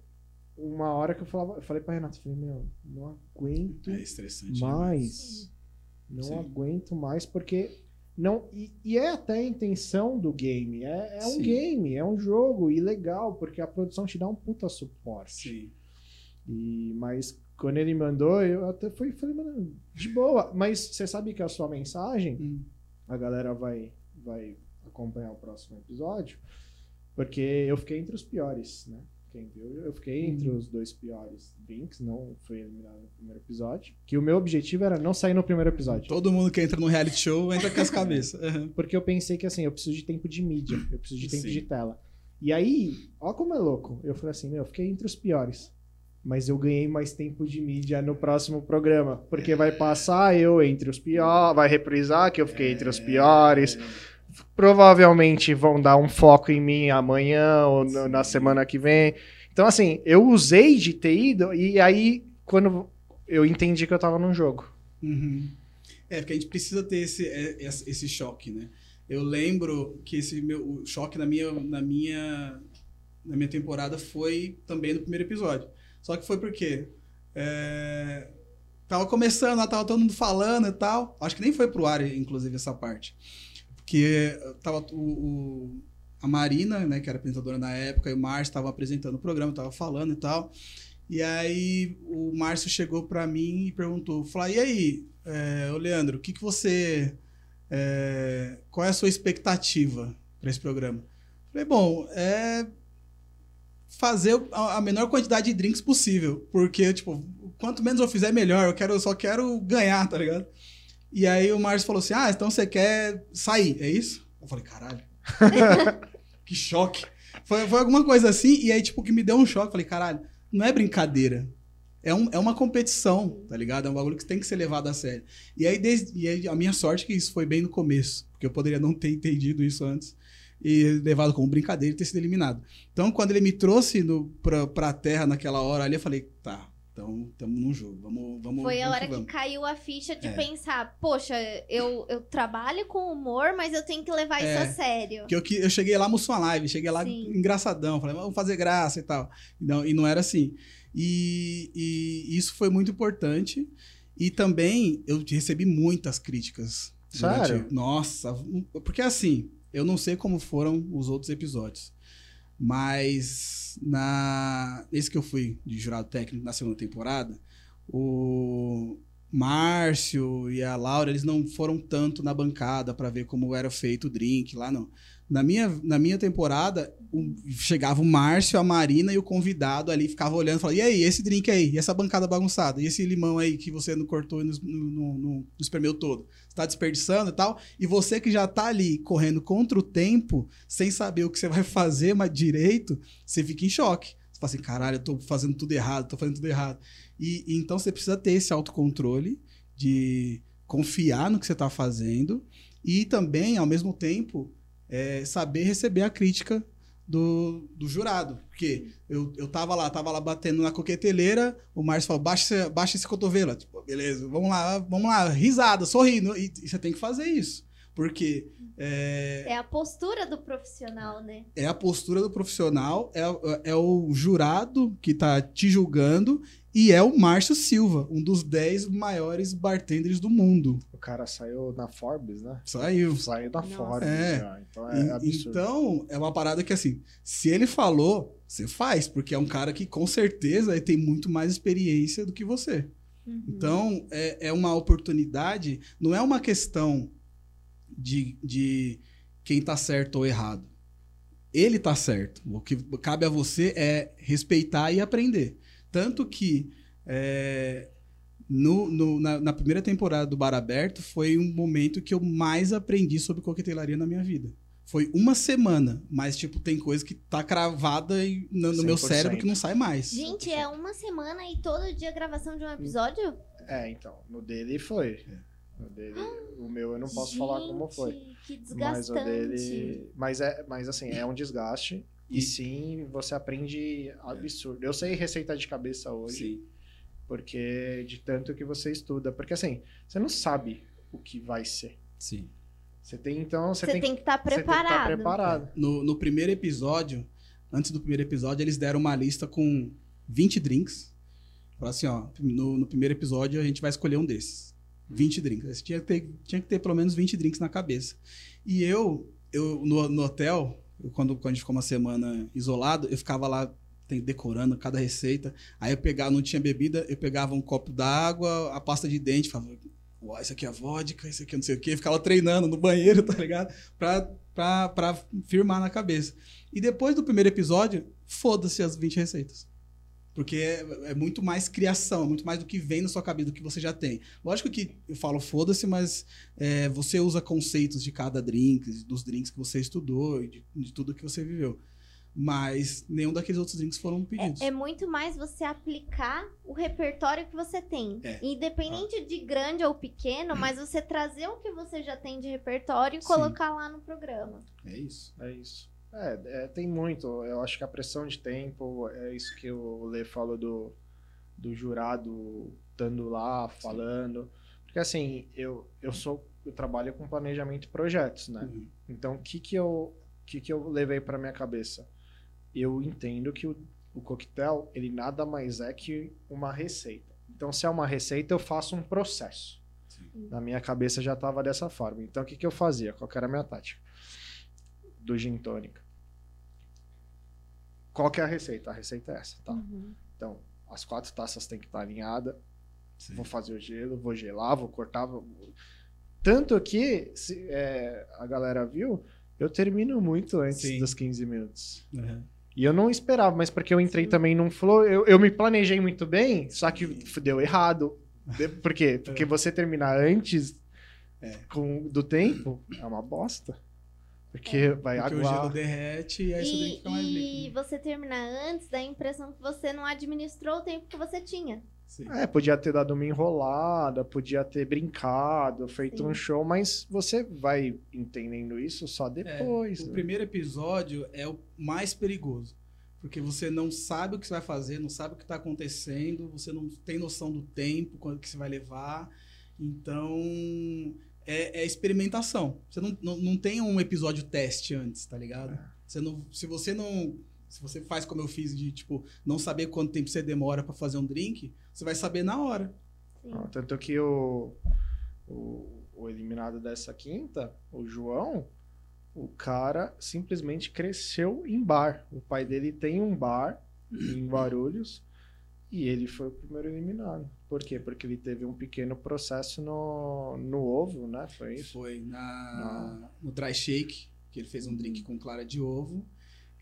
uma hora que eu falava, eu falei pra Renata, falei, meu, não aguento É mais. Não Sim. aguento mais, porque. não e, e é até a intenção do game. É, é um Sim. game, é um jogo, e legal, porque a produção te dá um puta suporte. Sim. E, mas quando ele mandou, eu até fui, falei, mano, de boa. Mas você sabe que a sua mensagem, Hum. a galera vai, vai acompanhar o próximo episódio, porque eu fiquei entre os piores, né? Quem viu, eu fiquei entre Uhum. os dois piores drinks, não fui eliminado no primeiro episódio. Que o meu objetivo era não sair no primeiro episódio. Todo mundo que entra no reality show entra com as cabeças. Uhum. Porque eu pensei que assim, eu preciso de tempo de mídia, eu preciso de tempo Sim. de tela. E aí, ó como é louco. Eu falei assim, meu, eu fiquei entre os piores. mas eu ganhei mais tempo de mídia no próximo programa, porque vai passar eu entre os piores, vai reprisar que eu fiquei entre os piores. Provavelmente vão dar um foco em mim amanhã ou no- na semana que vem. Então, assim, eu usei de ter ido, e aí, quando eu entendi que eu tava num jogo. Uhum. É, porque a gente precisa ter esse, é, esse esse choque, né? Eu lembro que esse meu o choque na minha, na minha, na minha temporada foi também no primeiro episódio. Só que foi porque é, tava começando, tava todo mundo falando e tal. Acho que nem foi pro ar, inclusive, essa parte. Porque tava o, o- a Marina, né, que era apresentadora na época, e o Márcio estavam apresentando o programa, tava falando e tal. E aí o Márcio chegou pra mim e perguntou, falou, e aí, é, Leandro, o que que você, é, qual é a sua expectativa para esse programa? Falei, bom, é fazer a a menor quantidade de drinks possível, porque, tipo, quanto menos eu fizer, melhor, eu quero, eu só quero ganhar, tá ligado? E aí o Márcio falou assim, ah, então você quer sair, é isso? Eu falei, caralho, que choque. Foi, foi alguma coisa assim, e aí, tipo, que me deu um choque, falei, caralho, não é brincadeira. É, um, é uma competição, tá ligado? É um bagulho que tem que ser levado a sério. E aí, desde, e aí, a minha sorte é que isso foi bem no começo, porque eu poderia não ter entendido isso antes e levado como brincadeira e ter sido eliminado. Então, quando ele me trouxe no, pra, pra terra naquela hora ali, eu falei, tá, então estamos num jogo, vamos, vamos Foi a vamos hora que vamos. caiu a ficha de É. pensar, poxa, eu, eu trabalho com humor, mas eu tenho que levar É. isso a sério. Porque eu, que- eu cheguei lá no sua live, cheguei lá Sim. engraçadão, falei, vamos fazer graça e tal. Não, e não era assim. E, e isso foi muito importante. E também eu recebi muitas críticas. durante- Sério? Nossa, porque assim, eu não sei como foram os outros episódios. Mas na esse que eu fui de jurado técnico na segunda temporada, o Márcio e a Laura, eles não foram tanto na bancada para ver como era feito o drink lá, não. Na minha, na minha temporada, chegava o Márcio, a Marina e o convidado ali ficava olhando e falava: e aí, esse drink aí? E essa bancada bagunçada? E esse limão aí que você não cortou e não, não, não espremeu todo? Você tá desperdiçando e tal? E você que já tá ali correndo contra o tempo, sem saber o que você vai fazer mas direito, você fica em choque. Você fala assim: caralho, eu tô fazendo tudo errado, tô fazendo tudo errado. E, e então você precisa ter esse autocontrole de confiar no que você tá fazendo e também, ao mesmo tempo, é, saber receber a crítica do, do jurado. Porque eu, eu tava lá, tava lá batendo na coqueteleira, o Márcio falou, baixa, baixa esse cotovelo. Tipo, beleza, vamos lá, vamos lá, risada, sorrindo. E, e você tem que fazer isso. Porque é, É a postura do profissional, né? é a postura do profissional, é, é o jurado que tá te julgando e é o Márcio Silva, um dos 10 maiores bartenders do mundo. O cara saiu na Forbes, né? Saiu. Saiu da Nossa. Forbes É. já. Então é E- absurdo. Então, é uma parada que assim, se ele falou, você faz, porque é um cara que com certeza tem muito mais experiência do que você. Uhum. Então, é, é uma oportunidade, não é uma questão de, de quem tá certo ou errado. Ele tá certo. O que cabe a você é respeitar e aprender. Tanto que é, no, no- na, na primeira temporada do Bar Aberto foi um momento que eu mais aprendi sobre coquetelaria na minha vida. Foi uma semana, mas tipo, tem coisa que tá cravada no, no meu 100%. cérebro que não sai mais. Gente, é uma semana e todo dia gravação de um episódio? É, então. No dele foi. No dele, o meu eu não posso falar como foi. Gente, Que Mas o dele. Mas, é, mas assim, é um desgaste. E, E- sim, você aprende absurdo. Eu sei receita de cabeça hoje, Sim. porque de tanto que você estuda. Porque assim, você não sabe o que vai ser. Sim. Você tem, então, você, Você tem, tem que estar você tem que preparado. estar preparado. No, no primeiro episódio, antes do primeiro episódio, eles deram uma lista com 20 drinks. Falaram assim, ó, no, no primeiro episódio a gente vai escolher um desses. 20 drinks. Você tinha que ter, tinha que ter pelo menos 20 drinks na cabeça. E eu, eu no, no hotel, eu, quando, quando a gente ficou uma semana isolado, eu ficava lá tem- decorando cada receita. Aí eu pegava, não tinha bebida, eu pegava um copo d'água, a pasta de dente, falava, Uau, isso aqui é vodka, isso aqui é não sei o quê. Ficava treinando no banheiro, tá ligado? Pra, pra, pra firmar na cabeça. E depois do primeiro episódio, foda-se as 20 receitas. Porque é, é muito mais criação, é muito mais do que vem na sua cabeça, do que você já tem. Lógico que eu falo foda-se, mas é, você usa conceitos de cada drink, dos drinks que você estudou, e de, de tudo que você viveu. Mas nenhum daqueles outros drinks foram pedidos. É, é muito mais você aplicar o repertório que você tem. É. Independente de grande ou pequeno, mas você trazer o que você já tem de repertório e Sim. colocar lá no programa. É isso. É isso. É, é, tem muito. Eu acho que a pressão de tempo é isso que o Lê falou do, do jurado estando lá, falando. Porque assim, eu, eu sou. Eu trabalho com planejamento de projetos, né? Uhum. Então, o que que eu, o que que eu levei para minha cabeça? Eu entendo que o, o coquetel, ele nada mais é que uma receita. Então, se é uma receita, eu faço um processo. Sim. Na minha cabeça já estava dessa forma. Então, o que que eu fazia? Qual que era a minha tática? Do gin tônica. Qual que é a receita? A receita é essa, tá? Uhum. Então, as quatro taças tem que estar alinhadas. Sim. Vou fazer o gelo, vou gelar, vou cortar. vou- Tanto que, se é, a galera viu, eu termino muito antes Sim. dos 15 minutos. Uhum. E eu não esperava, mas porque eu entrei Sim. também num flow, eu, eu me planejei muito bem, só que Sim. deu errado. De- Por quê? Porque você terminar antes É. com, do tempo é uma bosta. Porque vai Porque o gelo aguar. derrete e aí você tem que E, ficar mais e líquido. você terminar antes dá a impressão que você não administrou o tempo que você tinha. Sim. É, podia ter dado uma enrolada, podia ter brincado, feito Sim. um show, mas você vai entendendo isso só depois. O né? primeiro episódio é o mais perigoso. Porque você não sabe o que você vai fazer, não sabe o que está acontecendo, você não tem noção do tempo, quanto que você vai levar. Então, é, é experimentação. Você não, não, não tem um episódio teste antes, tá ligado? Você não, se você não. Se você faz como eu fiz, de tipo, não saber quanto tempo você demora para fazer um drink, você vai saber na hora. Sim. Ah, Tanto que o, o, o eliminado dessa quinta, o João, o cara simplesmente cresceu em bar. O pai dele tem um bar em Guarulhos e ele foi o primeiro eliminado. Por quê? Porque ele teve um pequeno processo no, no ovo, né? Foi isso? Foi na, no dry shake, que ele fez um drink com clara de ovo,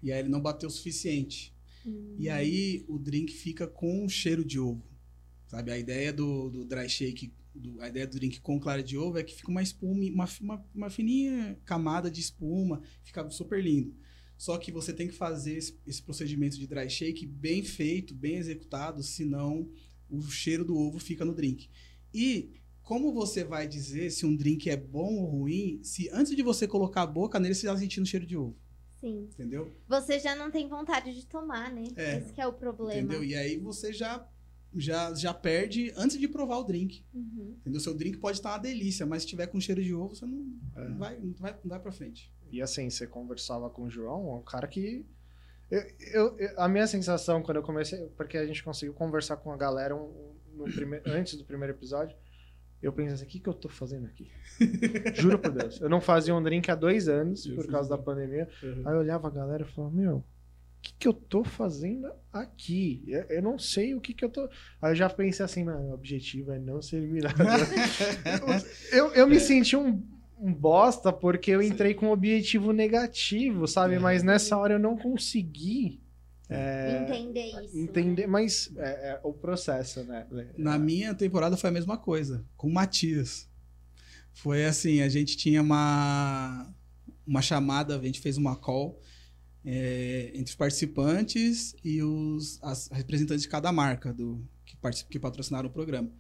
e aí ele não bateu o suficiente. Hum. E aí o drink fica com um cheiro de ovo. Sabe? A ideia do, do dry shake, do- a ideia do drink com clara de ovo é que fica uma espuma, uma, uma, uma fininha camada de espuma, fica super lindo. Só que você tem que fazer esse, esse procedimento de dry shake bem feito, bem executado, senão o cheiro do ovo fica no drink. E como você vai dizer se um drink é bom ou ruim, se antes de você colocar a boca nele, você já tá sentindo cheiro de ovo, Sim. entendeu? Você já não tem vontade de tomar, né? É. Esse que é o problema. Entendeu? E aí você já, já, já perde antes de provar o drink. Uhum. Entendeu? Seu drink pode estar uma delícia, mas se tiver com cheiro de ovo, você não, É. não, vai, não, vai, não vai pra frente. E assim, você conversava com o João, é um cara que. Eu, eu- eu- a minha sensação quando eu comecei, porque a gente conseguiu conversar com a galera um- antes do primeiro episódio, eu pensei assim: o que, que eu tô fazendo aqui? Juro por Deus. Eu não fazia um drink há dois anos, Eu por causa da um. pandemia. Aí eu olhava a galera e falava: meu, que, que eu tô fazendo aqui? Eu, eu não sei o que, que eu tô. Aí eu já pensei assim: mano, o objetivo é não ser eliminado. eu, eu me senti um, um bosta porque eu entrei com um objetivo negativo, sabe? É. Mas nessa hora eu não consegui Entender isso. entender. Mas é, é o processo, né? Na minha temporada foi a mesma coisa, com o Matias. Foi assim, a gente tinha uma, uma chamada, a gente fez uma call é, entre os participantes e os as representantes de cada marca do que, que patrocinaram o programa.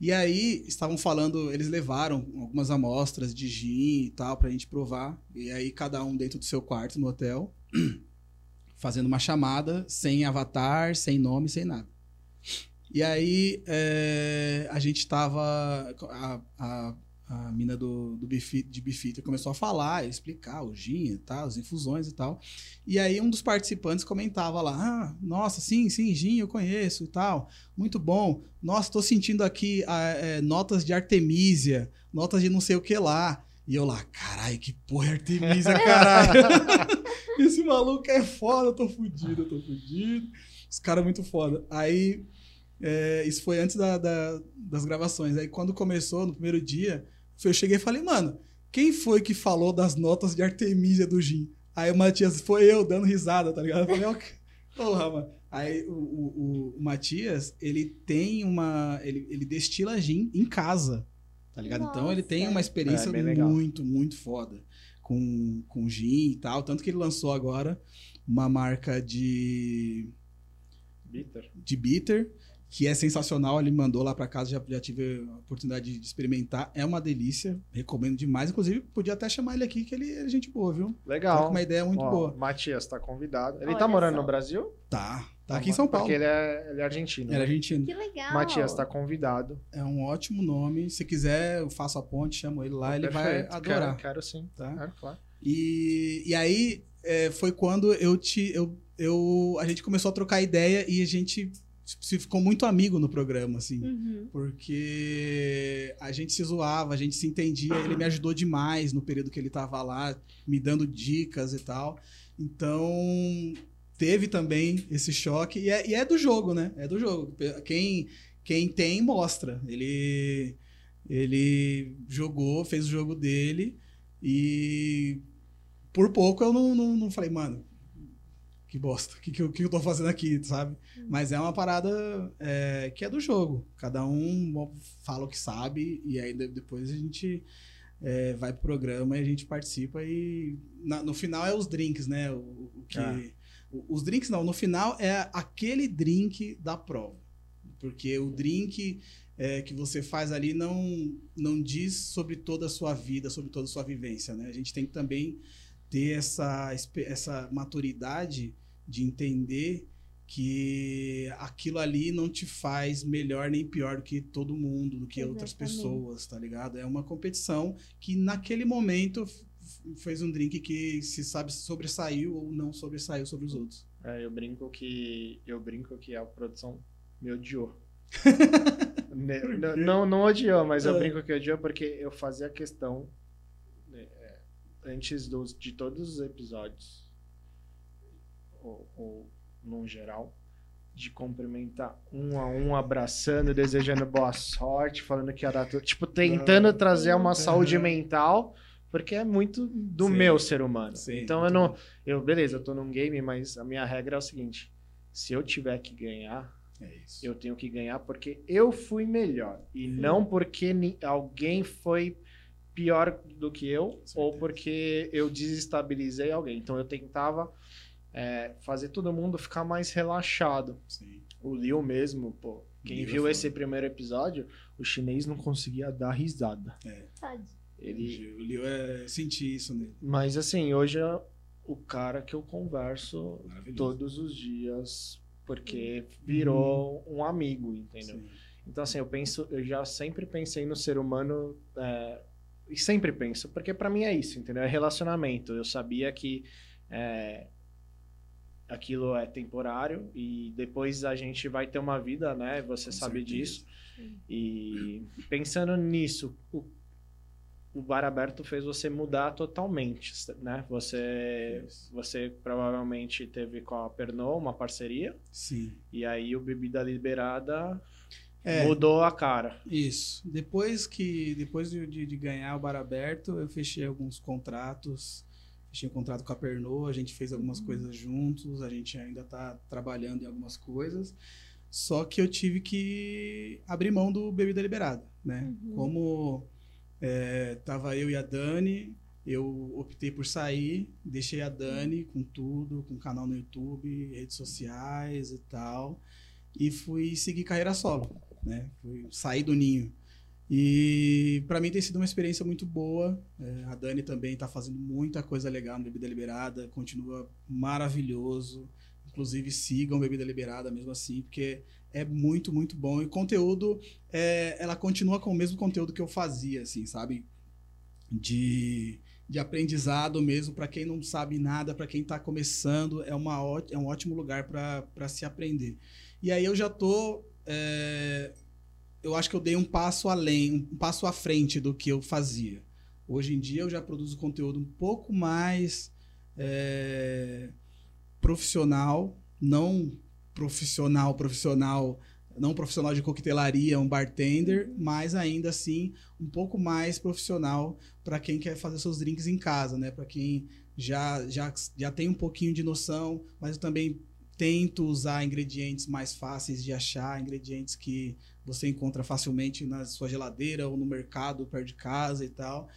E aí estavam falando, eles levaram algumas amostras de gin e tal pra gente provar. E aí cada um dentro do seu quarto no hotel, fazendo uma chamada, sem avatar, sem nome, sem nada. E aí é, a gente tava. A, a, a mina do, do Bifita, de Bifita começou a falar, explicar o gin e tal, as infusões e tal. E aí um dos participantes comentava lá: Ah, nossa, sim, sim, gin eu conheço e tal. Muito bom. Nossa, tô sentindo aqui é, notas de Artemisia, notas de não sei o que lá. E eu lá, caralho, que porra é Artemisia, caralho. Esse maluco é foda, eu tô fudido, eu tô fudido. Os caras muito foda. Aí, é, isso foi antes da- da- das gravações. Aí, quando começou, no primeiro dia, eu cheguei e falei, mano, quem foi que falou das notas de Artemisia do Gin? Aí o Matias, foi eu, dando risada, tá ligado? Eu falei, ó, porra, mano. Aí o, o- o- Matias, ele tem uma. Ele, ele destila gin em casa, tá ligado? Então ele tem Nossa. uma experiência É, muito, muito foda com, com gin e tal. Tanto que ele lançou agora uma marca de, Bitter. de bitter, que é sensacional. Ele me mandou lá para casa, já, já tive a oportunidade de experimentar. É uma delícia, recomendo demais. Inclusive, podia até chamar ele aqui, que ele é gente boa, viu? Tá Legal. com uma ideia muito Ó, boa. Matias tá convidado. Ele Olha tá morando só. no Brasil? Tá, tá aqui em São Paulo. Porque ele é, ele é argentino. Era né? argentino. Que legal. Matias tá convidado. É um ótimo nome. Se quiser, eu faço a ponte, chamo ele lá, ele vai Perfeito. adorar. Quero, quero sim. Tá? Quero, claro. E, e aí é, foi quando eu te. Eu, eu, a gente começou a trocar ideia e a gente se ficou muito amigo no programa, assim. Uhum. Porque a gente se zoava, a gente se entendia, ele me ajudou demais no período que ele tava lá, me dando dicas e tal. Então, teve também esse choque. E é, e é do jogo, né? É do jogo. Quem, quem tem, mostra. Ele, ele jogou, fez o jogo dele e por pouco eu não, não, não falei, mano, que bosta, o que, que, eu, que eu tô fazendo aqui, sabe? Mas é uma parada é, que é do jogo. Cada um fala o que sabe e aí de- depois a gente é, vai pro programa e a gente participa e na- no final é os drinks, né? O, o que, Ah. o- os drinks não, no final é aquele drink da prova. Porque o drink é, que você faz ali não, não diz sobre toda a sua vida, sobre toda a sua vivência, né? A gente tem que também ter essa, essa maturidade de entender que aquilo ali não te faz melhor nem pior do que todo mundo, do que outras Exatamente. pessoas, tá ligado? É uma competição que naquele momento fez um drink que se sabe se sobressaiu ou não sobressaiu sobre os outros. É, eu brinco que eu brinco que a produção me odiou. Ne- não, não, não odiou, mas eu É. brinco que odiou porque eu fazia questão né, é, antes dos, de todos os episódios ou, ou num geral de cumprimentar um a um, abraçando, desejando boa sorte, falando que ia dar tudo, tipo tentando trazer uma saúde Uhum. mental, porque é muito do Sim. meu ser humano. Sim, então eu não, eu, beleza, eu tô num game, mas a minha regra é o seguinte: se eu tiver que ganhar, É eu tenho que ganhar porque eu fui melhor. E não porque alguém foi pior do que eu ou porque eu desestabilizei alguém. Então eu tentava é, fazer todo mundo ficar mais relaxado. Sim. O Liu mesmo, pô. Quem Liu é viu esse primeiro episódio, o chinês não conseguia dar risada. Tadinho. Ele, O Leo é senti isso nele. mas assim, hoje é o cara que eu converso todos os dias porque virou um amigo, entendeu? Sim. Então, assim, eu penso, eu já sempre pensei no ser humano, é, e sempre penso, porque pra mim é isso, entendeu? É relacionamento. Eu sabia que é, aquilo é temporário e depois a gente vai ter uma vida, né? Você Com sabe certeza. disso. E pensando nisso, o, o bar aberto fez você mudar totalmente, né? Você, Isso. você provavelmente teve com a Pernod uma parceria. Sim. E aí o Bebida Liberada É. mudou a cara. Isso. Depois que depois de, de- de ganhar o bar aberto, eu fechei alguns contratos. Fechei um contrato com a Pernod, a gente fez algumas coisas juntos, a gente ainda está trabalhando em algumas coisas. Só que eu tive que abrir mão do Bebida Liberada, né? Uhum. Como é, tava eu e a Dani, eu optei por sair, deixei a Dani com tudo, com canal no YouTube, redes sociais e tal, e fui seguir carreira solo, né? Fui sair do ninho. E para mim tem sido uma experiência muito boa. É, a Dani também está fazendo muita coisa legal no Bebida Liberada, continua maravilhoso. Inclusive sigam Bebida Liberada mesmo assim, porque é muito, muito bom. E conteúdo, é, ela continua com o mesmo conteúdo que eu fazia, assim, sabe? De, de aprendizado mesmo, para quem não sabe nada, para quem está começando, é, uma, é um ótimo lugar para se aprender. E aí eu já tô. é, eu acho que eu dei um passo além, um passo à frente do que eu fazia. Hoje em dia eu já produzo conteúdo um pouco mais é, profissional, não profissional, profissional, não profissional de coquetelaria, um bartender, mas ainda assim um pouco mais profissional para quem quer fazer seus drinks em casa, né? Para quem já, já, já tem um pouquinho de noção, mas eu também tento usar ingredientes mais fáceis de achar, ingredientes que você encontra facilmente na sua geladeira ou no mercado perto de casa e tal.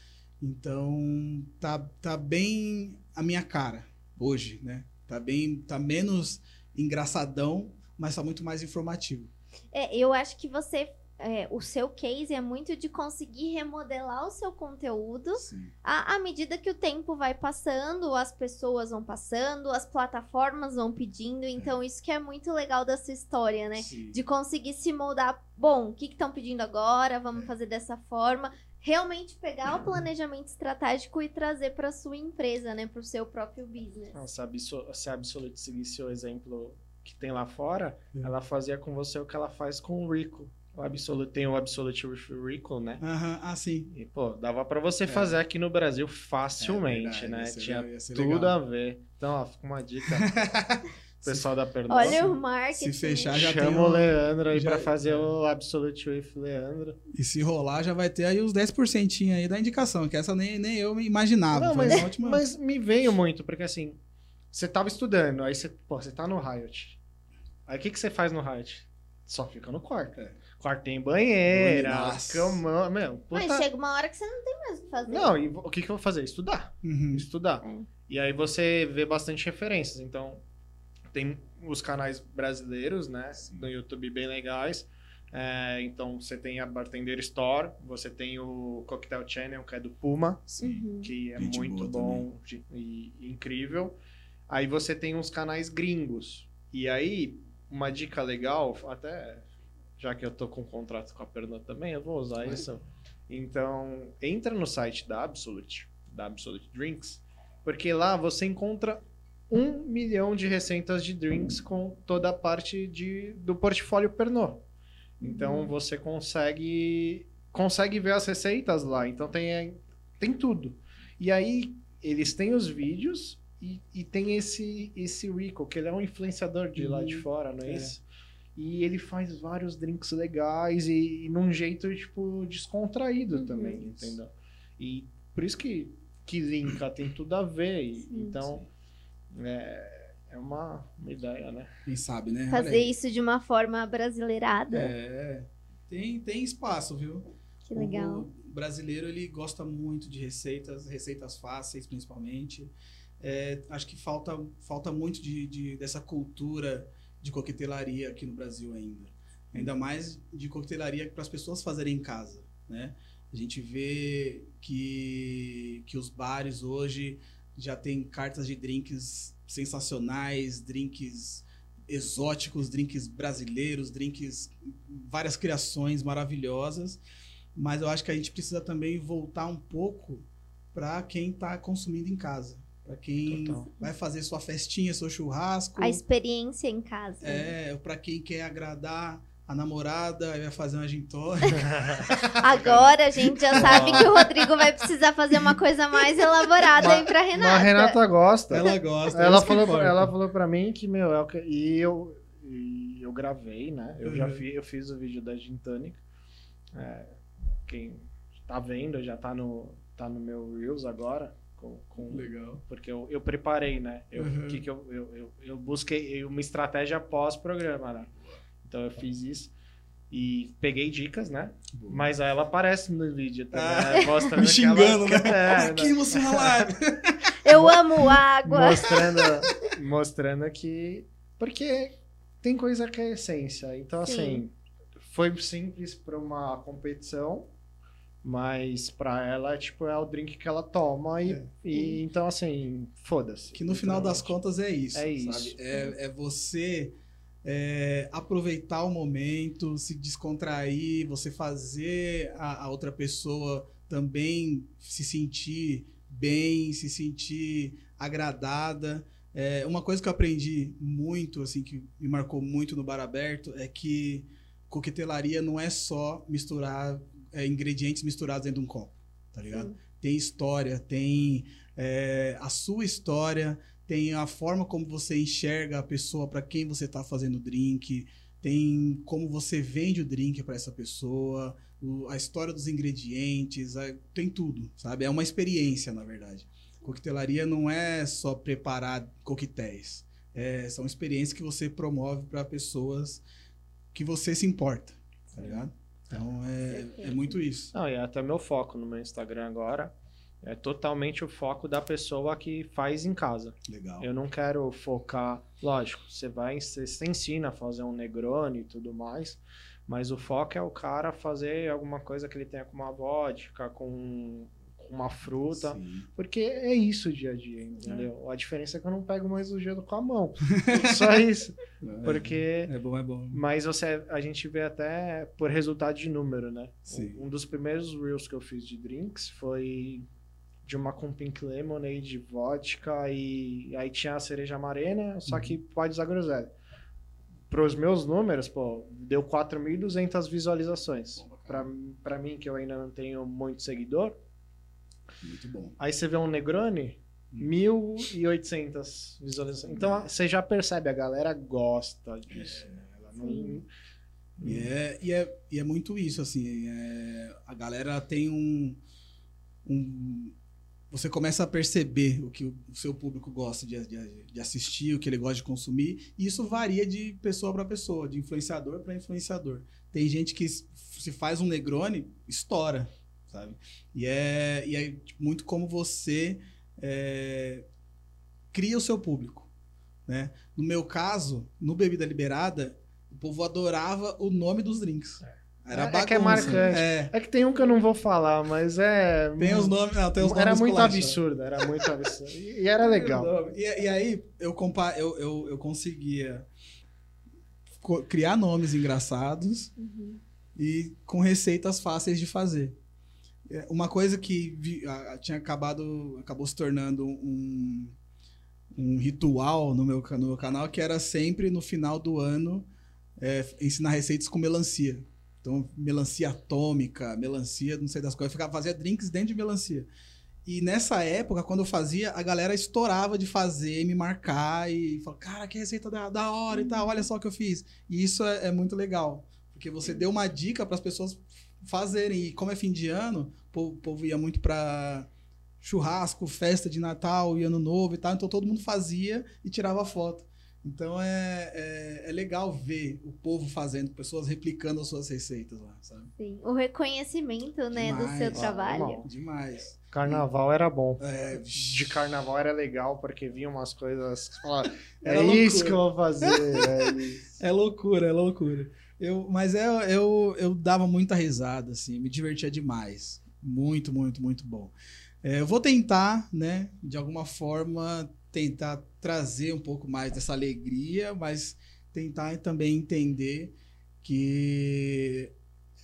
Então, tá, tá bem a minha cara hoje, né? Tá bem, tá menos engraçadão, mas tá muito mais informativo. É, eu acho que você. É, o seu case é muito de conseguir remodelar o seu conteúdo à, à medida que o tempo vai passando, as pessoas vão passando, as plataformas vão pedindo. Então, isso que é muito legal dessa história, né? Sim. De conseguir se moldar. Bom, o que estão pedindo agora? Vamos fazer dessa forma. Realmente pegar o planejamento estratégico e trazer para sua empresa, né? Para o seu próprio business. Não, se a, Absol se a Absolute seguisse o exemplo que tem lá fora, É. ela fazia com você o que ela faz com o Rico. O Absolute tem o Absolute Rico, né? Aham, ah, sim. E, pô, dava pra você É. fazer aqui no Brasil facilmente, É verdade, né? ser- Tinha tudo legal. a ver. Então, ó, fica uma dica. Pessoal da Pernod. Olha o marketing. Se fechar, já tem Chama o um- Leandro aí já- pra fazer o Absolute with Leandro. E se rolar, já vai ter aí os 10% aí da indicação, que essa nem, nem eu me imaginava. Não, mas, uma ótima... mas me veio muito, porque assim, você tava estudando, aí você, pô, você tá no Riot. Aí o que, que você faz no Riot? Só fica no quarto. É. Quarto tem banheira, Nossa. cama, meu, Mas puta... chega uma hora que você não tem mais o que fazer. Não, e o que, que eu vou fazer? Estudar. Uhum. Estudar. É. E aí você vê bastante referências. Então, tem os canais brasileiros, né? No YouTube bem legais. É, então, você tem a Bartender Store, você tem o Cocktail Channel, que é do Puma, Sim. Uhum. que é Gente muito bom e, e incrível. Aí você tem uns canais gringos. E aí, uma dica legal, até já que eu tô com contrato com a Pernod também, eu vou usar isso. Então, entra no site da Absolute, da Absolute Drinks, porque lá você encontra um milhão de receitas de drinks com toda a parte de, do portfólio Pernod. Então Uhum. você consegue consegue ver as receitas lá. Então tem, tem tudo. E aí eles têm os vídeos e, e tem esse esse Rico, que ele é um influenciador de lá de Uhum. fora, não é, É. isso? E ele faz vários drinks legais e, e num jeito, tipo, descontraído Uhum. também, entendeu? E por isso que, que linka, tem tudo a ver. e- Sim, então, é, é uma, uma ideia, né? Quem sabe, né? Fazer isso de uma forma brasileirada. É, tem, tem espaço, viu? Que legal. O brasileiro ele gosta muito de receitas, receitas fáceis principalmente. É, acho que falta, falta muito de, de- dessa cultura de coquetelaria aqui no Brasil ainda. Ainda mais de coquetelaria para as pessoas fazerem em casa, né? A gente vê que, que os bares hoje já tem cartas de drinks sensacionais, drinks exóticos, drinks brasileiros, drinks várias criações maravilhosas, mas eu acho que a gente precisa também voltar um pouco para quem está consumindo em casa, para quem Total. vai fazer sua festinha, seu churrasco, A experiência em casa. é, para quem quer agradar a namorada, vai fazer uma gin tônica. Agora a gente já sabe que o Rodrigo vai precisar fazer uma coisa mais elaborada aí pra Renata. Mas a Renata gosta. Ela gosta. Ela que falou, importa. ela falou pra mim que, meu, é que- e eu, e eu gravei, né? Eu já Uhum. fiz, eu fiz o vídeo da Gin Tonic. É, quem tá vendo já tá no, tá no meu Reels agora. Com, com- Legal. porque eu, eu preparei, né? Eu, Uhum. que que eu, eu, eu, eu busquei uma estratégia pós-programa, né? Então eu fiz isso. E peguei dicas, né? Mas aí ela aparece no vídeo também. Ah, né? Mostrando me xingando, né? É, Aqui você na live. Eu amo água. mostrando, mostrando que. Porque tem coisa que é essência. Então, Sim. assim, foi simples para uma competição, mas para ela, tipo, é o drink que ela toma. E, É. e então, assim, foda-se. Que no final das contas é isso. É isso. É, é você é, aproveitar o momento, se descontrair, você fazer a, a outra pessoa também se sentir bem, se sentir agradada. É, uma coisa que eu aprendi muito, assim, que me marcou muito no bar aberto, é que coquetelaria não é só misturar é, ingredientes misturados dentro de um copo, tá ligado? Sim. Tem história, tem é, a sua história, tem a forma como você enxerga a pessoa para quem você está fazendo o drink, tem como você vende o drink para essa pessoa, o- a história dos ingredientes, a- tem tudo, sabe? É uma experiência, na verdade. Coquetelaria não é só preparar coquetéis, é, são experiências que você promove para pessoas que você se importa, tá ligado? Então é, é muito isso. Não, e é até meu foco no meu Instagram agora. É totalmente o foco da pessoa que faz em casa. Legal. Eu não quero focar. Lógico, você vai, você, você ensina a fazer um Negroni e tudo mais, mas o foco é o cara fazer alguma coisa que ele tenha com uma vodka, com uma fruta, Sim. porque é isso o dia a dia, entendeu? A diferença é que eu não pego mais o gelo com a mão. Só isso. Porque. É bom, é bom. Mas você, a gente vê até por resultado de número, né? Sim. Um dos primeiros reels que eu fiz de drinks foi de uma com pink lemonade, vodka e aí tinha a cereja amarena, só que pode usar groselha. Para os meus números, pô, deu 4.200 visualizações. Pra mim, que eu ainda não tenho muito seguidor, Muito bom. aí você vê um Negroni, 1.800 visualizações. Então você já percebe, a galera gosta disso. Ela não- Sim. E é, e, é, e é muito isso, assim. é, a galera tem um, um- Você começa a perceber o que o seu público gosta de, de, de assistir, o que ele gosta de consumir. E isso varia de pessoa para pessoa, de influenciador para influenciador. Tem gente que se faz um Negroni, estoura, sabe? E é, e é tipo, muito como você é, cria o seu público, né? No meu caso, no Bebida Liberada, o povo adorava o nome dos drinks. Era É- é bagunça. que é marcante. É. É que tem um que eu não vou falar, mas é. Tem os nomes, não, tem os Era nomes muito esculachos. absurdo, era muito absurdo. E e era legal. E, e aí eu, compa eu, eu, eu conseguia co- criar nomes engraçados Uhum. e com receitas fáceis de fazer. É, Uma coisa que vi- a- tinha acabado acabou se tornando um, um ritual no meu, no meu canal que era sempre no final do ano é, ensinar receitas com melancia. Então, melancia atômica, melancia, não sei das coisas. Eu ficava, fazia drinks dentro de melancia. E nessa época, quando eu fazia, a galera estourava de fazer, me marcar e falar, cara, que receita da, da hora e tal, olha só o que eu fiz. E isso é, é muito legal, porque você deu uma dica para as pessoas fazerem. E como é fim de ano, o povo, o povo ia muito para churrasco, festa de Natal e Ano Novo e tal, então todo mundo fazia e tirava foto. Então é, é, é legal ver o povo fazendo, pessoas replicando as suas receitas lá, sabe? Sim. O reconhecimento, né, do Demais. seu trabalho. normal. Demais. Carnaval era bom. É, De carnaval era legal, porque vinha umas coisas que você falava, é Era isso loucura. que eu vou fazer. É isso. É loucura, é loucura. Eu, mas é, eu, eu dava muita risada, assim, me divertia demais. Muito, muito, muito bom. É, eu vou tentar, né, de alguma forma, tentar trazer um pouco mais dessa alegria, mas tentar também entender que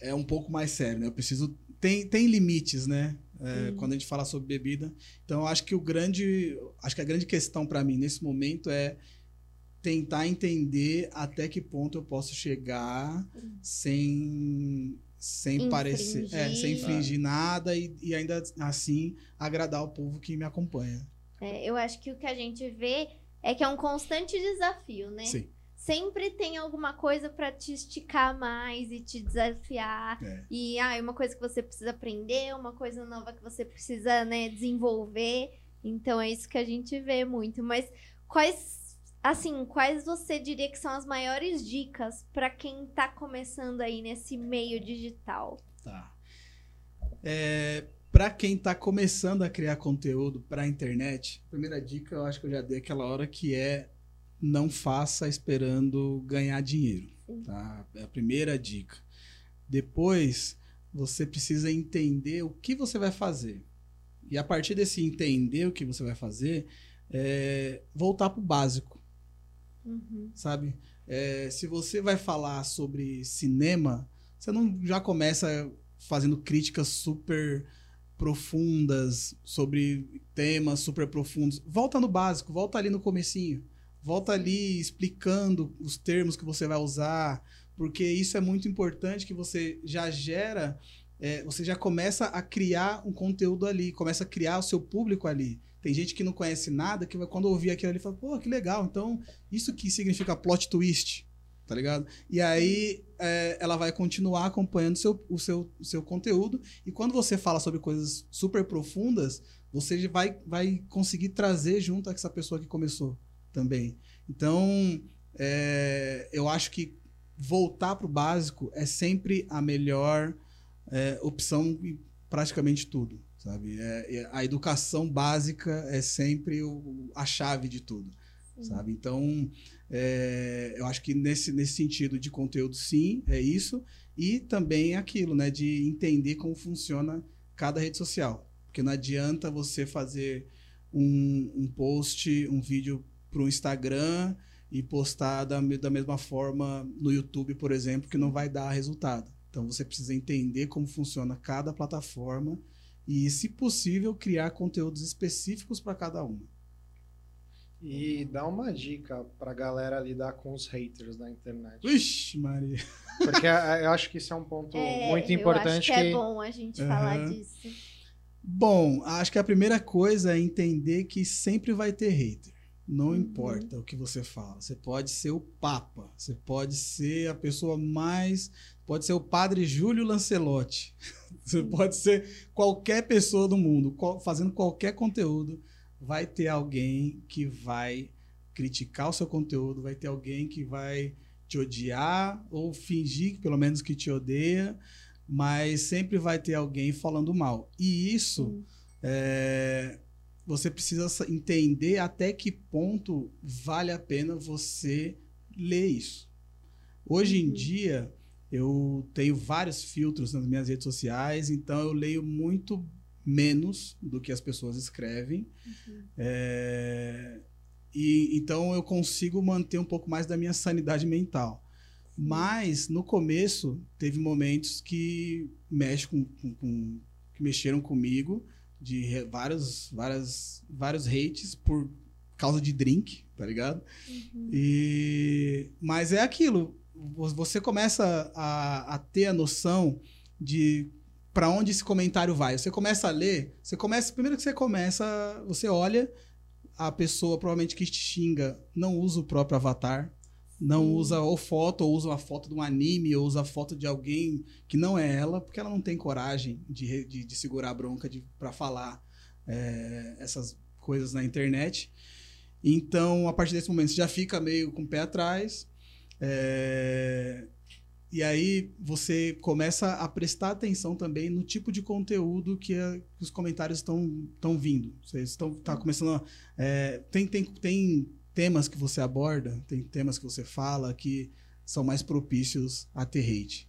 é um pouco mais sério, né? Eu preciso. Tem, tem limites, né? É, Sim. quando a gente fala sobre bebida. Então, eu acho que o grande. Acho que a grande questão para mim nesse momento é tentar entender até que ponto eu posso chegar sem sem parecer, é, Infringir. sem infringir nada e, e ainda assim agradar o povo que me acompanha. É, eu acho que o que a gente vê é que é um constante desafio, né? Sim. Sempre tem alguma coisa pra te esticar mais e te desafiar. É. E ah, é uma coisa que você precisa aprender, uma coisa nova que você precisa, né, desenvolver. Então é isso que a gente vê muito. Mas quais, assim, quais você diria que são as maiores dicas pra quem tá começando aí nesse meio digital? Tá. É, para quem tá começando a criar conteúdo para internet, a primeira dica eu acho que eu já dei aquela hora que é não faça esperando ganhar dinheiro, Sim. tá? É a primeira dica. Depois, você precisa entender o que você vai fazer. E a partir desse entender o que você vai fazer, é, voltar pro básico Uhum. sabe? É, se você vai falar sobre cinema, você não já começa fazendo críticas super profundas sobre temas super profundos. Volta no básico, volta ali no comecinho. Volta ali explicando os termos que você vai usar, porque isso é muito importante que você já gera, é, você já começa a criar um conteúdo ali, começa a criar o seu público ali. Tem gente que não conhece nada, que quando ouvir aquilo ali, fala, pô, que legal, então isso que significa plot twist, tá ligado? E aí é, ela vai continuar acompanhando seu, o, seu, o seu conteúdo. E quando você fala sobre coisas super profundas, você vai, vai conseguir trazer junto com essa pessoa que começou também. Então, é, eu acho que voltar pro básico é sempre a melhor é, opção em praticamente tudo, sabe? É, é- a educação básica é sempre o- a chave de tudo, sabe? Então, é, eu acho que nesse, nesse sentido de conteúdo, sim, é isso. E também aquilo, né? De entender como funciona cada rede social. Porque não adianta você fazer um, um post, um vídeo para o Instagram e postar da, da mesma forma no YouTube, por exemplo, que não vai dar resultado. Então você precisa entender como funciona cada plataforma e, se possível, criar conteúdos específicos para cada uma. E dá uma dica pra galera lidar com os haters da internet. Vixe, Maria. Porque eh, eu acho que isso é um ponto É, muito Eu acho importante que, é bom a gente falar Aham. disso. Bom, acho que a primeira coisa é entender que sempre vai ter hater. Não Uhum. importa o que você fala. Você pode ser o Papa, você pode ser a pessoa mais. Pode ser o padre Júlio Lancelotti. Você pode ser qualquer pessoa do mundo, fazendo qualquer conteúdo. Vai ter alguém que vai criticar o seu conteúdo, vai ter alguém que vai te odiar ou fingir, pelo menos, que te odeia, mas sempre vai ter alguém falando mal. E isso Sim. é, você precisa sa- entender até que ponto vale a pena você ler isso. Hoje em Uhum. dia, eu tenho vários filtros nas minhas redes sociais, então eu leio muito menos do que as pessoas escrevem. Uhum. É, e então eu consigo manter um pouco mais da minha sanidade mental. Mas no começo teve momentos que mexe com, com- com- que mexeram comigo de vários várias vários hates por causa de drink, tá ligado? Uhum. E mas é aquilo, você começa a, a ter a noção de para onde esse comentário vai. Você começa a ler, você começa, primeiro que você começa, você olha a pessoa provavelmente que te xinga não usa o próprio avatar, não Sim. usa ou foto, ou usa uma foto de um anime, ou usa a foto de alguém que não é ela, porque ela não tem coragem de, de, de segurar a bronca para falar é, essas coisas na internet. Então, a partir desse momento, você já fica meio com o pé atrás. É, E aí você começa a prestar atenção também no tipo de conteúdo que, a- que os comentários estão vindo. Vocês estão tá começando a, é, tem, tem, tem temas que você aborda, tem temas que você fala que são mais propícios a ter hate.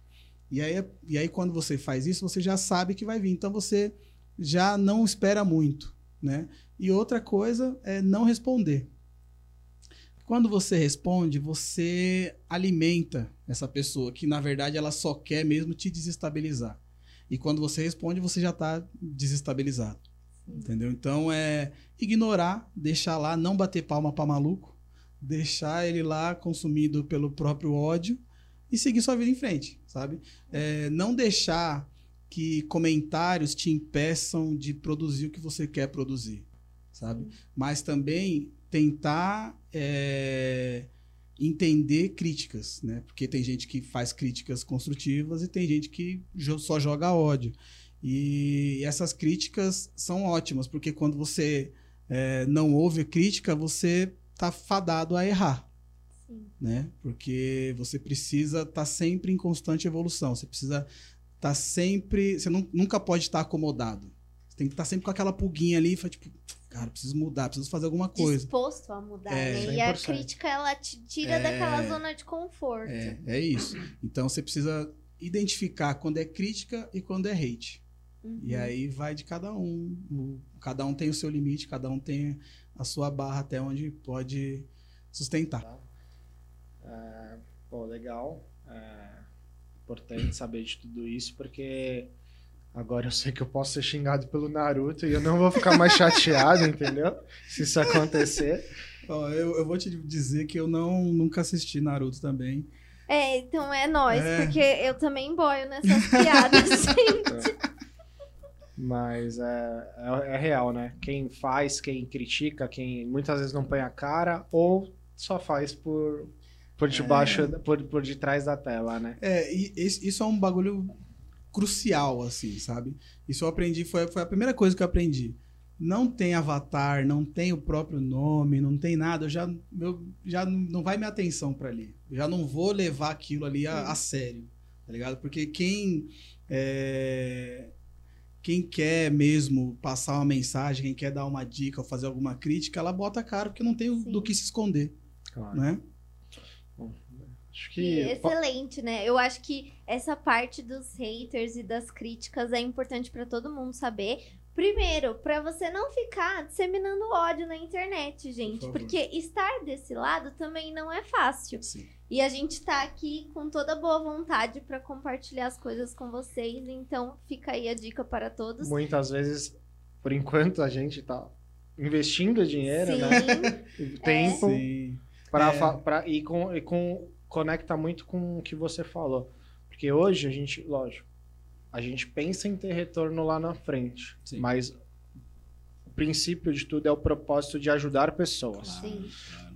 E aí, e aí quando você faz isso, você já sabe que vai vir. Então você já não espera muito, né? E outra coisa é não responder. Quando você responde, você alimenta essa pessoa que na verdade ela só quer mesmo te desestabilizar. E quando você responde, você já está desestabilizado. Entendeu? Então é ignorar, deixar lá, não bater palma para maluco, deixar ele lá consumido pelo próprio ódio e seguir sua vida em frente, sabe? É, não deixar que comentários te impeçam de produzir o que você quer produzir, sabe? Mas também tentar é, entender críticas, né? Porque tem gente que faz críticas construtivas e tem gente que só joga ódio. E essas críticas são ótimas, porque quando você é, não ouve crítica, você tá fadado a errar, Sim. né? Porque você precisa estar sempre em constante evolução. Você precisa estar sempre. Você nu- nunca pode estar acomodado. Você tem que estar sempre com aquela pulguinha ali, e tipo, cara, preciso mudar, preciso fazer alguma coisa. Disposto a mudar, É. né? E a 100%. crítica, ela te tira É. daquela zona de conforto. É, é isso. Então você precisa identificar quando é crítica e quando é hate. Uhum. E aí vai de cada um. O- cada um tem o seu limite, cada um tem a sua barra até onde pode sustentar. É, pô, legal. É importante saber de tudo isso, porque agora eu sei que eu posso ser xingado pelo Naruto e eu não vou ficar mais chateado, entendeu? Se isso acontecer. Ó, eu, eu vou te dizer que eu não nunca assisti Naruto também. É, então é nós, É. porque eu também boio nessas piadas, gente. Mas é, é, é real, né? Quem faz, quem critica, quem muitas vezes não põe a cara ou só faz por, por debaixo, por, por detrás da tela, né? É, e isso é um bagulho crucial, assim, sabe? Isso eu aprendi, foi, foi a primeira coisa que eu aprendi. Não tem avatar, não tem o próprio nome, não tem nada. Eu já, eu, já não vai minha atenção pra ali. Eu já não vou levar aquilo ali a, a sério, tá ligado? Porque quem. é, quem quer mesmo passar uma mensagem, quem quer dar uma dica ou fazer alguma crítica, ela bota a cara, porque não tem Sim. do que se esconder, Claro. né? Acho E que. excelente, né? Eu acho que essa parte dos haters e das críticas é importante pra todo mundo saber. Primeiro, pra você não ficar disseminando ódio na internet, gente, favor. porque estar desse lado também não é fácil. Sim. E a gente tá aqui com toda boa vontade pra compartilhar as coisas com vocês, então fica aí a dica para todos. Muitas vezes, por enquanto, a gente tá investindo dinheiro, Sim, né? Tempo. É. fa- pra- e com, e com- conecta muito com o que você falou. Porque hoje a gente, lógico, a gente pensa em ter retorno lá na frente. Sim. Mas o princípio de tudo é o propósito de ajudar pessoas. Sim.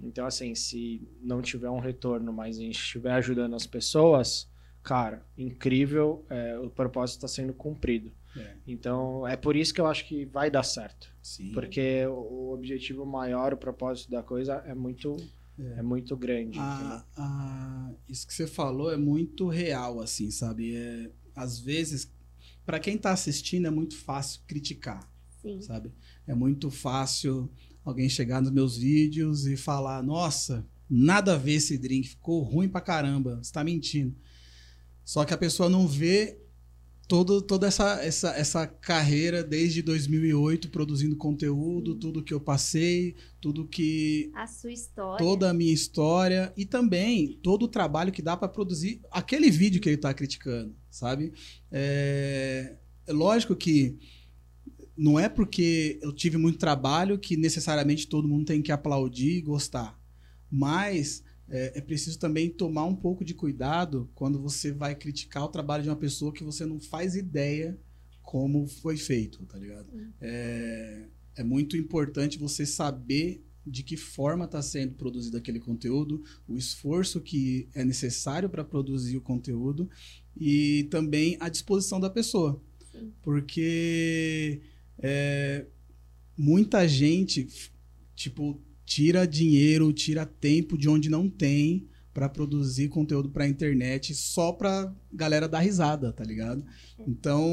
Então, assim, se não tiver um retorno, mas a gente estiver ajudando as pessoas, cara, incrível, é, o propósito está sendo cumprido. É, Então, é por isso que eu acho que vai dar certo. sim. Porque o objetivo maior, o propósito da coisa é muito, é. muito grande. entendeu? A- a- isso que você falou é muito real, assim, sabe? É, às vezes, para quem tá assistindo, é muito fácil criticar, Sim. sabe? É muito fácil alguém chegar nos meus vídeos e falar: Nossa, nada a ver esse drink, ficou ruim pra caramba, você tá mentindo. Só que a pessoa não vê todo, toda essa, essa, essa carreira desde 2008 produzindo conteúdo, tudo que eu passei, tudo que A sua história. toda a minha história e também todo o trabalho que dá para produzir aquele vídeo que ele tá criticando, sabe? É, é lógico que não é porque eu tive muito trabalho que necessariamente todo mundo tem que aplaudir e gostar, mas é, é preciso também tomar um pouco de cuidado quando você vai criticar o trabalho de uma pessoa que você não faz ideia como foi feito, tá ligado? É, é muito importante você saber de que forma está sendo produzido aquele conteúdo, o esforço que é necessário para produzir o conteúdo e também a disposição da pessoa. Sim. Porque é, muita gente, tipo, tira dinheiro, tira tempo de onde não tem para produzir conteúdo para internet só para galera dar risada, tá ligado? Então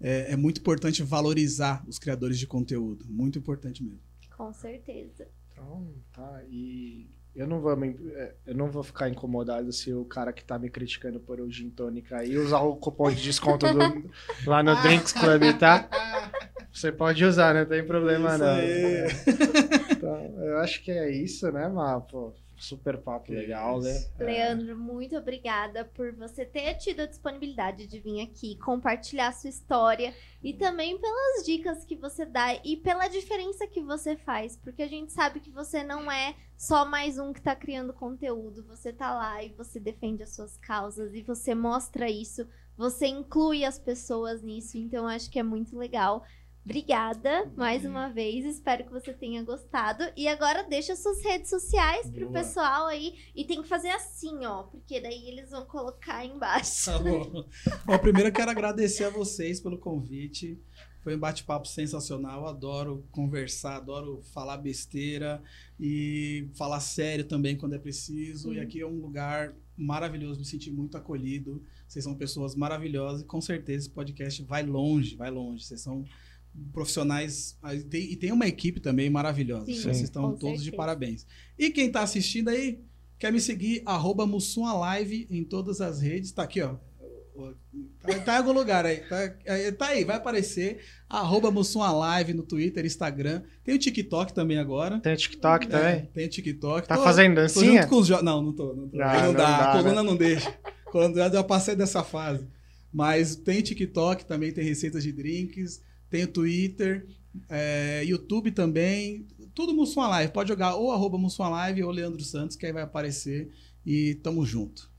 é, é muito importante valorizar os criadores de conteúdo, muito importante mesmo. Com certeza. Então, tá. E eu não vou, me- é, eu não vou ficar incomodado se o cara que tá me criticando por o gin tônica aí usar o cupom de desconto do- lá no Drinks Club, tá? Você pode usar, não tem problema Isso não. aí. Então, eu acho que é isso, né, Má? Pô, super papo legal, né? Isso. Leandro, muito obrigada por você ter tido a disponibilidade de vir aqui compartilhar sua história e também pelas dicas que você dá e pela diferença que você faz, porque a gente sabe que você não é só mais um que tá criando conteúdo, você tá lá e você defende as suas causas e você mostra isso, você inclui as pessoas nisso, então acho que é muito legal. Obrigada mais uma vez, espero que você tenha gostado. E agora deixa suas redes sociais pro Boa. pessoal aí. E tem que fazer assim, ó, porque daí eles vão colocar aí embaixo. Tá bom. Bom, primeiro eu quero agradecer a vocês pelo convite. Foi um bate-papo sensacional. Eu adoro conversar, adoro falar besteira e falar sério também quando é preciso. E Sim. aqui é um lugar maravilhoso, me senti muito acolhido. Vocês são pessoas maravilhosas e com certeza esse podcast vai longe, vai longe. Vocês são profissionais e tem, e tem uma equipe também maravilhosa. Sim, Vocês estão todos de certeza. parabéns. E quem tá assistindo aí, quer me seguir, arroba Mussum Alive em todas as redes. Tá aqui, ó. Tá, tá em algum lugar aí. Tá, é, tá aí, vai aparecer. Arroba Mussum Alive no Twitter, Instagram. Tem o TikTok também agora. Tem o TikTok É, também? tem o TikTok. Tá Tô- fazendo Tô dancinha? junto com os jo... Não, não tô. Não, tô. Ah, não, não dá, dá, a coluna né? não deixa. Quando eu já passei dessa fase. Mas tem TikTok, também tem receitas de drinks, tem o Twitter, é, YouTube também. Tudo Mussum Live. Pode jogar ou arroba Mussum Live ou Leandro Santos, que aí vai aparecer. E tamo junto.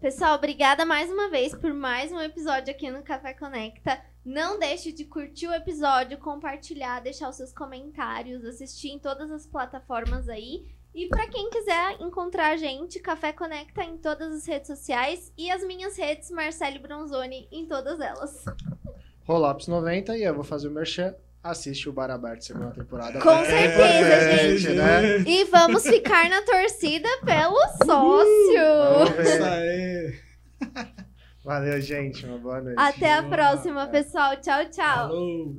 Pessoal, obrigada mais uma vez por mais um episódio aqui no Café Conecta. Não deixe de curtir o episódio, compartilhar, deixar os seus comentários, assistir em todas as plataformas aí. E pra quem quiser encontrar a gente, Café Conecta em todas as redes sociais e as minhas redes, Marcele Bronzoni, em todas elas. Rolapos 90 e eu vou fazer o merchan. Assiste o Bar Aberto segunda temporada. Com É certeza, gente. Né? E vamos ficar na torcida pelo sócio. Isso aí. Valeu, gente. Uma boa noite. Até a Boa. próxima, pessoal. Tchau, tchau. Falou!